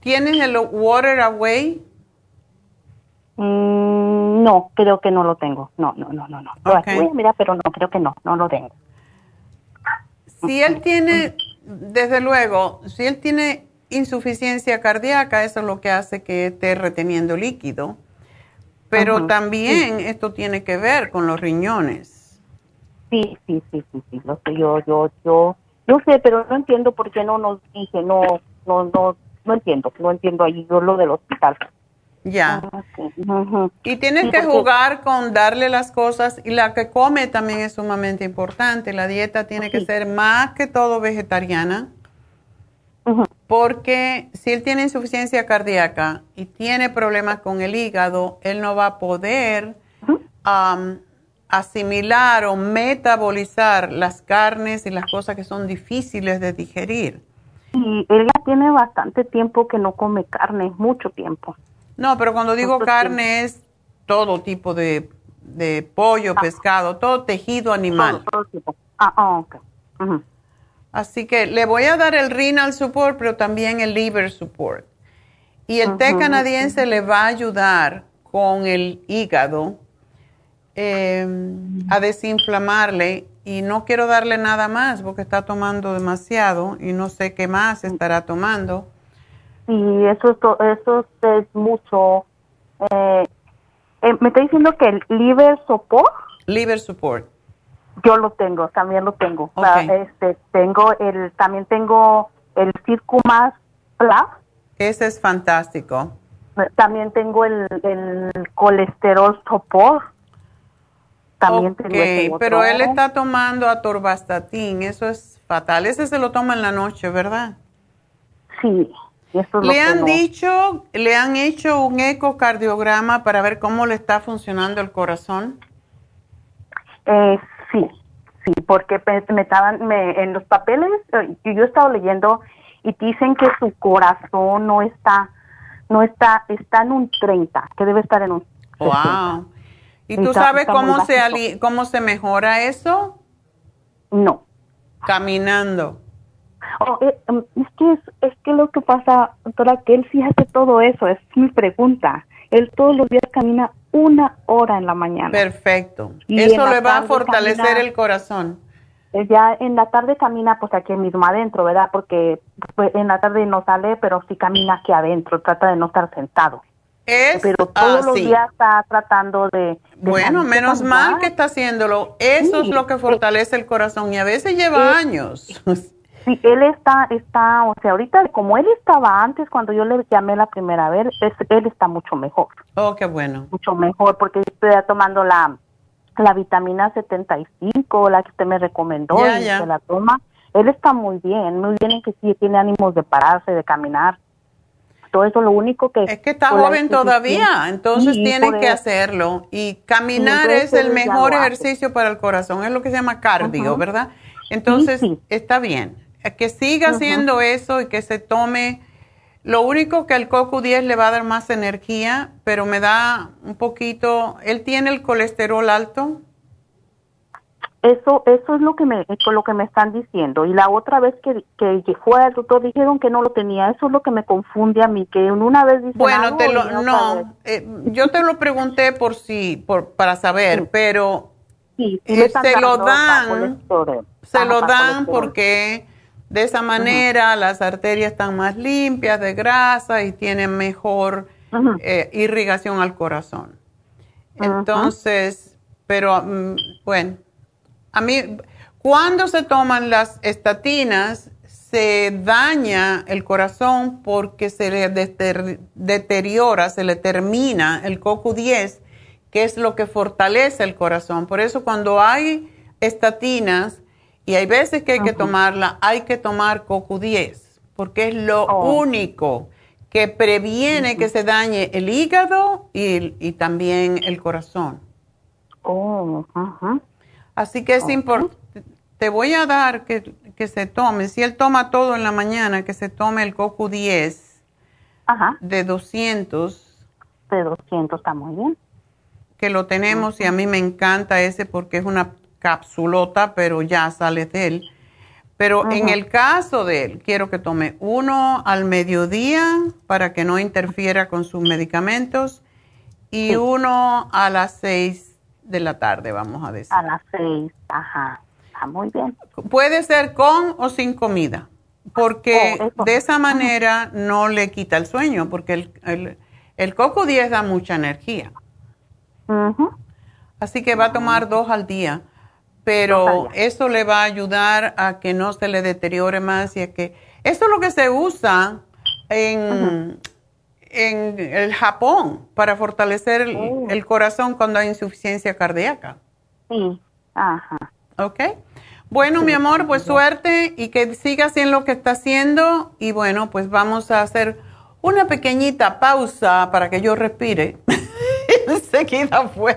tienes el Water Away? Mm, no, creo que no lo tengo. No, no, no, no, no. Mira, pero no, creo que no, no lo tengo. Si él tiene, desde luego, si él tiene insuficiencia cardíaca, eso es lo que hace que esté reteniendo líquido. Pero también esto tiene que ver con los riñones. Sí, sí, sí, sí, sí. Lo sé, yo, yo, yo, yo sé, pero no entiendo por qué no nos dice, no, no, no, no entiendo, no entiendo ahí yo lo del hospital. Ya. Y tienes que jugar con darle las cosas y la que come también es sumamente importante. La dieta tiene que ser más que todo vegetariana. Porque si él tiene insuficiencia cardíaca y tiene problemas con el hígado, él no va a poder asimilar o metabolizar las carnes y las cosas que son difíciles de digerir. Y él ya tiene bastante tiempo que no come carne, mucho tiempo. No, pero cuando digo carne es todo tipo de, pollo, ah. pescado, todo tejido animal. Todo, tipo. Ah, oh, ok. Así que le voy a dar el renal support, pero también el liver support. Y el té canadiense le va a ayudar con el hígado em, a desinflamarle y no quiero darle nada más porque está tomando demasiado y no sé qué más estará tomando. Sí, eso, eso es mucho. Eh, eh, me está diciendo que el liver support. Liver support. Yo lo tengo, también lo tengo. este, tengo el, también tengo el Circumax Plus. Ese es fantástico. También tengo el, el colesterol support. También tengo pero él está tomando atorvastatin, eso es fatal. Ese se lo toma en la noche, ¿verdad? Sí. ¿Le han dicho, le han hecho un ecocardiograma para ver cómo le está funcionando el corazón? Eh, Sí, sí, porque me estaban, me, en los papeles, eh, yo he estado leyendo y dicen que su corazón no está, no está, está en un 30, que debe estar en un Wow. ¿Y tú sabes cómo se, cómo se mejora eso? No. Caminando. Oh, eh, em, es, que es, que lo que pasa, doctora, que él sí hace todo eso, es mi pregunta. Él todos los días camina una hora en la mañana. Perfecto. Eso le va a fortalecer el corazón. Eh, ya en la tarde camina pues aquí mismo adentro, ¿verdad? Porque pues, en la tarde no sale, pero sí camina aquí adentro, trata de no estar sentado. Es, pero todos los días está tratando de... bueno, menos mal que está haciéndolo. Eso es lo que fortalece el corazón y a veces lleva años. Sí, él está, está, o sea, ahorita como él estaba antes cuando yo le llamé la primera vez, él está mucho mejor. Oh, qué bueno. Mucho mejor porque estoy tomando la, la vitamina 75, la que usted me recomendó y se la toma. Él está muy bien, muy bien en que sí tiene ánimos de pararse, de caminar. Todo eso lo único que... Es que está joven todavía, entonces tiene que hacerlo. Y caminar es el mejor ejercicio para el corazón, es lo que se llama cardio, ¿verdad? Entonces, está bien que siga haciendo eso y que se tome. Lo único que el CoQ10 le va a dar más energía, pero me da un poquito. ¿Él tiene el colesterol alto? Eso, eso es lo que me, lo que me están diciendo. Y la otra vez que, que fue al doctor dijeron que no lo tenía. Eso es lo que me confunde a mí, que una vez dice Bueno, te lo, no, eh, yo te lo pregunté por si, por, para saber, pero sí, eh, se lo dan, se lo dan porque de esa manera las arterias están más limpias de grasa y tienen mejor eh, irrigación al corazón. Entonces, pero mm, bueno, a mí, cuando se toman las estatinas, se daña el corazón porque se le deteriora, se le termina el CoQ10, que es lo que fortalece el corazón. Por eso cuando hay estatinas, y hay veces que hay que tomarla, hay que tomar CoQ10, porque es lo oh. único que previene que se dañe el hígado y, también el corazón. Oh, Así que es importante. Te voy a dar que, se tome, si él toma todo en la mañana, que se tome el CoQ10 de 200. De 200 está muy bien. Que lo tenemos y a mí me encanta ese porque es una capsulota, pero ya sale de él. Pero en el caso de él, quiero que tome uno al mediodía para que no interfiera con sus medicamentos y uno a las seis de la tarde, vamos a decir. A las seis, ajá. Está muy bien. Puede ser con o sin comida, porque oh, de esa manera no le quita el sueño, porque el, el, el coco 10 da mucha energía. Así que va a tomar dos al día pero eso le va a ayudar a que no se le deteriore más y a que... Eso es lo que se usa en, en el Japón para fortalecer oh. el, corazón cuando hay insuficiencia cardíaca. Sí, ajá. ¿Ok? Bueno, mi amor, pues suerte y que siga haciendo lo que está haciendo. Y bueno, pues vamos a hacer una pequeñita pausa para que yo respire. Enseguida fue.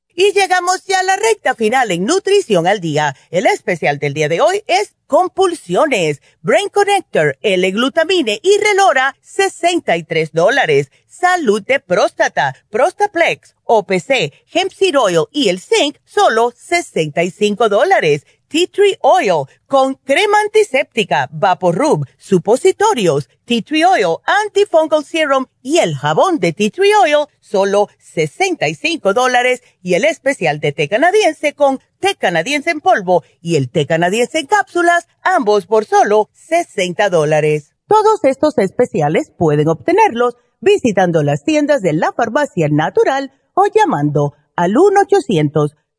Y llegamos ya a la recta final en Nutrición al Día. El especial del día de hoy es compulsiones, Brain Connector, L-glutamine y Relora, 63 dólares. Salud de próstata, Prostaplex, OPC, Hemp Seed Oil y el Zinc, solo 65 dólares. Tea Tree Oil con crema antiséptica, Vaporub, supositorios, Tea Tree Oil, Antifungal Serum y el jabón de Tea Tree Oil, solo 65 dólares y el especial de té canadiense con té canadiense en polvo y el té canadiense en cápsulas, ambos por solo 60 dólares. Todos estos especiales pueden obtenerlos visitando las tiendas de la farmacia natural o llamando al 1 800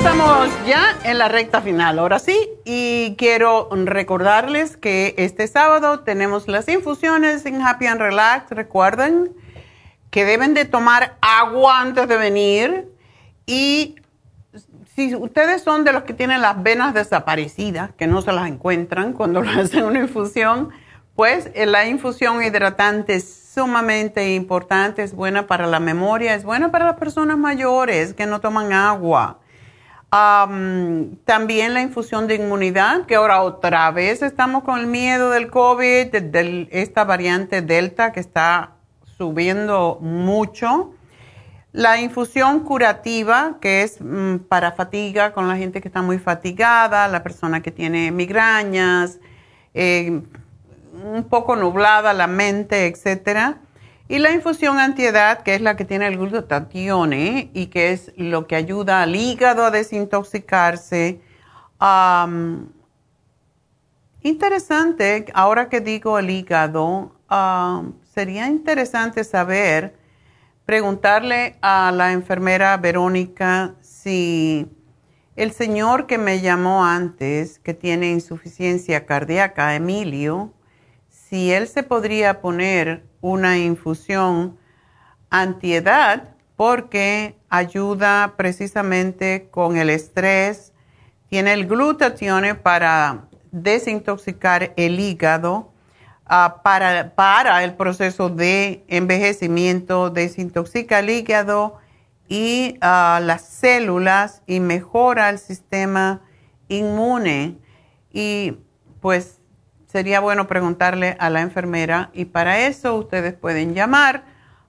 Estamos ya en la recta final, ahora sí, y quiero recordarles que este sábado tenemos las infusiones en Happy and Relax. Recuerden que deben de tomar agua antes de venir y si ustedes son de los que tienen las venas desaparecidas, que no se las encuentran cuando hacen una infusión, pues eh, la infusión hidratante es sumamente importante, es buena para la memoria, es buena para las personas mayores que no toman agua también la infusión de inmunidad, que ahora otra vez estamos con el miedo del COVID, de, esta variante Delta que está subiendo mucho. La infusión curativa, que es mm, para fatiga, con la gente que está muy fatigada, la persona que tiene migrañas, eh, un poco nublada la mente, etcétera y la infusión antiedad, que es la que tiene el glutatión y que es lo que ayuda al hígado a desintoxicarse. interesante, ahora que digo el hígado, sería interesante saber, preguntarle a la enfermera Verónica si el señor que me llamó antes, que tiene insuficiencia cardíaca, Emilio, si él se podría poner una infusión antiedad porque ayuda precisamente con el estrés, tiene el glutatión para desintoxicar el hígado, ah, para, para el proceso de envejecimiento, desintoxica el hígado y ah, las células y mejora el sistema inmune. Y pues sería bueno preguntarle a la enfermera y para eso ustedes pueden llamar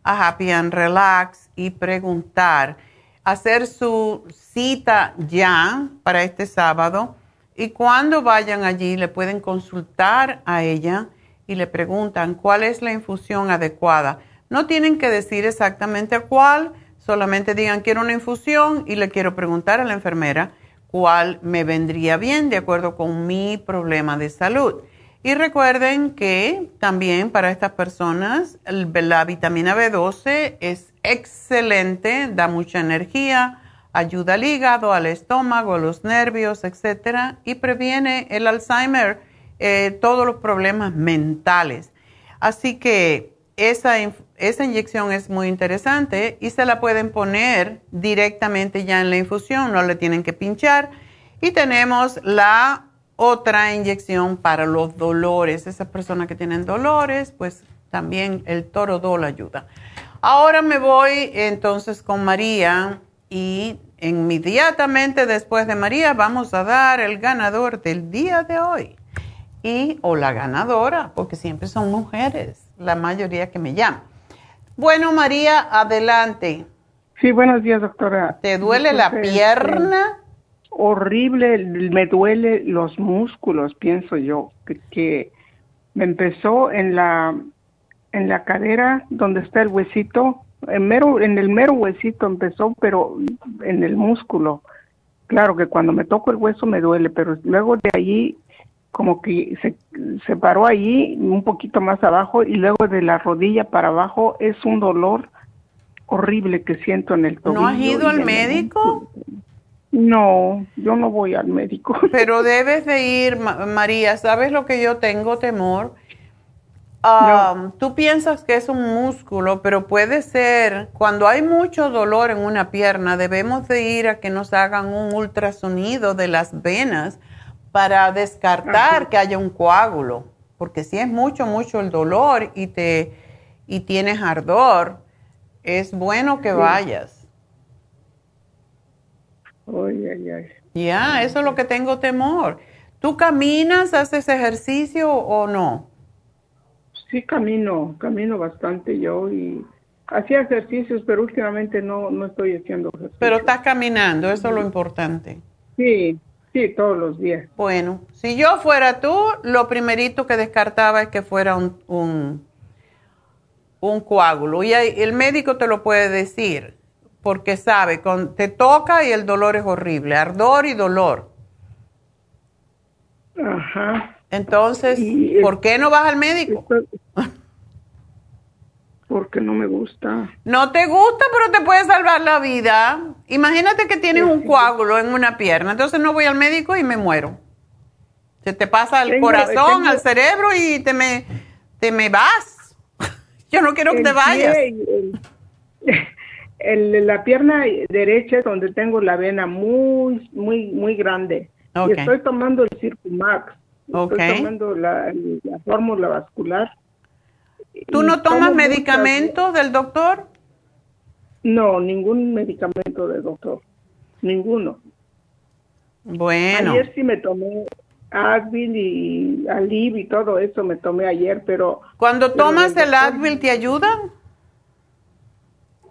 a Happy and Relax y preguntar. hacer su cita ya para este sábado y cuando vayan allí le pueden consultar a ella y le preguntan cuál es la infusión adecuada. No tienen que decir exactamente cuál, solamente digan quiero una infusión y le quiero preguntar a la enfermera cuál me vendría bien de acuerdo con mi problema de salud. Y recuerden que también para estas personas la vitamina B12 es excelente, da mucha energía, ayuda al hígado, al estómago, a los nervios, etcétera, y previene el Alzheimer, eh, todos los problemas mentales. Así que esa, esa inyección es muy interesante y se la pueden poner directamente ya en la infusión, no le tienen que pinchar. Y tenemos la otra inyección para los dolores. Esas personas que tienen dolores, pues también el torodol ayuda. Ahora me voy entonces con María y inmediatamente después de María vamos a dar el ganador del día de hoy. Y, o la ganadora, porque siempre son mujeres, la mayoría que me llaman. Bueno, María, adelante. Sí, buenos días, doctora. ¿Te duele la pierna? Horrible, me duele los músculos, pienso yo, que, me empezó en la en la cadera donde está el huesito, en mero en el mero huesito empezó, pero en el músculo. Claro que cuando me toco el hueso me duele, pero luego de allí como que se, se paró allí un poquito más abajo y luego de la rodilla para abajo es un dolor horrible que siento en el tobillo. ¿No has ido al médico? No, yo no voy al médico. Pero debes de ir, María. ¿Sabes lo que yo tengo temor? Um, tú piensas que es un músculo, pero puede ser, cuando hay mucho dolor en una pierna, debemos de ir a que nos hagan un ultrasonido de las venas para descartar que haya un coágulo. Porque si es mucho, mucho el dolor y, te, y tienes ardor, es bueno que vayas. Ya, eso es lo que tengo temor. ¿Tú caminas, haces ejercicio o no? Sí, camino, camino bastante yo y hacía ejercicios, pero últimamente no, no estoy haciendo ejercicio. Pero estás caminando, eso es lo importante. Sí, sí, todos los días. Bueno, si yo fuera tú, lo primerito que descartaba es que fuera un, un, un coágulo. Y el médico te lo puede decir porque sabe, con, te toca y el dolor es horrible, ardor y dolor. Ajá. Entonces, ¿por qué no vas al médico? Porque no me gusta. No te gusta, pero te puede salvar la vida. Imagínate que tienes un coágulo en una pierna, entonces no voy al médico y me muero. Se te pasa el corazón, al cerebro y te me, te me vas. Yo no quiero que te vayas el, la pierna derecha es donde tengo la vena muy, muy, muy grande. Y estoy tomando el Circumax. Estoy tomando la, fórmula vascular. ¿Tú no tomas medicamentos del doctor? No, ningún medicamento del doctor. Ninguno. Bueno. Ayer sí me tomé Advil y Alib y todo eso me tomé ayer, pero... Cuando tomas el Advil, ¿te ayuda?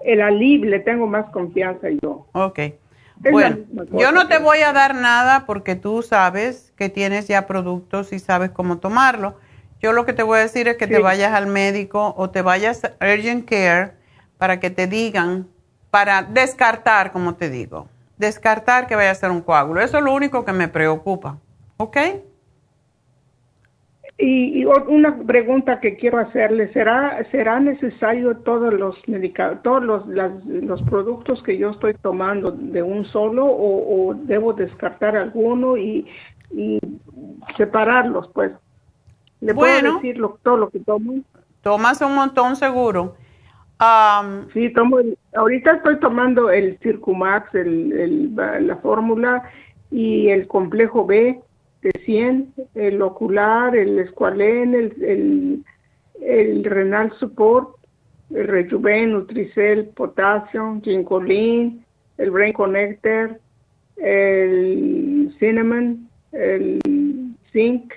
El alib le tengo más confianza yo. Ok. bueno, yo no te voy a dar nada porque tú sabes que tienes ya productos y sabes cómo tomarlo. Yo lo que te voy a decir es que te vayas al médico o te vayas a Urgent Care para que te digan, para descartar, como te digo, descartar que vaya a ser un coágulo. Eso es lo único que me preocupa. ¿Ok? Y, una pregunta que quiero hacerle, ¿será, será necesario todos los todos los, los productos que yo estoy tomando de un solo o, debo descartar alguno y, separarlos, pues? ¿Le puedo decir todo lo que tomo? Tomas un montón seguro. sí, tomo, ahorita estoy tomando el Circumax, el, la fórmula y el complejo B de 100, el ocular, el escualén, el, el, renal support, el rejuven, nutricel, potasio, ginkolin, el brain connector, el cinnamon, el zinc,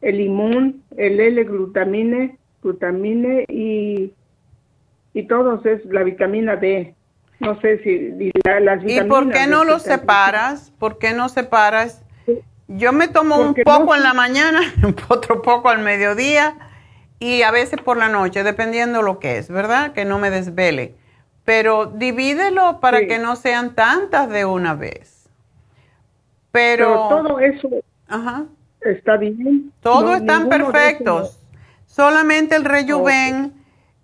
el limón, el L-glutamine, glutamine y, y todos es la vitamina D. no sé si las vitaminas. ¿Y por qué no los separas? ¿Por qué no separas? Yo me tomo un poco en la mañana, otro poco al mediodía y a veces por la noche, dependiendo lo que es, ¿verdad? Que no me desvele. Pero divídelo para que no sean tantas de una vez. Pero, todo eso está bien. Todos están perfectos. Solamente el rejuven,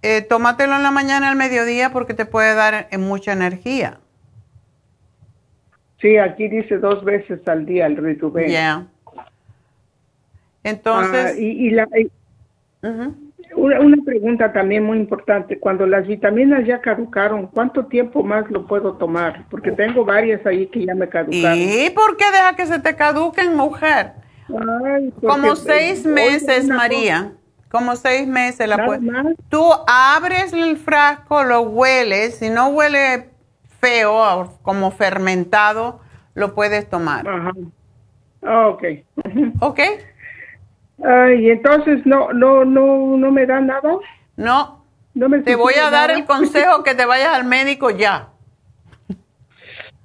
eh, tómatelo en la mañana al mediodía porque te puede dar eh, mucha energía. Sí, aquí dice dos veces al día el rejuven. Ya. Entonces. Ah, y, la, una, pregunta también muy importante. Cuando las vitaminas ya caducaron, ¿cuánto tiempo más lo puedo tomar? Porque tengo varias ahí que ya me caducaron. ¿Y por qué deja que se te caduquen, mujer? Como seis meses, María. Como seis meses la puedes. Tú abres el frasco, lo hueles. Si no huele feo, como fermentado, lo puedes tomar. Ajá. Ah, ok. Ok. Ay, entonces no, no, no, no me da nada. No. te voy a dar el consejo que te vayas al médico ya.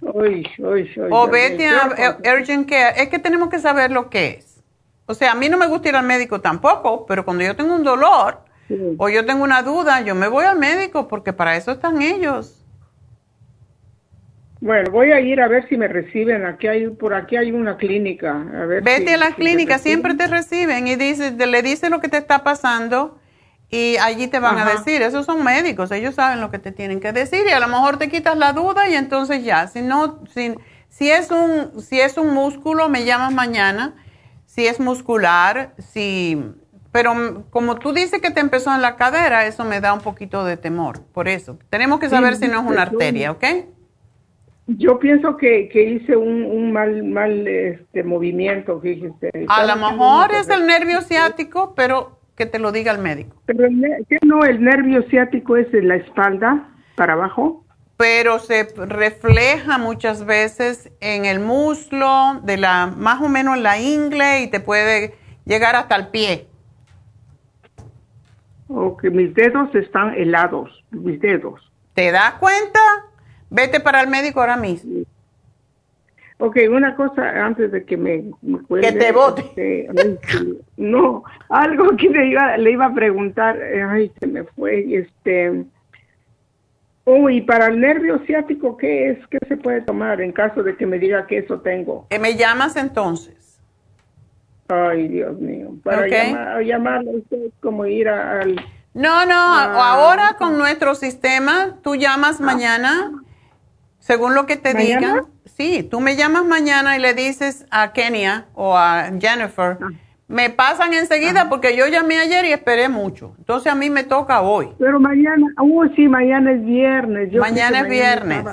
o vete a Urgent Care. Es que tenemos que saber lo que es. O sea, a mí no me gusta ir al médico tampoco, pero cuando yo tengo un dolor o yo tengo una duda, yo me voy al médico porque para eso están ellos. Bueno, voy a ir a ver si me reciben. Aquí hay, por aquí hay una clínica. A ver Vete a la clínica, siempre te reciben y dice, le dice lo que te está pasando y allí te van a decir. Esos son médicos, ellos saben lo que te tienen que decir y a lo mejor te quitas la duda y entonces ya. Si no, si, si es un, si es un músculo, me llamas mañana. Si es muscular, si, pero como tú dices que te empezó en la cadera, eso me da un poquito de temor. Por eso tenemos que saber si no es una arteria, ¿ok? Yo pienso que, que hice un, un, mal, mal este, movimiento, fíjese. A lo mejor es el nervio ciático, pero que te lo diga el médico. Pero ¿qué no? El nervio ciático es en la espalda, para abajo. Pero se refleja muchas veces en el muslo, de la, más o menos en la ingle y te puede llegar hasta el pie. Ok, mis dedos están helados, mis dedos. ¿Te das cuenta? Vete para el médico ahora mismo. Ok, una cosa antes de que me, Que te vote. Este, no, algo que le iba, le iba a preguntar, ay, se me fue, este... Oh, y para el nervio ciático, ¿qué es? ¿Qué se puede tomar en caso de que me diga que eso tengo? ¿Que me llamas entonces? Ay, Dios mío. Para llamar, llamarlo es como ir al... No, no, ahora con nuestro sistema, tú llamas ah. mañana según lo que te digan, sí, tú me llamas mañana y le dices a Kenia o a Jennifer, ah. me pasan enseguida porque yo llamé ayer y esperé mucho. Entonces a mí me toca hoy. Pero mañana, uh, sí, mañana es viernes. mañana es viernes.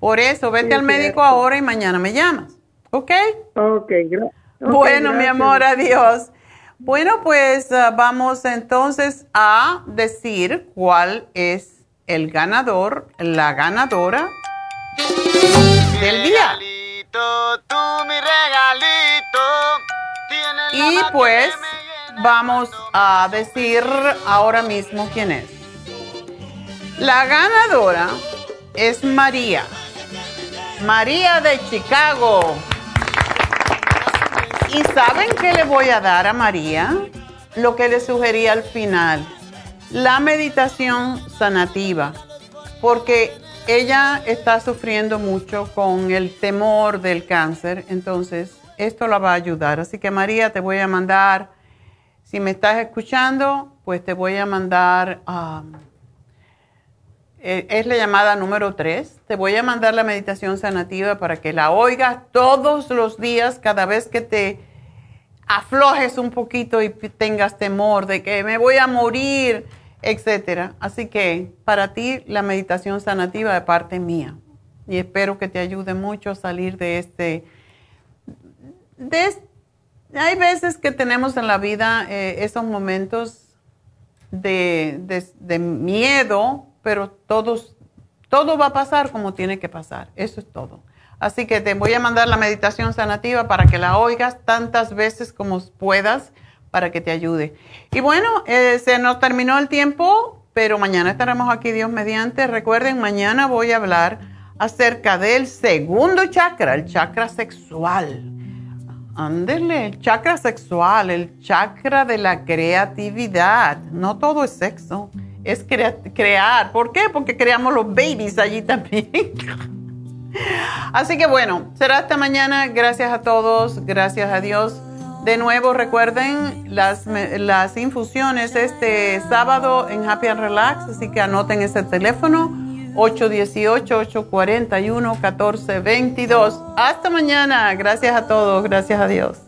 Por eso, vete al médico ahora y mañana me llamas. ¿Ok? Ok, gracias. bueno, mi amor, adiós. Bueno, pues ah, vamos entonces a decir cuál es el ganador, la ganadora del día. Y pues vamos a decir ahora mismo quién es. La ganadora es María. María de Chicago. ¿Y saben qué le voy a dar a María? Lo que le sugería al final. La meditación sanativa. Porque ella está sufriendo mucho con el temor del cáncer, entonces esto la va a ayudar. Así que María, te voy a mandar, si me estás escuchando, pues te voy a mandar, um, eh, es la llamada número 3, te voy a mandar la meditación sanativa para que la oigas todos los días, cada vez que te aflojes un poquito y tengas temor de que me voy a morir etcétera. Así que para ti la meditación sanativa de parte mía y espero que te ayude mucho a salir de este, hay veces que tenemos en la vida eh, esos momentos de, de, miedo, pero todos, todo va a pasar como tiene que pasar. Eso es todo. Así que te voy a mandar la meditación sanativa para que la oigas tantas veces como puedas para que te ayude. Y bueno, eh, se nos terminó el tiempo, pero mañana estaremos aquí, Dios mediante. Recuerden, mañana voy a hablar acerca del segundo chakra, el chakra sexual. Ándele, el chakra sexual, el chakra de la creatividad. No todo es sexo, es crear. ¿Por qué? Porque creamos los babies allí también. Así que bueno, será hasta mañana. Gracias a todos, gracias a Dios. De nuevo, recuerden las, las infusiones este sábado en Happy and Relax, así que anoten ese teléfono 818-841-1422. Hasta mañana. Gracias a todos. Gracias a Dios.